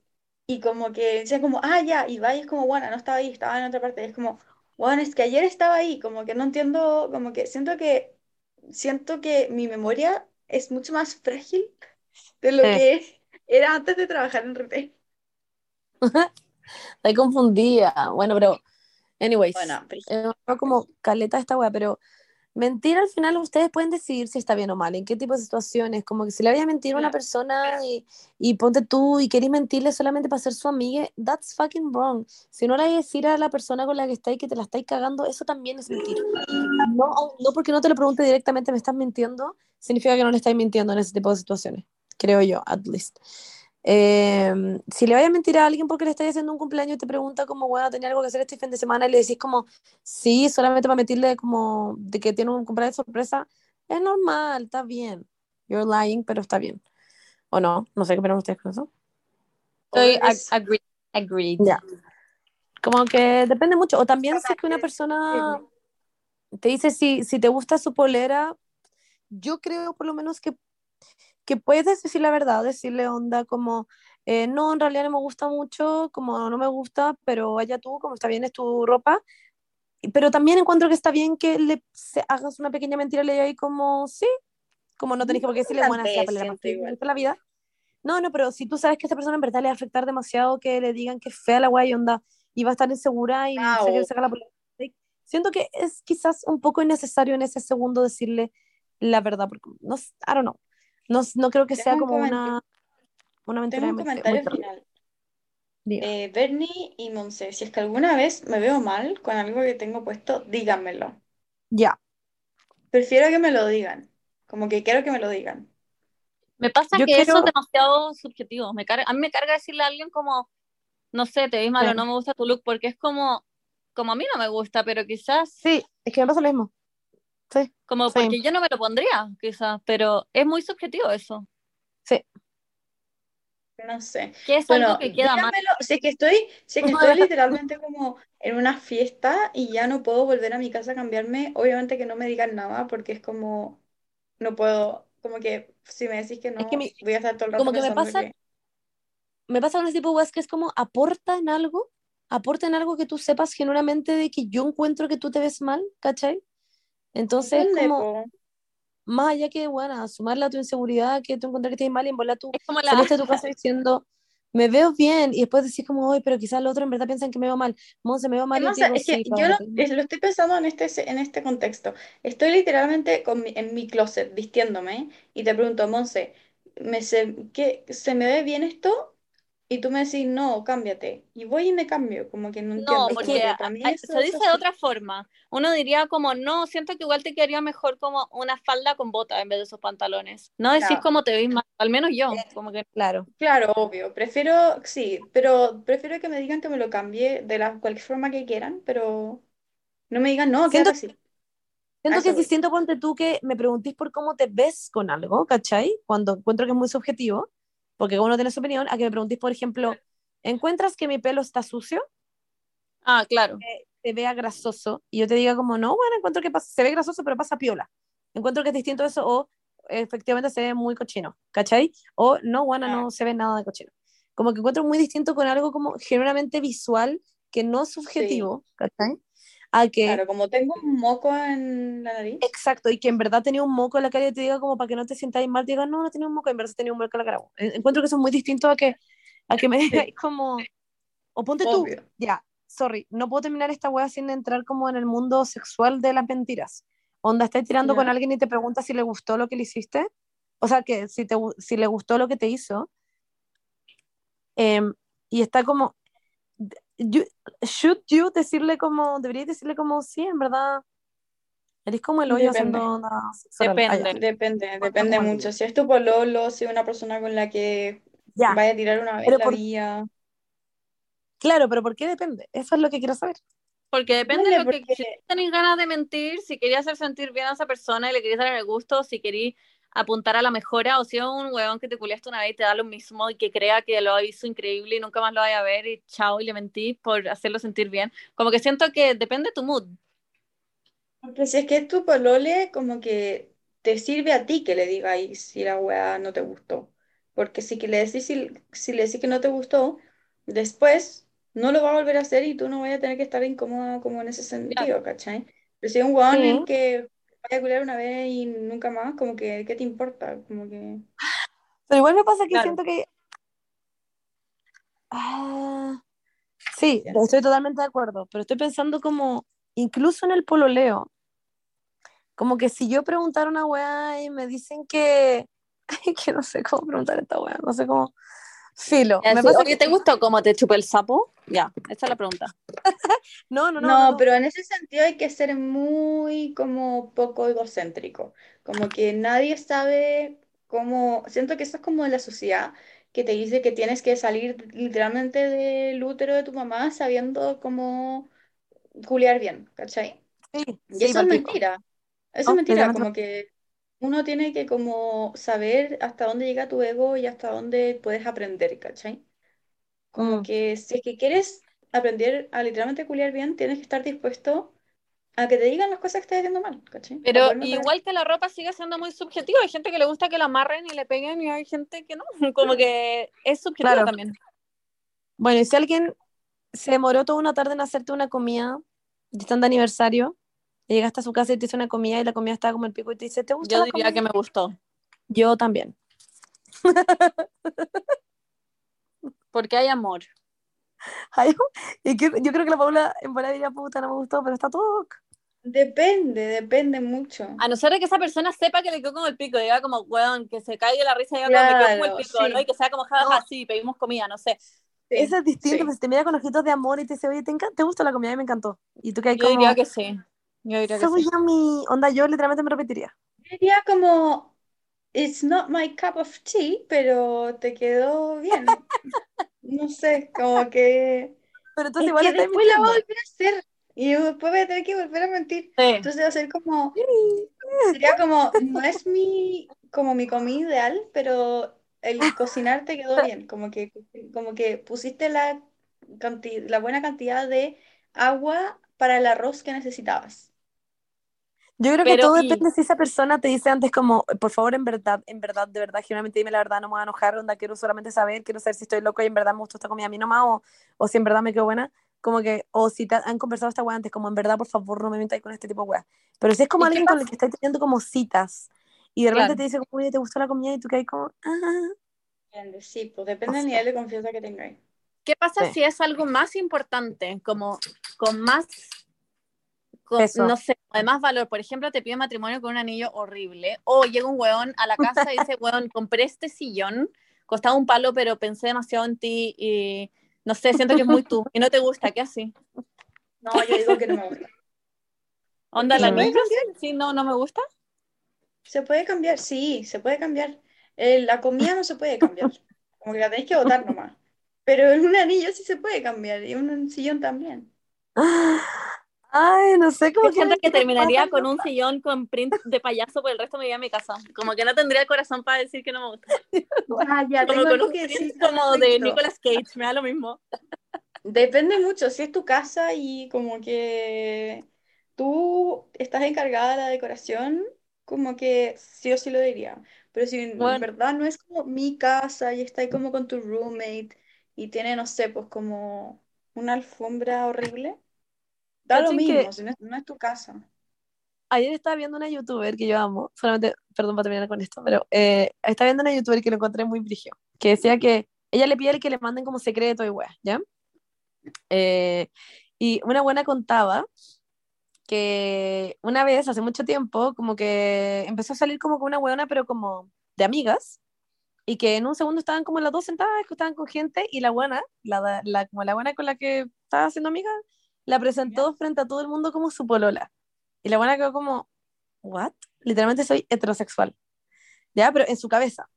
Speaker 1: y como que decía como, ah, ya, y va y es como, bueno, no estaba ahí, estaba en otra parte. Y es como, bueno, es que ayer estaba ahí, como que no entiendo, como que siento que, siento que mi memoria es mucho más frágil de lo
Speaker 2: Sí.
Speaker 1: que era antes de trabajar en retail. <laughs>
Speaker 2: estoy confundida. Bueno, pero, anyways,
Speaker 1: Bueno, pero-
Speaker 2: eh, como caleta esta wea, pero mentir al final ustedes pueden decidir si está bien o mal, en qué tipo de situaciones, como que si le vayas a mentir a una persona y, y ponte tú y querés mentirle solamente para ser su amiga, that's fucking wrong. Si no le vas a decir a la persona con la que estáis que te la estáis cagando, eso también es mentir. No, no porque no te lo pregunte directamente, me estás mintiendo, significa que no le estáis mintiendo en ese tipo de situaciones, creo yo, at least. Eh, si le vayas a mentir a alguien porque le estáis haciendo un cumpleaños y te pregunta como, bueno, tenía algo que hacer este fin de semana y le decís como, sí, solamente para mentirle como de que tiene un cumpleaños de sorpresa, es normal, está bien. You're lying, pero está bien. ¿O no? No sé qué opinan ustedes con eso.
Speaker 3: Estoy
Speaker 1: es-
Speaker 3: agreed. agreed.
Speaker 2: Como que depende mucho. O también si es que una persona te dice si, si te gusta su polera, yo creo por lo menos que, que puedes decir la verdad, decirle onda como, eh, no, en realidad no me gusta mucho, como no me gusta, pero vaya tú, como está bien, es tu ropa. Pero también encuentro que está bien que le se- hagas una pequeña mentira, le ahí como, sí, como no tenés que por qué decirle, sea pelea
Speaker 1: siento igual.
Speaker 2: la vida. No, no, pero si tú sabes que a esa persona en verdad le va a afectar demasiado que le digan que es fea la guay onda y va a estar insegura y
Speaker 1: Ah,
Speaker 2: se quiere
Speaker 1: o-
Speaker 2: sacar la. Siento que es quizás un poco innecesario en ese segundo decirle la verdad, porque no, I don't know. No, no creo que
Speaker 1: Tengo
Speaker 2: sea como una, una mentira
Speaker 1: Tengo un
Speaker 2: muy, fe- muy
Speaker 1: comentario final. Eh, Bernie y Monse, si es que alguna vez me veo mal con algo que tengo puesto, díganmelo.
Speaker 2: Ya.
Speaker 1: Prefiero que me lo digan. Como que quiero que me lo digan.
Speaker 3: Me pasa
Speaker 2: Yo
Speaker 3: que eso es demasiado subjetivo. Me carga, a mí me carga decirle a alguien como, no sé, te ves mal o
Speaker 2: Sí.
Speaker 3: no me gusta tu look, porque es como, como a mí no me gusta, pero quizás,
Speaker 2: Sí, es que me pasa lo mismo. Sí,
Speaker 3: como
Speaker 2: same.
Speaker 3: porque yo no me lo pondría, quizás, pero es muy subjetivo eso.
Speaker 2: sí.
Speaker 1: No sé.
Speaker 3: Que es
Speaker 1: Bueno,
Speaker 3: algo que queda mal.
Speaker 1: Si es que estoy, si es que estoy <laughs> literalmente como en una fiesta y ya no puedo volver a mi casa a cambiarme, obviamente que no me digan nada porque es como, no puedo, como que si me decís que no,
Speaker 2: que mi-
Speaker 1: voy a estar todo el rato
Speaker 2: como que me pasa-
Speaker 1: que-
Speaker 2: Me pasa con ese tipo de weas que es como aporta en algo, aporta en algo que tú sepas genuinamente de que yo encuentro que tú te ves mal, ¿cachai? Entonces es
Speaker 1: Depende,
Speaker 2: como,
Speaker 1: po.
Speaker 2: más allá que, bueno, sumarle a tu inseguridad, que tú encuentras que estás mal y en bola tú
Speaker 3: Es como la,
Speaker 2: saliste de tu <laughs> casa diciendo, me veo bien, y después decís como, hoy, pero quizás los otros en verdad piensan que me veo mal. Monse, me veo mal, y te
Speaker 1: sé,
Speaker 2: digo,
Speaker 1: es que
Speaker 2: "Sí,
Speaker 1: yo lo, lo estoy pensando en este, en este contexto. Estoy literalmente con mi- en mi closet vistiéndome y te pregunto, Monse, ¿me se, ¿qué, ¿se me ve bien esto? Y tú me decís, no, cámbiate. Y voy y me cambio, como que no
Speaker 3: No,
Speaker 1: entiendo. como
Speaker 3: porque hay-
Speaker 1: eso
Speaker 3: se dice de otra forma. Uno diría como, no, siento que igual te quedaría mejor como una falda con bota en vez de esos pantalones. No decís
Speaker 1: Ya.
Speaker 3: cómo te ves mal, al menos yo, como que
Speaker 2: Claro.
Speaker 1: Claro, obvio. Prefiero, sí, pero prefiero que me digan que me lo cambie de la cualquier forma que quieran, pero no me digan, no,
Speaker 2: Siento-
Speaker 1: así.
Speaker 2: Siento
Speaker 1: A
Speaker 2: que
Speaker 1: voy.
Speaker 2: distinto, ponte tú, que me preguntís por cómo te ves con algo, ¿cachai? Cuando encuentro que es muy subjetivo, porque uno tiene su opinión, a que me preguntís, por ejemplo, ¿encuentras que mi pelo está sucio?
Speaker 3: Ah, claro.
Speaker 2: Se vea grasoso, y yo te diga como, no, bueno, encuentro que pasa- se ve grasoso, pero pasa piola. Encuentro que es distinto eso, o efectivamente se ve muy cochino, ¿cachai? O no, bueno, no se ve nada de cochino. Como que encuentro muy distinto con algo como genuinamente visual, que no subjetivo, ¿cachai? A que
Speaker 1: Claro, como tengo un moco en la nariz.
Speaker 2: Exacto, y que en verdad tenía un moco en la cara y te diga como para que no te sientas mal, te diga, no, no tenía un moco, en verdad tenía un moco en la cara. En- Encuentro que eso es muy distinto a que, a que me digáis como, o ponte tú,
Speaker 1: Obvio.
Speaker 2: ya, sorry, no puedo terminar esta wea sin entrar como en el mundo sexual de las mentiras. Onda, estás tirando con alguien y te pregunta si le gustó lo que le hiciste, o sea, que si, te, si le gustó lo que te hizo, em, y está como, you- should you decirle como, deberías decirle como, sí, en verdad, eres como el hoyo
Speaker 1: Depende.
Speaker 2: haciendo nada. Ah.
Speaker 3: Depende.
Speaker 1: Depende,
Speaker 2: Bueno,
Speaker 1: depende
Speaker 2: como
Speaker 1: mucho.
Speaker 2: digo.
Speaker 1: Si es tu pololo, si es una persona con la que
Speaker 2: Ya,
Speaker 1: vaya a tirar una vez
Speaker 2: Pero
Speaker 1: la
Speaker 2: por-
Speaker 1: vía.
Speaker 2: claro, pero ¿por qué depende? Eso es lo que quiero saber.
Speaker 3: Porque depende
Speaker 1: Dale,
Speaker 3: de lo que
Speaker 1: porque-
Speaker 3: si tenés ganas de mentir, si querías hacer sentir bien a esa persona y le querías dar el gusto, si querías apuntar a la mejora, o si es un huevón que te culiaste una vez y te da lo mismo y que crea que lo hizo increíble y nunca más lo vaya a ver y chao y le mentí por hacerlo sentir bien. Como que siento que depende de tu mood.
Speaker 1: Porque si es que es tu polole, como que te sirve a ti que le digáis si la weá no te gustó. Porque si que le decís, si, si le decís que no te gustó, después no lo va a volver a hacer y tú no vas a tener que estar incómoda como en ese sentido, ¿cachai? Pero si es un weón en el que vaya a culiar una vez y nunca más, como que, ¿qué te importa? Como que...
Speaker 2: Pero igual me pasa que
Speaker 3: Claro.
Speaker 2: siento que... Ah, sí, estoy totalmente de acuerdo, pero estoy pensando como, incluso en el pololeo, como que si yo preguntara una weá y me dicen que... <laughs> Ay, que no sé cómo preguntar esta weá, no sé cómo... Filo.
Speaker 3: Ya,
Speaker 2: Me
Speaker 3: sí,
Speaker 2: pasa
Speaker 3: Oye,
Speaker 2: que-
Speaker 3: ¿te gustó cómo te chupé el sapo? Ya, esa es la pregunta. <laughs>
Speaker 2: No, no, no.
Speaker 1: No,
Speaker 2: no,
Speaker 1: pero en ese sentido hay que ser muy como poco egocéntrico, como que nadie sabe cómo, siento que eso es como de la sociedad que te dice que tienes que salir literalmente del útero de tu mamá sabiendo cómo culiar bien, ¿cachai?
Speaker 2: Sí,
Speaker 1: Y
Speaker 2: sí,
Speaker 1: eso es mentira, eso
Speaker 2: No,
Speaker 1: es mentira, como que uno tiene que como saber hasta dónde llega tu ego y hasta dónde puedes aprender, ¿cachai? Como
Speaker 2: Mm.
Speaker 1: que si es que quieres aprender a literalmente culiar bien, tienes que estar dispuesto a que te digan las cosas que estás haciendo mal, ¿cachai?
Speaker 3: Pero igual que la ropa sigue siendo muy subjetiva. Hay gente que le gusta que la amarren y le peguen y hay gente que no. <laughs> Como que es subjetivo
Speaker 2: Claro.
Speaker 3: también.
Speaker 2: Bueno, y si alguien se demoró toda una tarde en hacerte una comida, y están de aniversario, llegaste a su casa y te hizo una comida y la comida estaba como el pico y te dice, ¿te gusta
Speaker 3: Yo
Speaker 2: la
Speaker 3: diría
Speaker 2: comida?
Speaker 3: que me gustó.
Speaker 2: Yo también. <laughs>
Speaker 3: Porque hay amor.
Speaker 2: Ay, y que, yo creo que la Paula en bola diría, puta, no me gustó, pero está todo. ok".
Speaker 1: Depende, depende mucho.
Speaker 3: A no ser de que esa persona sepa que le quedó como el pico, diga como, weón, que se caiga la risa y diga como, me quedó como el
Speaker 1: Claro,
Speaker 3: pico,
Speaker 1: sí.
Speaker 3: ¿no? Y que sea como, jajaja,
Speaker 2: No.
Speaker 3: sí, pedimos comida, no sé.
Speaker 1: Sí,
Speaker 2: Eso es distinto,
Speaker 1: sí.
Speaker 2: pues te mira con ojitos de amor y te dice, oye, ¿te, ¿te gusta la comida? Y me encantó. Y tú que hay
Speaker 3: Yo
Speaker 2: como,
Speaker 3: diría que sí. Yo diría que
Speaker 2: so
Speaker 3: sí.
Speaker 2: yummy. Onda, yo literalmente me repetiría.
Speaker 1: Diría como, it's not my cup of tea, pero te quedó bien. <laughs> No sé, como que...
Speaker 2: Pero entonces
Speaker 1: Es
Speaker 2: igual
Speaker 1: que después la voy a volver a hacer y después voy a tener que volver a mentir.
Speaker 3: Sí.
Speaker 1: Entonces va a ser como, sería como, no es mi, como mi comida ideal, pero el cocinar te quedó bien, como que, como que pusiste la, canti- la buena cantidad de agua para el arroz que necesitabas.
Speaker 2: Yo creo que
Speaker 3: Pero,
Speaker 2: todo
Speaker 3: y-
Speaker 2: depende si esa persona te dice antes como, por favor, en verdad, en verdad, de verdad, generalmente dime la verdad, no me voy a enojar, onda, quiero solamente saber, quiero saber si estoy loco y en verdad me gustó esta comida a mí nomás, o, o si en verdad me quedó buena, como que, o si te han conversado esta weá antes, como en verdad, por favor, no me metáis con este tipo de weá. Pero si es como
Speaker 3: ¿Y qué
Speaker 2: alguien con el que estás teniendo como citas, y de repente
Speaker 3: Claro.
Speaker 2: te dice, como, oye, ¿te gustó la comida? Y tú caes como, ah.
Speaker 1: Sí, pues depende del nivel de confianza que tengáis.
Speaker 3: ¿Qué pasa
Speaker 2: Sí.
Speaker 3: si es algo más importante, como con más, con, no sé, de más valor? Por ejemplo, te pide matrimonio con un anillo horrible, o llega un weón a la casa y dice, weón, compré este sillón, costaba un palo, pero pensé demasiado en ti y no sé, siento que es muy tú y no te gusta, ¿qué así?
Speaker 1: No, yo digo que no me gusta.
Speaker 3: ¿Onda
Speaker 1: ¿Y
Speaker 3: la
Speaker 1: se puede
Speaker 3: anillo? Sí, no, no me gusta.
Speaker 1: Se puede cambiar, sí, se puede cambiar. Eh, la comida no se puede cambiar, como que la tenéis que botar nomás. Pero en un anillo sí se puede cambiar y en un sillón también. <gasps> <laughs>
Speaker 2: ay, no sé,
Speaker 3: siento que
Speaker 2: me
Speaker 3: terminaría con un sillón con print de payaso por el resto de mi vida en mi casa. Como que no tendría el corazón para decir que no me gusta. <laughs>
Speaker 1: Ah, ya,
Speaker 3: Como
Speaker 1: tengo
Speaker 3: con un
Speaker 1: que
Speaker 3: print
Speaker 1: decir
Speaker 3: como de. Nicolas Cage, me da lo mismo.
Speaker 1: Depende mucho, si es tu casa y como que tú estás encargada de la decoración, como que sí o sí lo diría. Pero si en
Speaker 3: Bueno.
Speaker 1: verdad no es como mi casa y está ahí como con tu roommate y tiene, no sé, pues como una alfombra horrible, da lo
Speaker 2: Cachen que-
Speaker 1: mismo, si no es, no es tu casa.
Speaker 2: ayer estaba viendo una youtuber que yo amo, solamente, perdón para terminar con esto, pero eh, estaba viendo una youtuber que lo encontré muy brigio, que decía que ella le pide que le manden como secreto y weá, ¿ya? Eh, y una buena contaba que una vez, hace mucho tiempo, como que empezó a salir como con una weona, pero como de amigas, y que en un segundo estaban como las dos sentadas, que estaban con gente, y la buena, la, la, como la buena con la que estaba haciendo amiga, la presentó frente a todo el mundo como su polola. Y la buena quedó como, ¿what? Literalmente soy heterosexual. ¿Ya? Pero en su cabeza.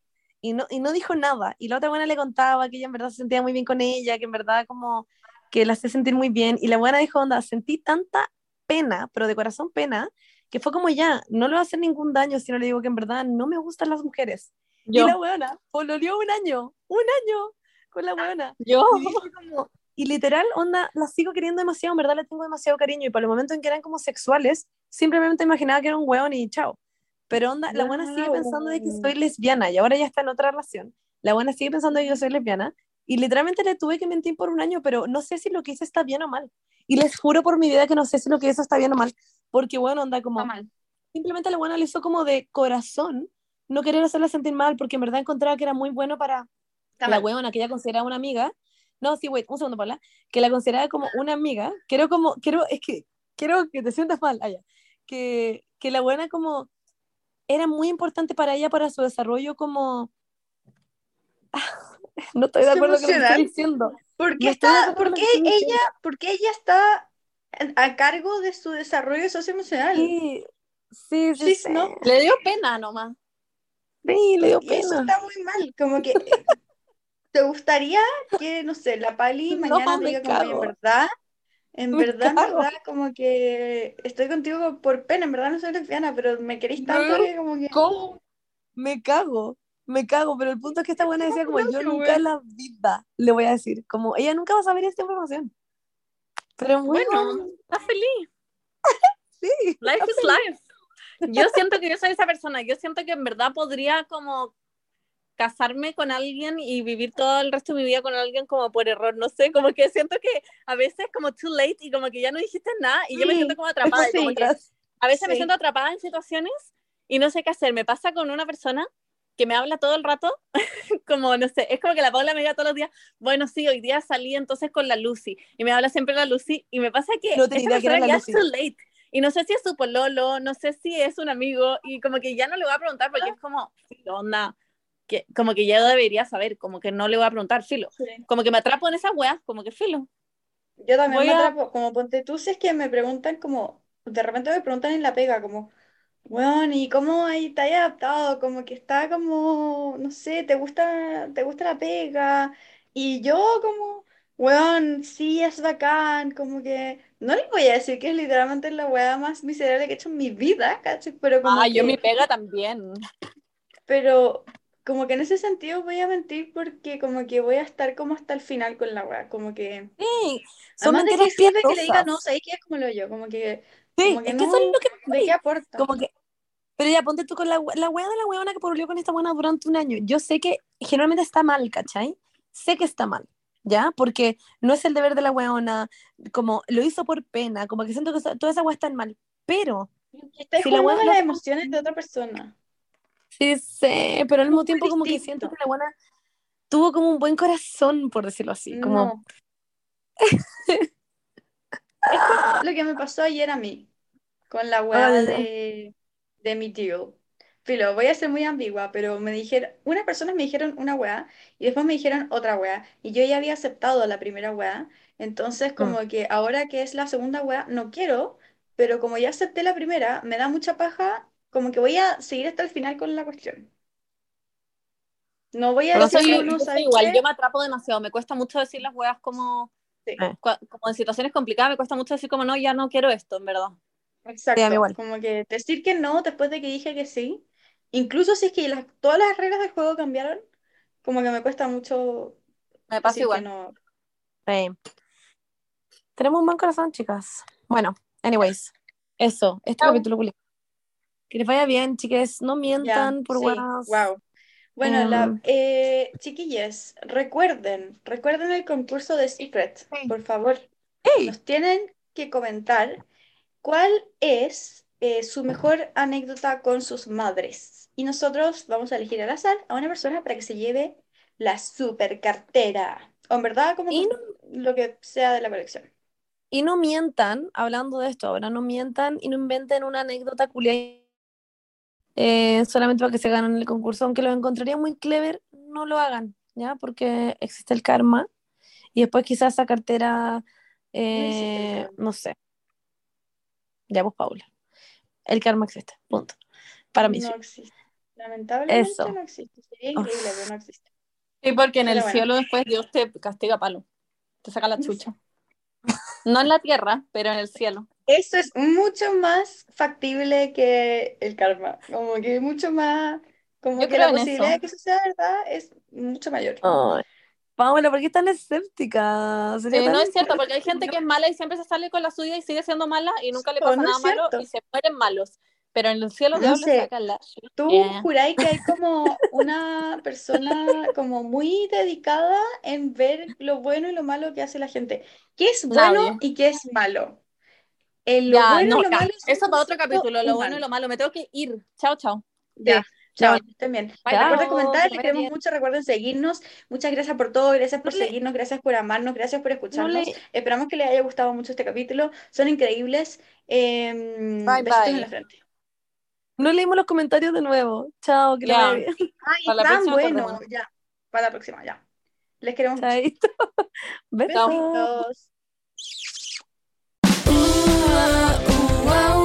Speaker 2: Y no, y no dijo nada. Y la otra buena le contaba que ella en verdad se sentía muy bien con ella, que en verdad como que la hacía sentir muy bien. Y la buena dijo, onda, sentí tanta pena, pero de corazón pena, que fue como ya, no le va a hacer ningún daño si no le digo que en verdad no me gustan las mujeres.
Speaker 3: Yo,
Speaker 2: Y la buena pololeó un año, un año con la buena.
Speaker 3: yo,
Speaker 2: Y dije como- y literal, onda, la sigo queriendo demasiado, en verdad le tengo demasiado cariño. Y para el momento en que eran como sexuales, simplemente imaginaba que era un weón y chao. Pero onda, la buena sigue pensando de que soy lesbiana y ahora ya está en otra relación. La buena sigue pensando de que yo soy lesbiana. Y literalmente le tuve que mentir por un año, pero no sé si lo que hice está bien o mal. Y les juro por mi vida que no sé si lo que hice está bien o mal. Porque bueno, onda, como
Speaker 3: está mal.
Speaker 2: simplemente la buena lo hizo como de corazón, no querer hacerla sentir mal, porque en verdad encontraba que era muy bueno para
Speaker 1: Está
Speaker 2: la
Speaker 1: mal.
Speaker 2: huevona que ella consideraba una amiga. No, sí, wait, un segundo, Paula. Que la consideraba como una amiga. Quiero como, quiero, es que, quiero que te sientas mal, allá. Que, que la buena como, era muy importante para ella, para su desarrollo como... <laughs> no estoy de
Speaker 1: ¿Es
Speaker 2: acuerdo con lo que estoy diciendo.
Speaker 1: ¿Por qué, está, por qué ella, por qué ella está a cargo de su desarrollo socioemocional?
Speaker 2: Sí, sí, sí,
Speaker 1: Sí,
Speaker 2: sí.
Speaker 1: ¿no?
Speaker 3: Le dio pena nomás.
Speaker 2: Sí, le dio
Speaker 1: Y eso
Speaker 2: pena.
Speaker 1: está muy mal, como que <laughs> ¿te gustaría que, no sé, la Pali <laughs>
Speaker 2: No,
Speaker 1: mañana
Speaker 2: me
Speaker 1: diga como, "Oye, en
Speaker 2: cago.
Speaker 1: verdad, en
Speaker 2: Me
Speaker 1: verdad, en verdad, como que estoy contigo por pena, en verdad no soy lesbiana, pero me queréis tanto
Speaker 2: No.
Speaker 1: que como que...
Speaker 2: ¿Cómo? Me cago, me cago, pero el punto es que esta buena decía como yo nunca en la vida le voy a decir, como ella nunca va a saber esta información. Pero bueno,
Speaker 3: Bueno, está feliz. <laughs>
Speaker 2: sí.
Speaker 3: Life is life. Yo siento que yo soy esa persona. Yo siento que en verdad podría como casarme con alguien y vivir todo el resto de mi vida con alguien como por error, no sé, como que siento que a veces como too late y como que ya no dijiste nada y yo me
Speaker 1: Sí,
Speaker 3: siento como atrapada y <laughs> como
Speaker 1: sí.
Speaker 3: que a veces me
Speaker 1: Sí.
Speaker 3: siento atrapada en situaciones y no sé qué hacer. Me pasa con una persona que me habla todo el rato, <laughs> como, no sé, es como que la Paula me diga todos los días, bueno, sí, hoy día salí entonces con la Lucy, y me habla siempre la Lucy, y me pasa que
Speaker 2: No
Speaker 3: esa
Speaker 2: que la
Speaker 3: ya
Speaker 2: Lucy.
Speaker 3: es too late, y no sé si es su pololo, no sé si es un amigo, y como que ya no le voy a preguntar porque es como, ¿qué onda? Que, como que ya debería saber, como que no le voy a preguntar, filo. Como que me atrapo en esas weas, como que filo.
Speaker 1: Yo también
Speaker 3: Voy
Speaker 1: me
Speaker 3: a-
Speaker 1: atrapo, como ponte tú, si es que me preguntan como, de repente me preguntan en la pega, como, weón, ¿y cómo ahí te has adaptado? Como que está como, no sé, ¿te gusta, te gusta la pega? Y yo como, weón, sí, es bacán, como que, no les voy a decir que es literalmente la weá más miserable que he hecho en mi vida, ¿cachai? Pero como
Speaker 3: Ah, yo
Speaker 1: que-
Speaker 3: mi pega también.
Speaker 1: pero como que en ese sentido voy a mentir porque como que voy a estar como hasta el final con la weá, como que...
Speaker 2: Sí, son
Speaker 1: Además de que
Speaker 2: mentiras
Speaker 1: que le diga no, ¿sabes qué? Es como lo yo, como que,
Speaker 2: Sí,
Speaker 1: como que
Speaker 2: es que
Speaker 1: no,
Speaker 2: eso es lo que
Speaker 1: ¿de qué aporta?
Speaker 2: Como que, pero ya ponte tú con la, la wea de la weona que pololeó con esta buena durante un año. Yo sé que generalmente está mal, ¿cachai? Sé que está mal, ¿ya? Porque no es el deber de la weona, como lo hizo por pena, como que siento que toda esa wea está mal. Pero,
Speaker 1: Estás
Speaker 2: si la
Speaker 1: jugando
Speaker 2: weá
Speaker 1: con
Speaker 2: no-
Speaker 1: las emociones de otra persona.
Speaker 2: Sí sé, pero al mismo tiempo como que siento que la weona tuvo como un buen corazón, por decirlo así. Como,
Speaker 1: No. Es como <laughs> lo que me pasó ayer a mí, con la weá de, de mi tío. Filo, voy a ser muy ambigua, pero me dijeron, unas personas me dijeron una weá y después me dijeron otra weá. Y yo ya había aceptado la primera weá. Entonces, como que ahora que es la segunda weá, no quiero, pero como ya acepté la primera, me da mucha paja, como que voy a seguir hasta el final con la cuestión. No voy a decir
Speaker 3: soy,
Speaker 1: como no,
Speaker 3: yo soy
Speaker 1: ¿sabes
Speaker 3: igual,
Speaker 1: qué?
Speaker 3: yo me atrapo demasiado, me cuesta mucho decir las weas como,
Speaker 1: Sí.
Speaker 3: cua- como en situaciones complicadas, me cuesta mucho decir como no, ya no quiero esto, en verdad.
Speaker 1: Exacto,
Speaker 2: Sí, igual.
Speaker 1: como que decir que no después de que dije que sí, incluso si es que las- todas las reglas del juego cambiaron, como que me cuesta mucho
Speaker 3: Me pasa
Speaker 1: decir
Speaker 3: igual.
Speaker 1: que no.
Speaker 2: sí. Tenemos un buen corazón, chicas. Bueno, anyways, eso, este capítulo culiao. Que les vaya bien, chiques. No mientan por
Speaker 1: sí,
Speaker 2: weas.
Speaker 1: wow. Bueno, la,
Speaker 2: Em.
Speaker 1: eh, chiquillas, recuerden, recuerden el concurso de Secret, por favor.
Speaker 2: Hey.
Speaker 1: Nos tienen que comentar cuál es eh, su mejor anécdota con sus madres. Y nosotros vamos a elegir al azar a una persona para que se lleve la super cartera. O en verdad, como lo que sea de la colección.
Speaker 2: Y no mientan, hablando de esto ahora, no mientan y no inventen una anécdota culia eh, solamente para que se ganen el concurso, aunque lo encontraría muy clever, no lo hagan, ¿ya? Porque existe el karma y después quizás esa cartera, eh, no sé. Ya pues, Paula. El karma existe, punto. Para mí sí.
Speaker 1: No existe. Lamentablemente
Speaker 2: Eso.
Speaker 1: no existe. Sería increíble, pero no existe.
Speaker 3: Sí, porque en
Speaker 1: Pero
Speaker 3: el
Speaker 1: bueno.
Speaker 3: cielo después Dios te castiga palo, te saca la chucha. No en la tierra, pero en el cielo.
Speaker 1: Eso es mucho más factible que el karma. Como que mucho más. Como
Speaker 3: Yo
Speaker 1: que
Speaker 3: creo
Speaker 1: la posibilidad
Speaker 3: eso.
Speaker 1: de que eso sea verdad es mucho mayor.
Speaker 2: Ay, Paula, ¿por qué tan escéptica? Sería
Speaker 3: Sí, no
Speaker 2: tan-
Speaker 3: es cierto, porque hay gente que es mala y siempre se sale con la suya y sigue siendo mala y nunca le
Speaker 1: No,
Speaker 3: pasa
Speaker 1: no
Speaker 3: nada malo y se mueren malos. Pero en el cielo
Speaker 1: No
Speaker 3: Dios le
Speaker 1: sé.
Speaker 3: la
Speaker 1: ¿Tú
Speaker 3: chucha.
Speaker 1: juráis que hay como <laughs> una persona como muy dedicada en ver lo bueno y lo malo que hace la gente? ¿Qué es bueno
Speaker 3: Nadie.
Speaker 1: y qué es malo? En lo
Speaker 3: Ya,
Speaker 1: bueno
Speaker 3: no,
Speaker 1: y lo
Speaker 3: ya.
Speaker 1: malo es
Speaker 3: Eso para otro
Speaker 1: 100%
Speaker 3: capítulo, lo bueno y lo malo. Me tengo que ir. Chao, chao.
Speaker 1: Ya,
Speaker 2: Sí.
Speaker 1: chao, bien.
Speaker 3: Bye,
Speaker 1: Recuerden
Speaker 2: Chao,
Speaker 1: comentar, les queremos
Speaker 2: bien.
Speaker 1: mucho, recuerden seguirnos. Muchas gracias por todo, gracias por
Speaker 2: No le-
Speaker 1: seguirnos, gracias por amarnos, gracias por escucharnos.
Speaker 2: le-
Speaker 1: Esperamos que les haya gustado mucho este capítulo. Son increíbles. Em,
Speaker 3: Bye,
Speaker 1: besitos
Speaker 3: bye.
Speaker 1: en la frente.
Speaker 2: No leímos los comentarios de nuevo. Chao, que le bien.
Speaker 1: Ay, tan
Speaker 3: próxima
Speaker 1: bueno. Ya, para la próxima, ya. Les queremos mucho.
Speaker 2: Chaito. <laughs> ooh,
Speaker 1: ooh,
Speaker 2: ooh.